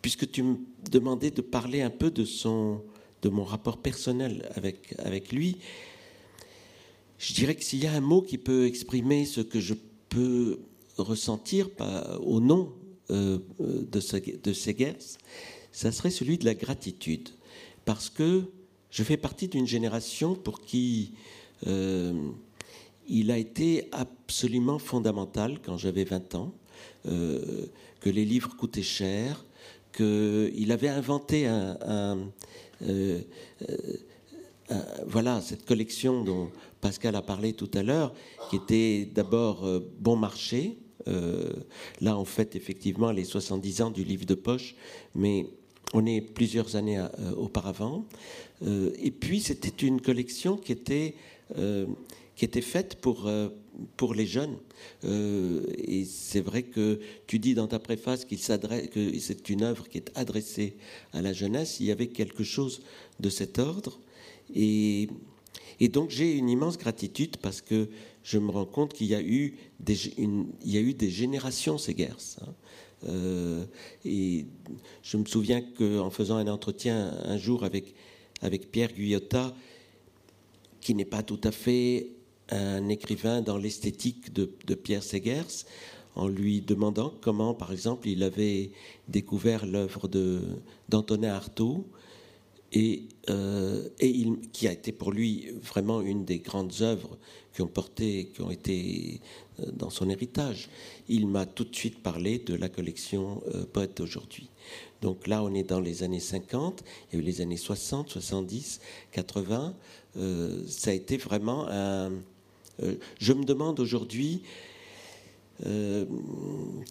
puisque tu me demandais de parler un peu de, son, de mon rapport personnel avec, avec lui, je dirais que s'il y a un mot qui peut exprimer ce que je peux ressentir au nom euh, de, de Segers, ça serait celui de la gratitude. Parce que je fais partie d'une génération pour qui il a été absolument fondamental quand j'avais 20 ans, euh, que les livres coûtaient cher, qu'il avait inventé euh, voilà, cette collection dont Pascal a parlé tout à l'heure, qui était d'abord bon marché. là, en fait, effectivement, les 70 ans du livre de poche, mais on est plusieurs années auparavant. et puis, c'était une collection qui était euh, qui était faite pour, euh, pour les jeunes. Euh, et c'est vrai que tu dis dans ta préface qu'il s'adresse, que c'est une œuvre qui est adressée à la jeunesse. Il y avait quelque chose de cet ordre. Et, et donc j'ai une immense gratitude parce que je me rends compte qu'il y a eu des, il y a eu des générations ces guerres. Hein. et je me souviens qu'en faisant un entretien un jour avec, avec Pierre Guyotat, qui n'est pas tout à fait un écrivain dans l'esthétique de, Pierre Segers, en lui demandant comment, par exemple, il avait découvert l'œuvre d'Antonin Artaud, et, euh, qui a été pour lui vraiment une des grandes œuvres qui ont porté, qui ont été euh, dans son héritage. Il m'a tout de suite parlé de la collection euh, Poète d'aujourd'hui. Donc là, on est dans les années 50, il y a eu les années 60, 70, 80. ça a été vraiment un. je me demande aujourd'hui euh,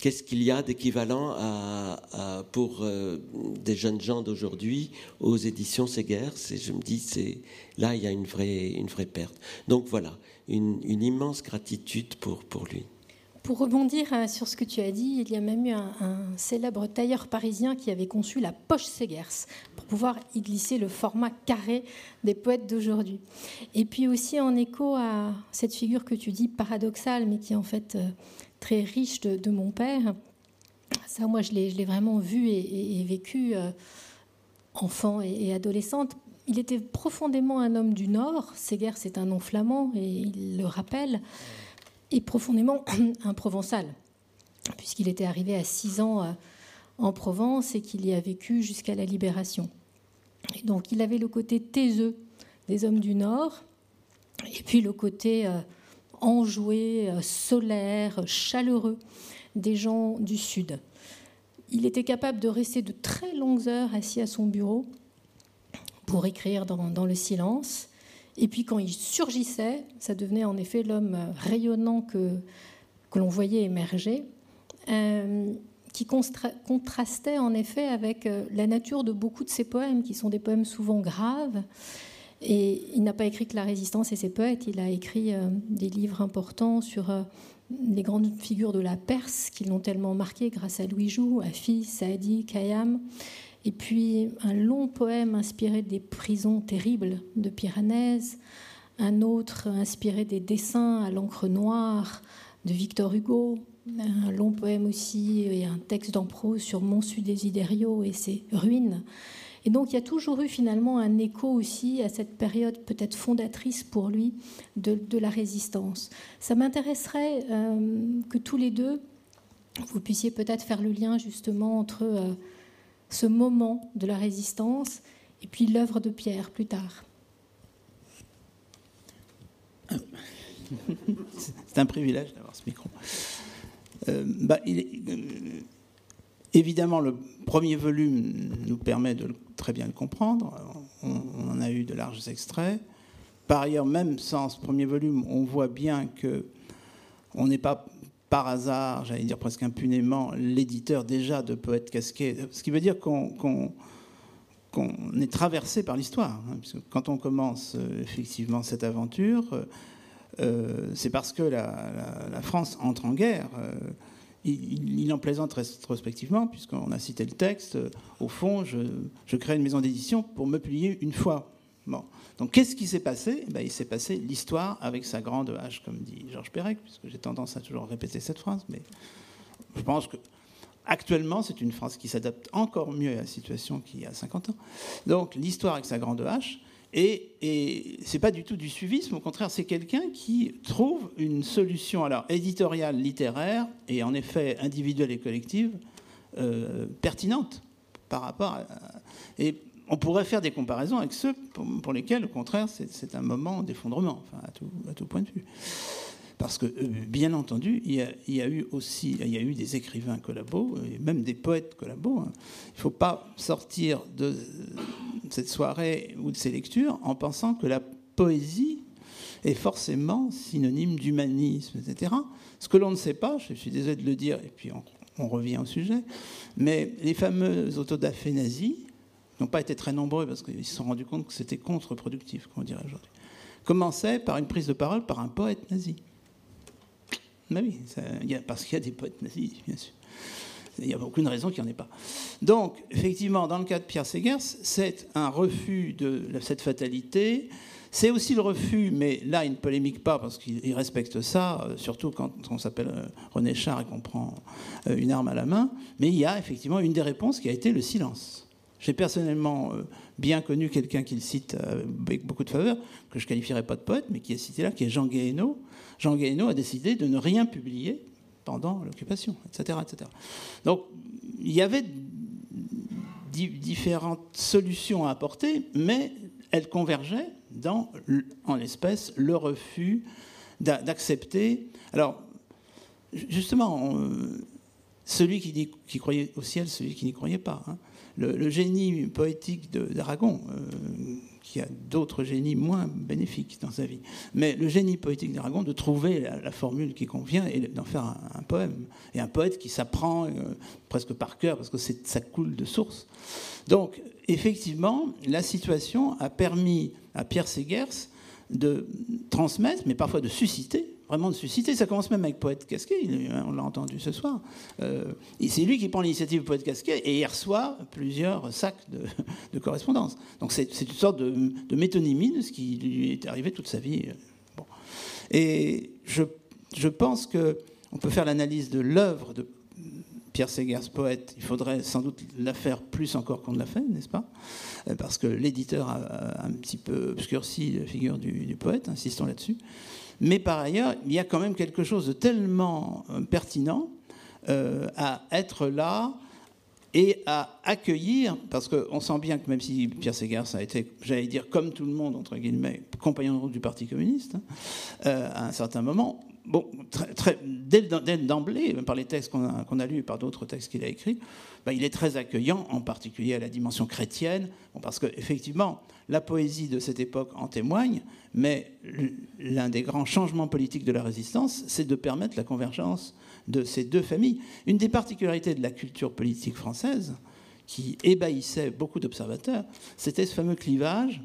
qu'est-ce qu'il y a d'équivalent à, pour euh, des jeunes gens d'aujourd'hui aux éditions Et je me dis, là, il y a une vraie, une vraie perte. Donc voilà, une, immense gratitude pour, pour lui. Pour rebondir euh, sur ce que tu as dit, il y a même eu un, célèbre tailleur parisien qui avait conçu la poche Segers pour pouvoir y glisser le format carré des poètes d'aujourd'hui. Et puis aussi en écho à cette figure que tu dis paradoxale, mais qui en fait très riche de, mon père. Ça, moi, je l'ai vraiment vu et, vécu euh, enfant et, adolescente. Il était profondément un homme du Nord. Séguer, c'est un nom flamand et il le rappelle. Et profondément un provençal, puisqu'il était arrivé à 6 ans euh, en Provence et qu'il y a vécu jusqu'à la libération. Et donc, il avait le côté taiseux des hommes du Nord et puis le côté euh, enjoué, euh, solaire, chaleureux des gens du Sud. Il était capable de rester de très longues heures assis à son bureau pour écrire dans, le silence. Et puis quand il surgissait, ça devenait en effet l'homme rayonnant que, que l'on voyait émerger, euh, qui contrastait en effet avec euh, la nature de beaucoup de ses poèmes, qui sont des poèmes souvent graves, et il n'a pas écrit que la résistance et ses poètes, il a écrit euh, des livres importants sur euh, les grandes figures de la Perse qui l'ont tellement marqué grâce à Louis Joux, Afi, Saadi, Khayyam. Et puis un long poème inspiré des prisons terribles de Piranèse, un autre inspiré des dessins à l'encre noire de Victor Hugo, un long poème aussi et un texte d'en prose sur Monsu Desiderio et ses ruines. Et donc il y a toujours eu finalement un écho aussi à cette période peut-être fondatrice pour lui de, la résistance. Ça m'intéresserait euh, que tous les deux, vous puissiez peut-être faire le lien justement entre euh, ce moment de la résistance et puis l'œuvre de Pierre plus tard. C'est un privilège d'avoir ce micro. Euh, bah, évidemment, le premier volume nous permet de très bien le comprendre. On, on, en a eu de larges extraits. Par ailleurs, même sans ce premier volume, on voit bien que on n'est pas par hasard, j'allais dire presque impunément, l'éditeur déjà de Poète Casquet. Ce qui veut dire qu'on est traversé par l'histoire. Hein, quand on commence euh, effectivement cette aventure, euh, c'est parce que la, France entre en guerre. Euh, il, en plaisante rétrospectivement, puisqu'on a cité le texte. Au fond, je, je crée une maison d'édition pour me plier une fois. Bon. Donc qu'est-ce qui s'est passé? Eh ben, Il s'est passé l'histoire avec sa grande hache, comme dit Georges Perec, puisque j'ai tendance à toujours répéter cette phrase, mais je pense que actuellement c'est une phrase qui s'adapte encore mieux à la situation qu'il y a 50 ans. Donc l'histoire avec sa grande hache, et, et c'est pas du tout du suivisme, au contraire, c'est quelqu'un qui trouve une solution alors éditoriale, littéraire, et en effet individuelle et collective, euh, pertinente par rapport à... Et on pourrait faire des comparaisons avec ceux pour, lesquels, au contraire, c'est un moment d'effondrement, à, tout, point de vue. Parce que, euh, bien entendu, il y, a, eu aussi il y a eu des écrivains collabos, et même des poètes collabos. Hein. Il ne faut pas sortir de cette soirée ou de ces lectures en pensant que la poésie est forcément synonyme d'humanisme, etc. Ce que l'on ne sait pas, je suis désolé de le dire, et puis on, on revient au sujet, mais les fameux autodafés nazis, n'ont pas été très nombreux parce qu'ils se sont rendus compte que c'était contre-productif, comme on dirait aujourd'hui, commençait par une prise de parole par un poète nazi. Ben oui, parce qu'il y a des poètes nazis, bien sûr. Il n'y a aucune raison qu'il n'y en ait pas. Donc, effectivement, dans le cas de Pierre Segers, c'est un refus de cette fatalité. C'est aussi le refus, mais là, il ne polémique pas parce qu'il respecte ça, euh, surtout quand on s'appelle euh, René Char et qu'on prend euh, une arme à la main. Mais il y a effectivement une des réponses qui a été le silence. J'ai personnellement euh, bien connu quelqu'un qui le cite euh, avec beaucoup de faveur, que je qualifierais pas de poète, mais qui est cité là, qui est Jean Guéhenno. Jean Guéhenno a décidé de ne rien publier pendant l'occupation, etc., etc. Donc, il y avait différentes solutions à apporter, mais elles convergeaient dans, en l'espèce, le refus d'accepter. Alors, justement, celui qui, qui, croyait au ciel, celui qui n'y croyait pas. Hein le, génie poétique d'Aragon, euh, qui a d'autres génies moins bénéfiques dans sa vie, mais le génie poétique d'Aragon de trouver la, formule qui convient et d'en faire un, poème. Et un poète qui s'apprend euh, presque par cœur, parce que ça coule de source. Donc, effectivement, la situation a permis à Pierre Segers de transmettre, mais parfois de susciter, vraiment de susciter. Ça commence même avec Poète Casquet, on l'a entendu ce soir. Euh, c'est lui qui prend l'initiative Poète Casquet et il reçoit plusieurs sacs de, de correspondance. Donc c'est une sorte de, métonymie de ce qui lui est arrivé toute sa vie. Et je, je pense qu'on peut faire l'analyse de l'œuvre de Pierre Segers, poète, il faudrait sans doute la faire plus encore qu'on ne l'a fait, n'est-ce pas? Euh, Parce que l'éditeur a un petit peu obscurci la figure du, du poète, insistons là-dessus. Mais par ailleurs, il y a quand même quelque chose de tellement euh, pertinent euh, à être là et à accueillir, parce qu'on sent bien que même si Pierre Segers a été, j'allais dire, comme tout le monde, entre guillemets, compagnon de route du Parti communiste, hein, euh, à un certain moment, bon, dès, d'emblée, par les textes qu'on a, qu'on a lus et par d'autres textes qu'il a écrits, ben, il est très accueillant, en particulier à la dimension chrétienne, parce qu'effectivement, la poésie de cette époque en témoigne, mais l'un des grands changements politiques de la résistance, c'est de permettre la convergence de ces deux familles. Une des particularités de la culture politique française, qui ébahissait beaucoup d'observateurs, c'était ce fameux clivage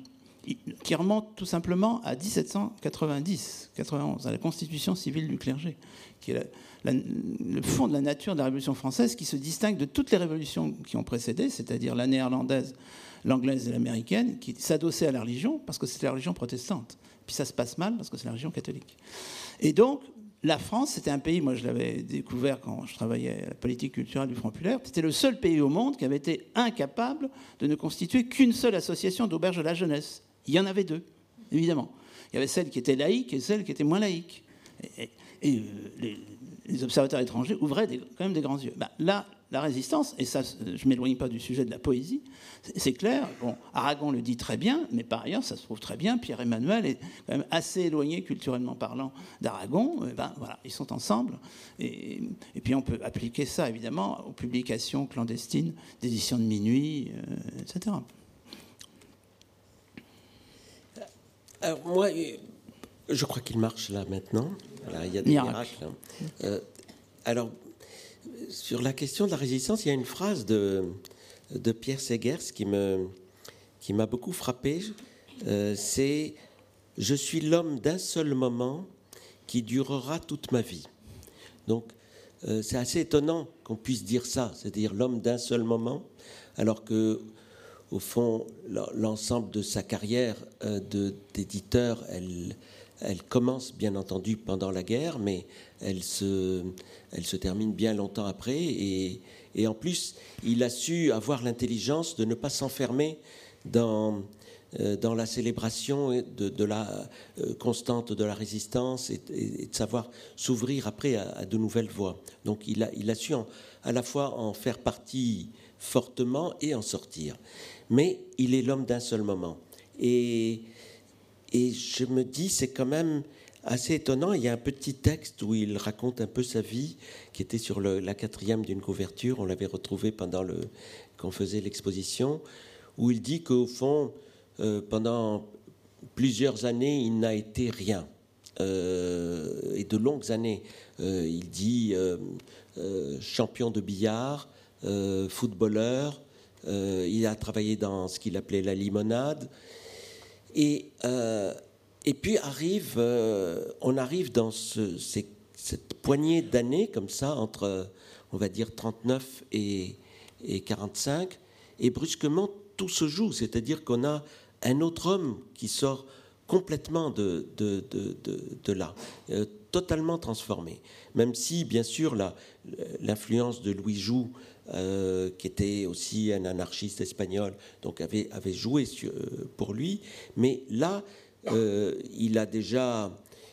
qui remonte tout simplement à 1790-91, à la constitution civile du clergé, qui est le fond de la nature de la Révolution française, qui se distingue de toutes les révolutions qui ont précédé, c'est-à-dire la néerlandaise, l'anglaise et l'américaine, qui s'adossaient à la religion parce que c'était la religion protestante. Puis ça se passe mal parce que c'est la religion catholique. Et donc, la France, c'était un pays, moi je l'avais découvert quand je travaillais à la politique culturelle du Front Populaire, c'était le seul pays au monde qui avait été incapable de ne constituer qu'une seule association d'auberge de la jeunesse. Il y en avait deux, évidemment. Il y avait celle qui était laïque et celle qui était moins laïque. Et, euh, les, observateurs étrangers ouvraient quand même des grands yeux. Bah, là, la résistance, et ça, je ne m'éloigne pas du sujet de la poésie, c'est clair, bon, Aragon le dit très bien, mais par ailleurs, ça se trouve très bien, Pierre-Emmanuel est quand même assez éloigné culturellement parlant d'Aragon, ben voilà, ils sont ensemble, et, puis on peut appliquer ça évidemment aux publications clandestines d'éditions de minuit, euh, etc. Alors moi, je crois qu'il marche là maintenant, il y a des miracles. Hein. Euh, alors, sur la question de la résistance, il y a une phrase de, de Pierre Segers qui me qui m'a beaucoup frappé. Euh, c'est je suis l'homme d'un seul moment qui durera toute ma vie. Donc euh, c'est assez étonnant qu'on puisse dire ça, c'est-à-dire l'homme d'un seul moment, alors que au fond l'ensemble de sa carrière euh, d'éditeur, elle commence bien entendu pendant la guerre, mais elle se, termine bien longtemps après. Et, en plus, il a su avoir l'intelligence de ne pas s'enfermer dans, euh, la célébration de, la euh, constante de la résistance et, de savoir s'ouvrir après à, de nouvelles voies. Donc il a su à la fois en faire partie fortement et en sortir. Mais il est l'homme d'un seul moment. Et et je me dis, c'est quand même assez étonnant. Il y a un petit texte où il raconte un peu sa vie, qui était sur la quatrième d'une couverture. On l'avait retrouvé pendant le qu'on faisait l'exposition, où il dit qu'au fond, euh, pendant plusieurs années, il n'a été rien. Euh, et de longues années. Euh, il dit champion de billard, footballeur. Il a travaillé dans ce qu'il appelait la limonade. Et, euh, et puis arrive, euh, on arrive dans cette poignée d'années comme ça, entre, on va dire, 39 et, et 45, et brusquement, tout se joue, c'est-à-dire qu'on a un autre homme qui sort complètement de, de, de, de là, euh, totalement transformé. Même si, bien sûr, l'influence de Louis Joux euh, qui était aussi un anarchiste espagnol, donc avait, joué euh, pour lui. Mais là, euh, il a déjà,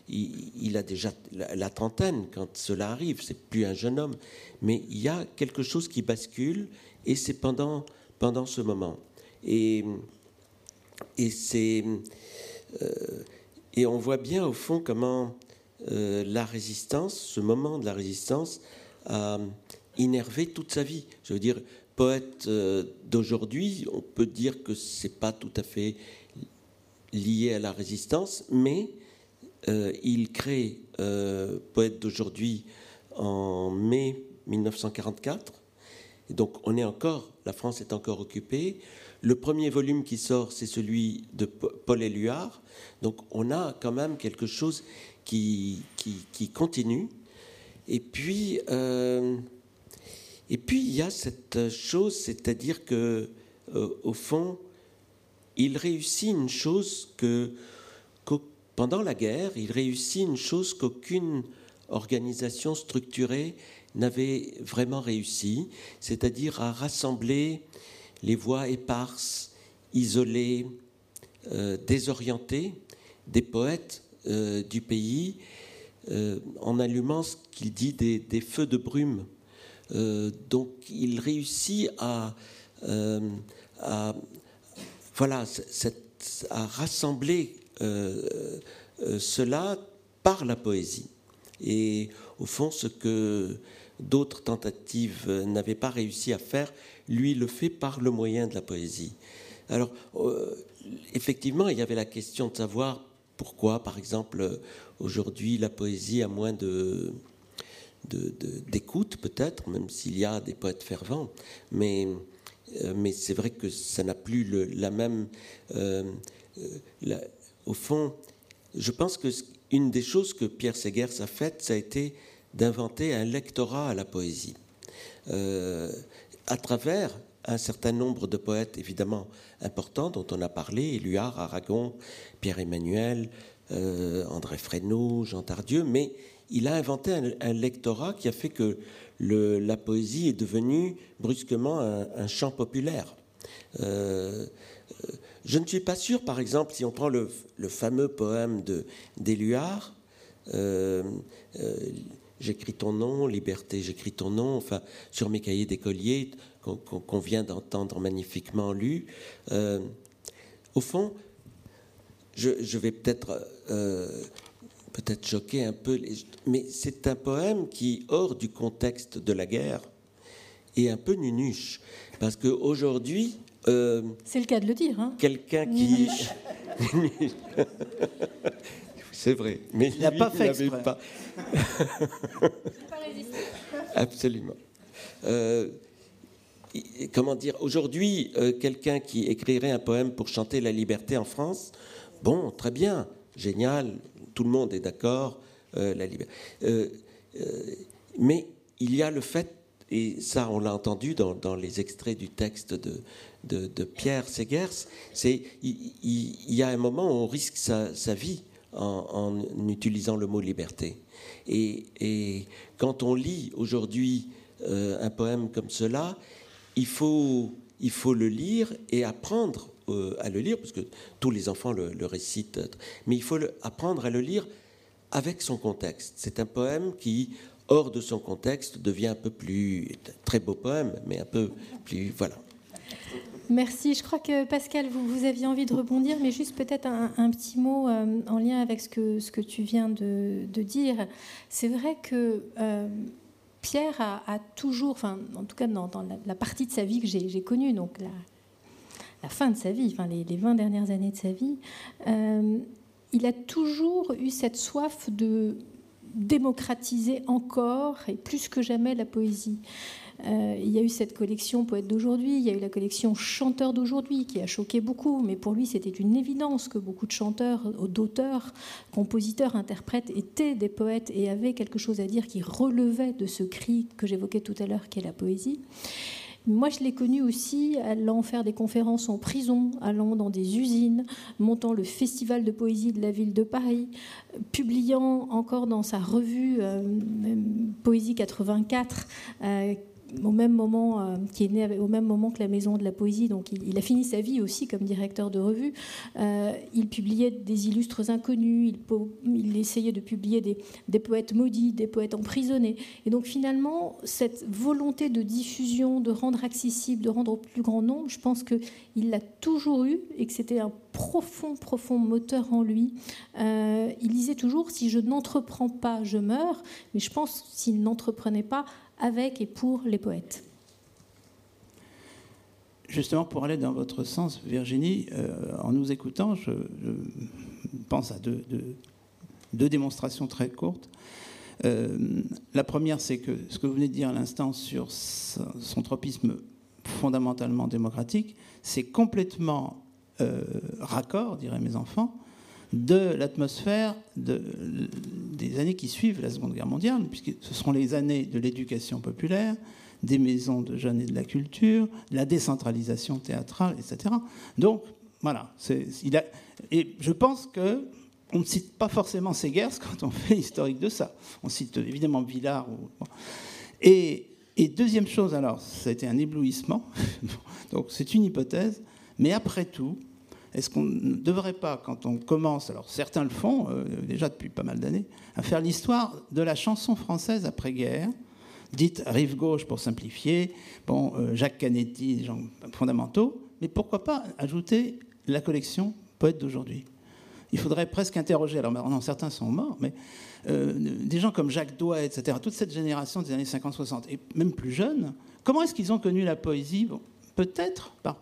il, a déjà la, trentaine quand cela arrive. C'est plus un jeune homme, mais il y a quelque chose qui bascule, et c'est pendant pendant ce moment. Et et c'est et on voit bien au fond comment la résistance, ce moment de la résistance, a, innervé toute sa vie. Je veux dire, poète euh, d'aujourd'hui, on peut dire que c'est pas tout à fait lié à la résistance, mais euh, il crée euh, poète d'aujourd'hui en mai 1944. Et donc on est encore, la France est encore occupée. Le premier volume qui sort, c'est celui de Paul Éluard. Donc on a quand même quelque chose qui, qui, continue. Et puis, et puis il y a cette chose, c'est-à-dire que euh, au fond, il réussit une chose que, pendant la guerre, il réussit une chose qu'aucune organisation structurée n'avait vraiment réussi, c'est-à-dire à rassembler les voix éparses, isolées, euh, désorientées des poètes euh, du pays, en allumant ce qu'il dit des feux de brume. euh, donc il réussit à, euh, voilà, à rassembler euh, cela par la poésie. Et au fond, ce que d'autres tentatives n'avaient pas réussi à faire, lui le fait par le moyen de la poésie. Alors, effectivement, il y avait la question de savoir pourquoi, par exemple, aujourd'hui, la poésie a moins de, d'écoute peut-être, même s'il y a des poètes fervents, mais, euh, mais c'est vrai que ça n'a plus la même... Euh, euh, au fond, je pense que une des choses que Pierre Segers a faites, ça a été d'inventer un lectorat à la poésie, à travers un certain nombre de poètes évidemment importants dont on a parlé, Éluard, Aragon, Pierre-Emmanuel, André Fresneau, Jean Tardieu, mais il a inventé un, lectorat qui a fait que la poésie est devenue brusquement un, chant populaire. Euh, euh, je ne suis pas sûr, par exemple, si on prend le, fameux poème d'Éluard, euh, J'écris ton nom, liberté, j'écris ton nom, enfin, sur mes cahiers d'écolier qu'on vient d'entendre magnifiquement lu. au fond, je, vais peut-être peut-être choquer un peu, mais c'est un poème qui, hors du contexte de la guerre, est un peu nunuche. Parce qu'aujourd'hui. Euh, c'est le cas de le dire. Hein. Quelqu'un qui. c'est vrai. Mais il n'a pas fait il pas. Absolument. Euh, comment dire Aujourd'hui, euh, quelqu'un qui écrirait un poème pour chanter la liberté en France, bon, très bien, génial, tout le monde est d'accord, euh, la liberté. Euh, euh, mais il y a le fait, et ça on l'a entendu dans, les extraits du texte de, de, Pierre Segers, c'est il, y a un moment où on risque sa, vie en, utilisant le mot liberté. Et, quand on lit aujourd'hui un poème comme cela, il faut, il faut le lire et apprendre euh, à le lire, parce que tous les enfants le, récitent, mais il faut apprendre à le lire avec son contexte. C'est un poème qui, hors de son contexte, devient un peu plus, très beau poème, mais un peu plus, voilà. Merci. Je crois que Pascal, vous, vous aviez envie de rebondir, mais juste peut-être un, petit mot euh, en lien avec ce que, ce que tu viens de, dire. C'est vrai que euh, Pierre a, toujours, enfin, en tout cas dans, la, partie de sa vie que j'ai connue, donc la fin de sa vie, enfin les, 20 dernières années de sa vie, euh, il a toujours eu cette soif de démocratiser encore et plus que jamais la poésie. Euh, il y a eu cette collection Poète d'aujourd'hui, il y a eu la collection Chanteurs d'aujourd'hui qui a choqué beaucoup, mais pour lui c'était une évidence que beaucoup de chanteurs, d'auteurs, compositeurs, interprètes étaient des poètes et avaient quelque chose à dire qui relevait de ce cri que j'évoquais tout à l'heure qu'est la poésie. Moi, je l'ai connu aussi allant faire des conférences en prison, allant dans des usines, montant le festival de poésie de la ville de Paris, publiant encore dans sa revue euh, Poésie 84, au même moment, euh, qui est né au même moment que la Maison de la Poésie, donc il, a fini sa vie aussi comme directeur de revue. Euh, il publiait des illustres inconnus, il, essayait de publier des, poètes maudits, des poètes emprisonnés. Et donc finalement, cette volonté de diffusion, de rendre accessible, de rendre au plus grand nombre, je pense qu'il l'a toujours eu et que c'était un profond, profond moteur en lui. Euh, il disait toujours, si je n'entreprends pas, je meurs, mais je pense s'il n'entreprenait pas, avec et pour les poètes. Justement, pour aller dans votre sens, Virginie, euh, en nous écoutant, je, pense à deux, démonstrations très courtes. Euh, la première, c'est que ce que vous venez de dire à l'instant sur son tropisme fondamentalement démocratique, c'est complètement euh, raccord, diraient mes enfants, de l'atmosphère de, des années qui suivent la Seconde Guerre mondiale, puisque ce seront les années de l'éducation populaire, des maisons de jeunes et de la culture, la décentralisation théâtrale, etc. Donc, voilà. Il a, et je pense que on ne cite pas forcément ces guerres quand on fait historique de ça. On cite évidemment Villard. Et, et, deuxième chose, alors, ça a été un éblouissement. Donc, c'est une hypothèse. Mais après tout, est-ce qu'on ne devrait pas, quand on commence, alors certains le font euh, déjà depuis pas mal d'années, à faire l'histoire de la chanson française après-guerre, dite rive gauche pour simplifier, bon, euh, Jacques Canetti, des gens fondamentaux, mais pourquoi pas ajouter la collection Poète d'aujourd'hui? Il faudrait presque interroger, alors non, certains sont morts, mais euh, des gens comme Jacques Doigt, etc., toute cette génération des années 50-60, et même plus jeunes, comment est-ce qu'ils ont connu la poésie? Peut-être par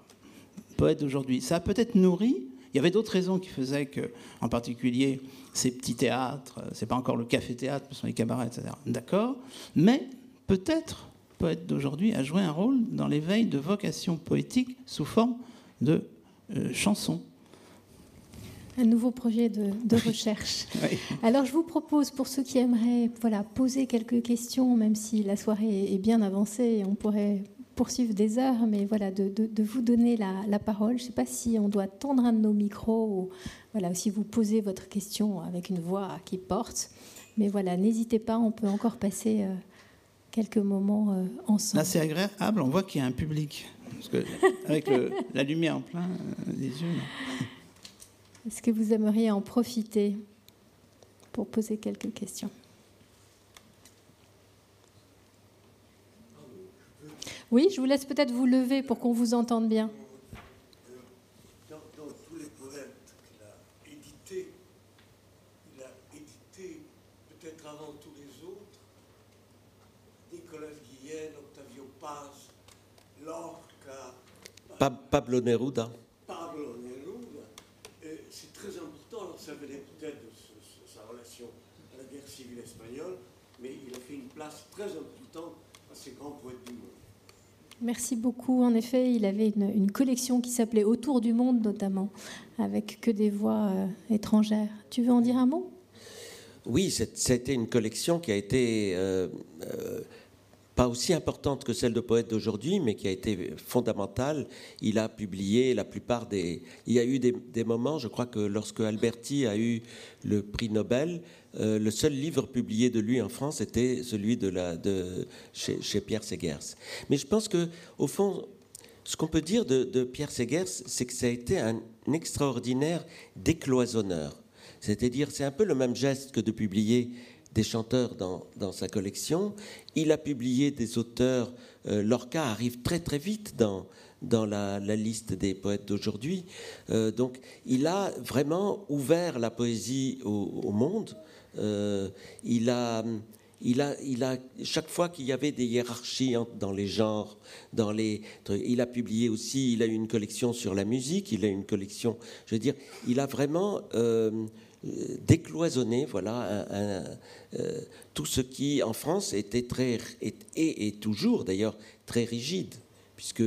poète d'aujourd'hui. Ça a peut-être nourri. Il y avait d'autres raisons qui faisaient que, en particulier, ces petits théâtres, c'est pas encore le café-théâtre, ce sont les cabarets, etc. D'accord Mais peut-être, poète d'aujourd'hui a joué un rôle dans l'éveil de vocations poétiques sous forme de euh, chansons. Un nouveau projet de, recherche. Alors je vous propose, pour ceux qui aimeraient voilà, poser quelques questions, même si la soirée est bien avancée, on pourrait poursuivre des heures, mais voilà, de, vous donner la, parole. Je ne sais pas si on doit tendre un de nos micros ou voilà, si vous posez votre question avec une voix qui porte. Mais voilà, n'hésitez pas, on peut encore passer euh, quelques moments euh, ensemble. Là, c'est agréable, on voit qu'il y a un public. Parce que, avec le- la lumière en plein euh, des yeux. Est-ce que vous aimeriez en profiter pour poser quelques questions? Oui, je vous laisse peut-être vous lever pour qu'on vous entende bien. Dans, dans tous les poèmes qu'il a édités, il a édité peut-être avant tous les autres Nicolas Guillen, Octavio Paz, Lorca, Pa- Pablo Neruda. Pablo Neruda. C'est très important, alors ça venait peut-être de ce- ce- sa relation à la guerre civile espagnole, mais il a fait une place très importante à ces grands poètes du monde. Merci beaucoup. En effet, il avait une, collection qui s'appelait Autour du monde, notamment, avec que des voix euh, étrangères. Tu veux en dire un mot? Oui, c'était une collection qui a été euh, euh, pas aussi importante que celle de poètes d'aujourd'hui, mais qui a été fondamentale. Il a publié la plupart des. Il y a eu des, moments, je crois que lorsque Alberti a eu le prix Nobel, euh, le seul livre publié de lui en France était celui de chez, Pierre Segers. Mais je pense que, au fond, ce qu'on peut dire de, de Pierre Segers, c'est que ça a été un extraordinaire décloisonneur. C'est-à-dire, c'est un peu le même geste que de publier des chanteurs dans, sa collection. Il a publié des auteurs. euh, Lorca arrive très très vite dans, la, liste des poètes d'aujourd'hui. Euh, donc, il a vraiment ouvert la poésie au, monde. Euh, il a. Il a, il a, chaque fois qu'il y avait des hiérarchies dans les genres, dans les, il a publié aussi, il a eu une collection sur la musique, il a une collection, je veux dire, il a vraiment euh, euh, décloisonné, voilà, euh, tout ce qui en France était très et est toujours d'ailleurs très rigide, puisque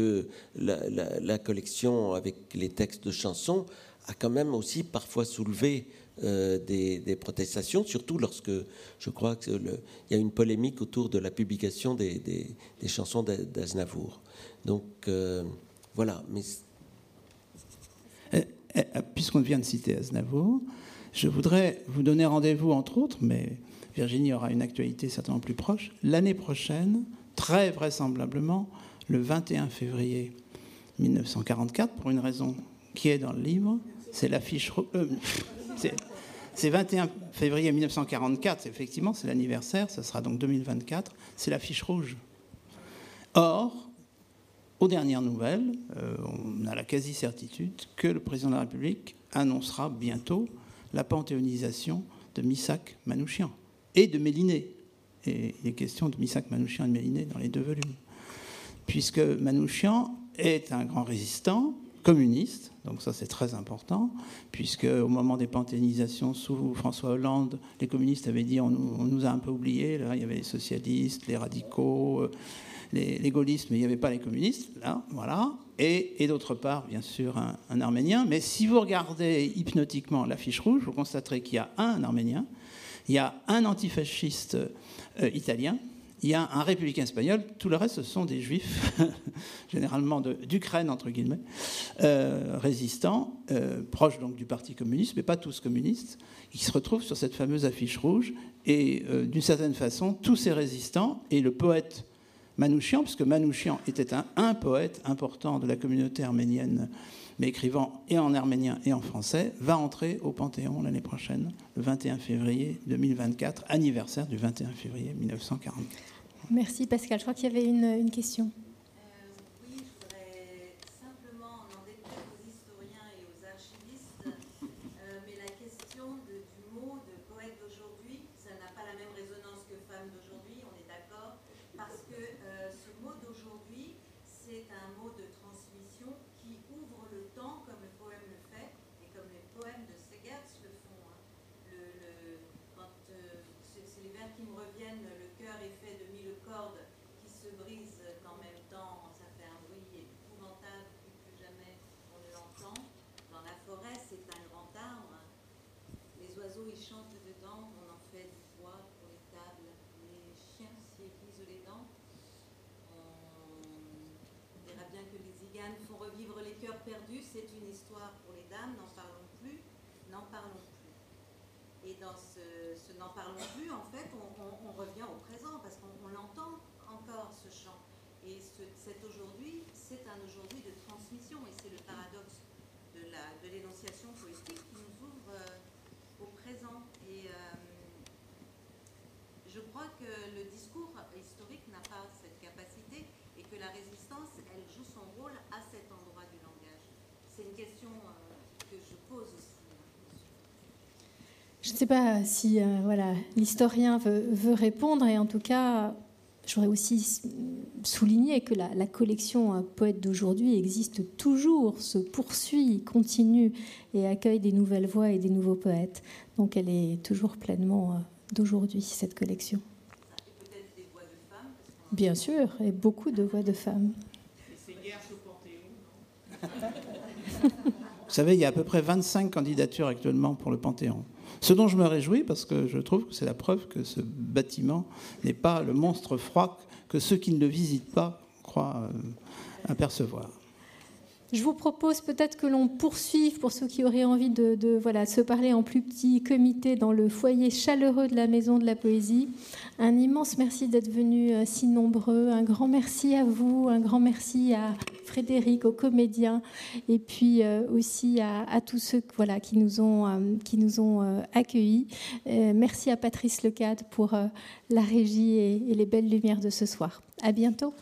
la, collection avec les textes de chansons a quand même aussi parfois soulevé euh, des, protestations, surtout lorsque je crois qu'il y a une polémique autour de la publication des, chansons d'A- d'Aznavour. Donc voilà, mais Puisqu'on vient de citer Aznavour, je voudrais vous donner rendez-vous, entre autres, mais Virginie aura une actualité certainement plus proche, l'année prochaine, très vraisemblablement, le 21 février 1944, pour une raison qui est dans le livre, c'est l'affiche... euh, c'est- c'est 21 février 1944, effectivement, c'est l'anniversaire, ça sera donc 2024, c'est l'affiche rouge. Or, aux dernières nouvelles, euh, on a la quasi-certitude que le président de la République annoncera bientôt la panthéonisation de Missak Manouchian et de Méliné. Et il est question de Missak Manouchian et de Méliné dans les deux volumes. Puisque Manouchian est un grand résistant communiste, donc ça c'est très important, puisque au moment des panthéonisations sous François Hollande, les communistes avaient dit on nous, on nous a un peu oubliés, là il y avait les socialistes, les radicaux, euh, les, gaullistes, mais il n'y avait pas les communistes, là, voilà. Et, d'autre part, bien sûr, un, Arménien. Mais si vous regardez hypnotiquement l'affiche rouge, vous constaterez qu'il y a un Arménien, il y a un antifasciste euh, italien, il y a un républicain espagnol, tout le reste, ce sont des juifs, généralement d'Ukraine, entre guillemets, euh, résistants, euh, proches donc du Parti communiste, mais pas tous communistes, qui se retrouvent sur cette fameuse affiche rouge. Et d'une certaine façon, tous ces résistants, et le poète Manouchian, puisque Manouchian était un, poète important de la communauté arménienne, mais écrivant et en arménien et en français, va entrer au Panthéon l'année prochaine, le 21 février 2024, anniversaire du 21 février 1944. Merci Pascal. Je crois qu'il y avait une question. Oui, je voudrais simplement en déplaire aux historiens et aux archivistes, euh, mais la question de- du mot de poète d'aujourd'hui, ça n'a pas la même résonance que femme d'aujourd'hui, on est d'accord, parce que euh, ce mot d'aujourd'hui, c'est un mot de transmission qui ouvre le temps comme le poème le fait et comme les poèmes de Segers le font. hein. Le- le- quand, euh, c'est c'est les vers qui me reviennent, le cœur est fait de mille cordes qui se brisent qu'en même temps, ça fait un bruit épouvantable, plus que jamais on ne l'entend. Dans la forêt, c'est un grand arbre. Les oiseaux y chantent dedans, on en fait du bois pour les tables. Les chiens s'y aiguisent les dents. On verra bien que les ziganes font revivre les cœurs perdus. C'est une histoire pour les dames, n'en parlons plus, n'en parlons plus. Et dans ce, n'en parlons plus, en fait, on, revient au présent parce qu'on on l'entend encore ce chant. Et ce- cet aujourd'hui, c'est un aujourd'hui de transmission et c'est le paradoxe de l'énonciation poétique qui nous ouvre euh, au présent. Et euh, je crois que le discours historique n'a pas cette capacité et que la résistance, elle joue son rôle à cet endroit du langage. C'est une question euh, que je pose aussi. Je ne sais pas si euh, l'historien veut, répondre, et en tout cas, j'aurais aussi souligné que la, collection euh, Poètes d'aujourd'hui existe toujours, se poursuit, continue et accueille des nouvelles voix et des nouveaux poètes. Donc elle est toujours pleinement euh, d'aujourd'hui, cette collection. Bien sûr, et beaucoup de voix de femmes. Vous savez, il y a à peu près 25 candidatures actuellement pour le Panthéon. Ce dont je me réjouis, parce que je trouve que c'est la preuve que ce bâtiment n'est pas le monstre froid que ceux qui ne le visitent pas croient euh, apercevoir. Je vous propose peut-être que l'on poursuive pour ceux qui auraient envie de, voilà, se parler en plus petit comité dans le foyer chaleureux de la Maison de la Poésie. Un immense merci d'être venus euh, si nombreux. Un grand merci à vous. Un grand merci à Frédéric, aux comédiens, et puis euh, aussi à, tous ceux voilà, qui nous ont, euh, qui nous ont accueillis. Merci à Patrice Lecade pour la régie et, et les belles lumières de ce soir. À bientôt.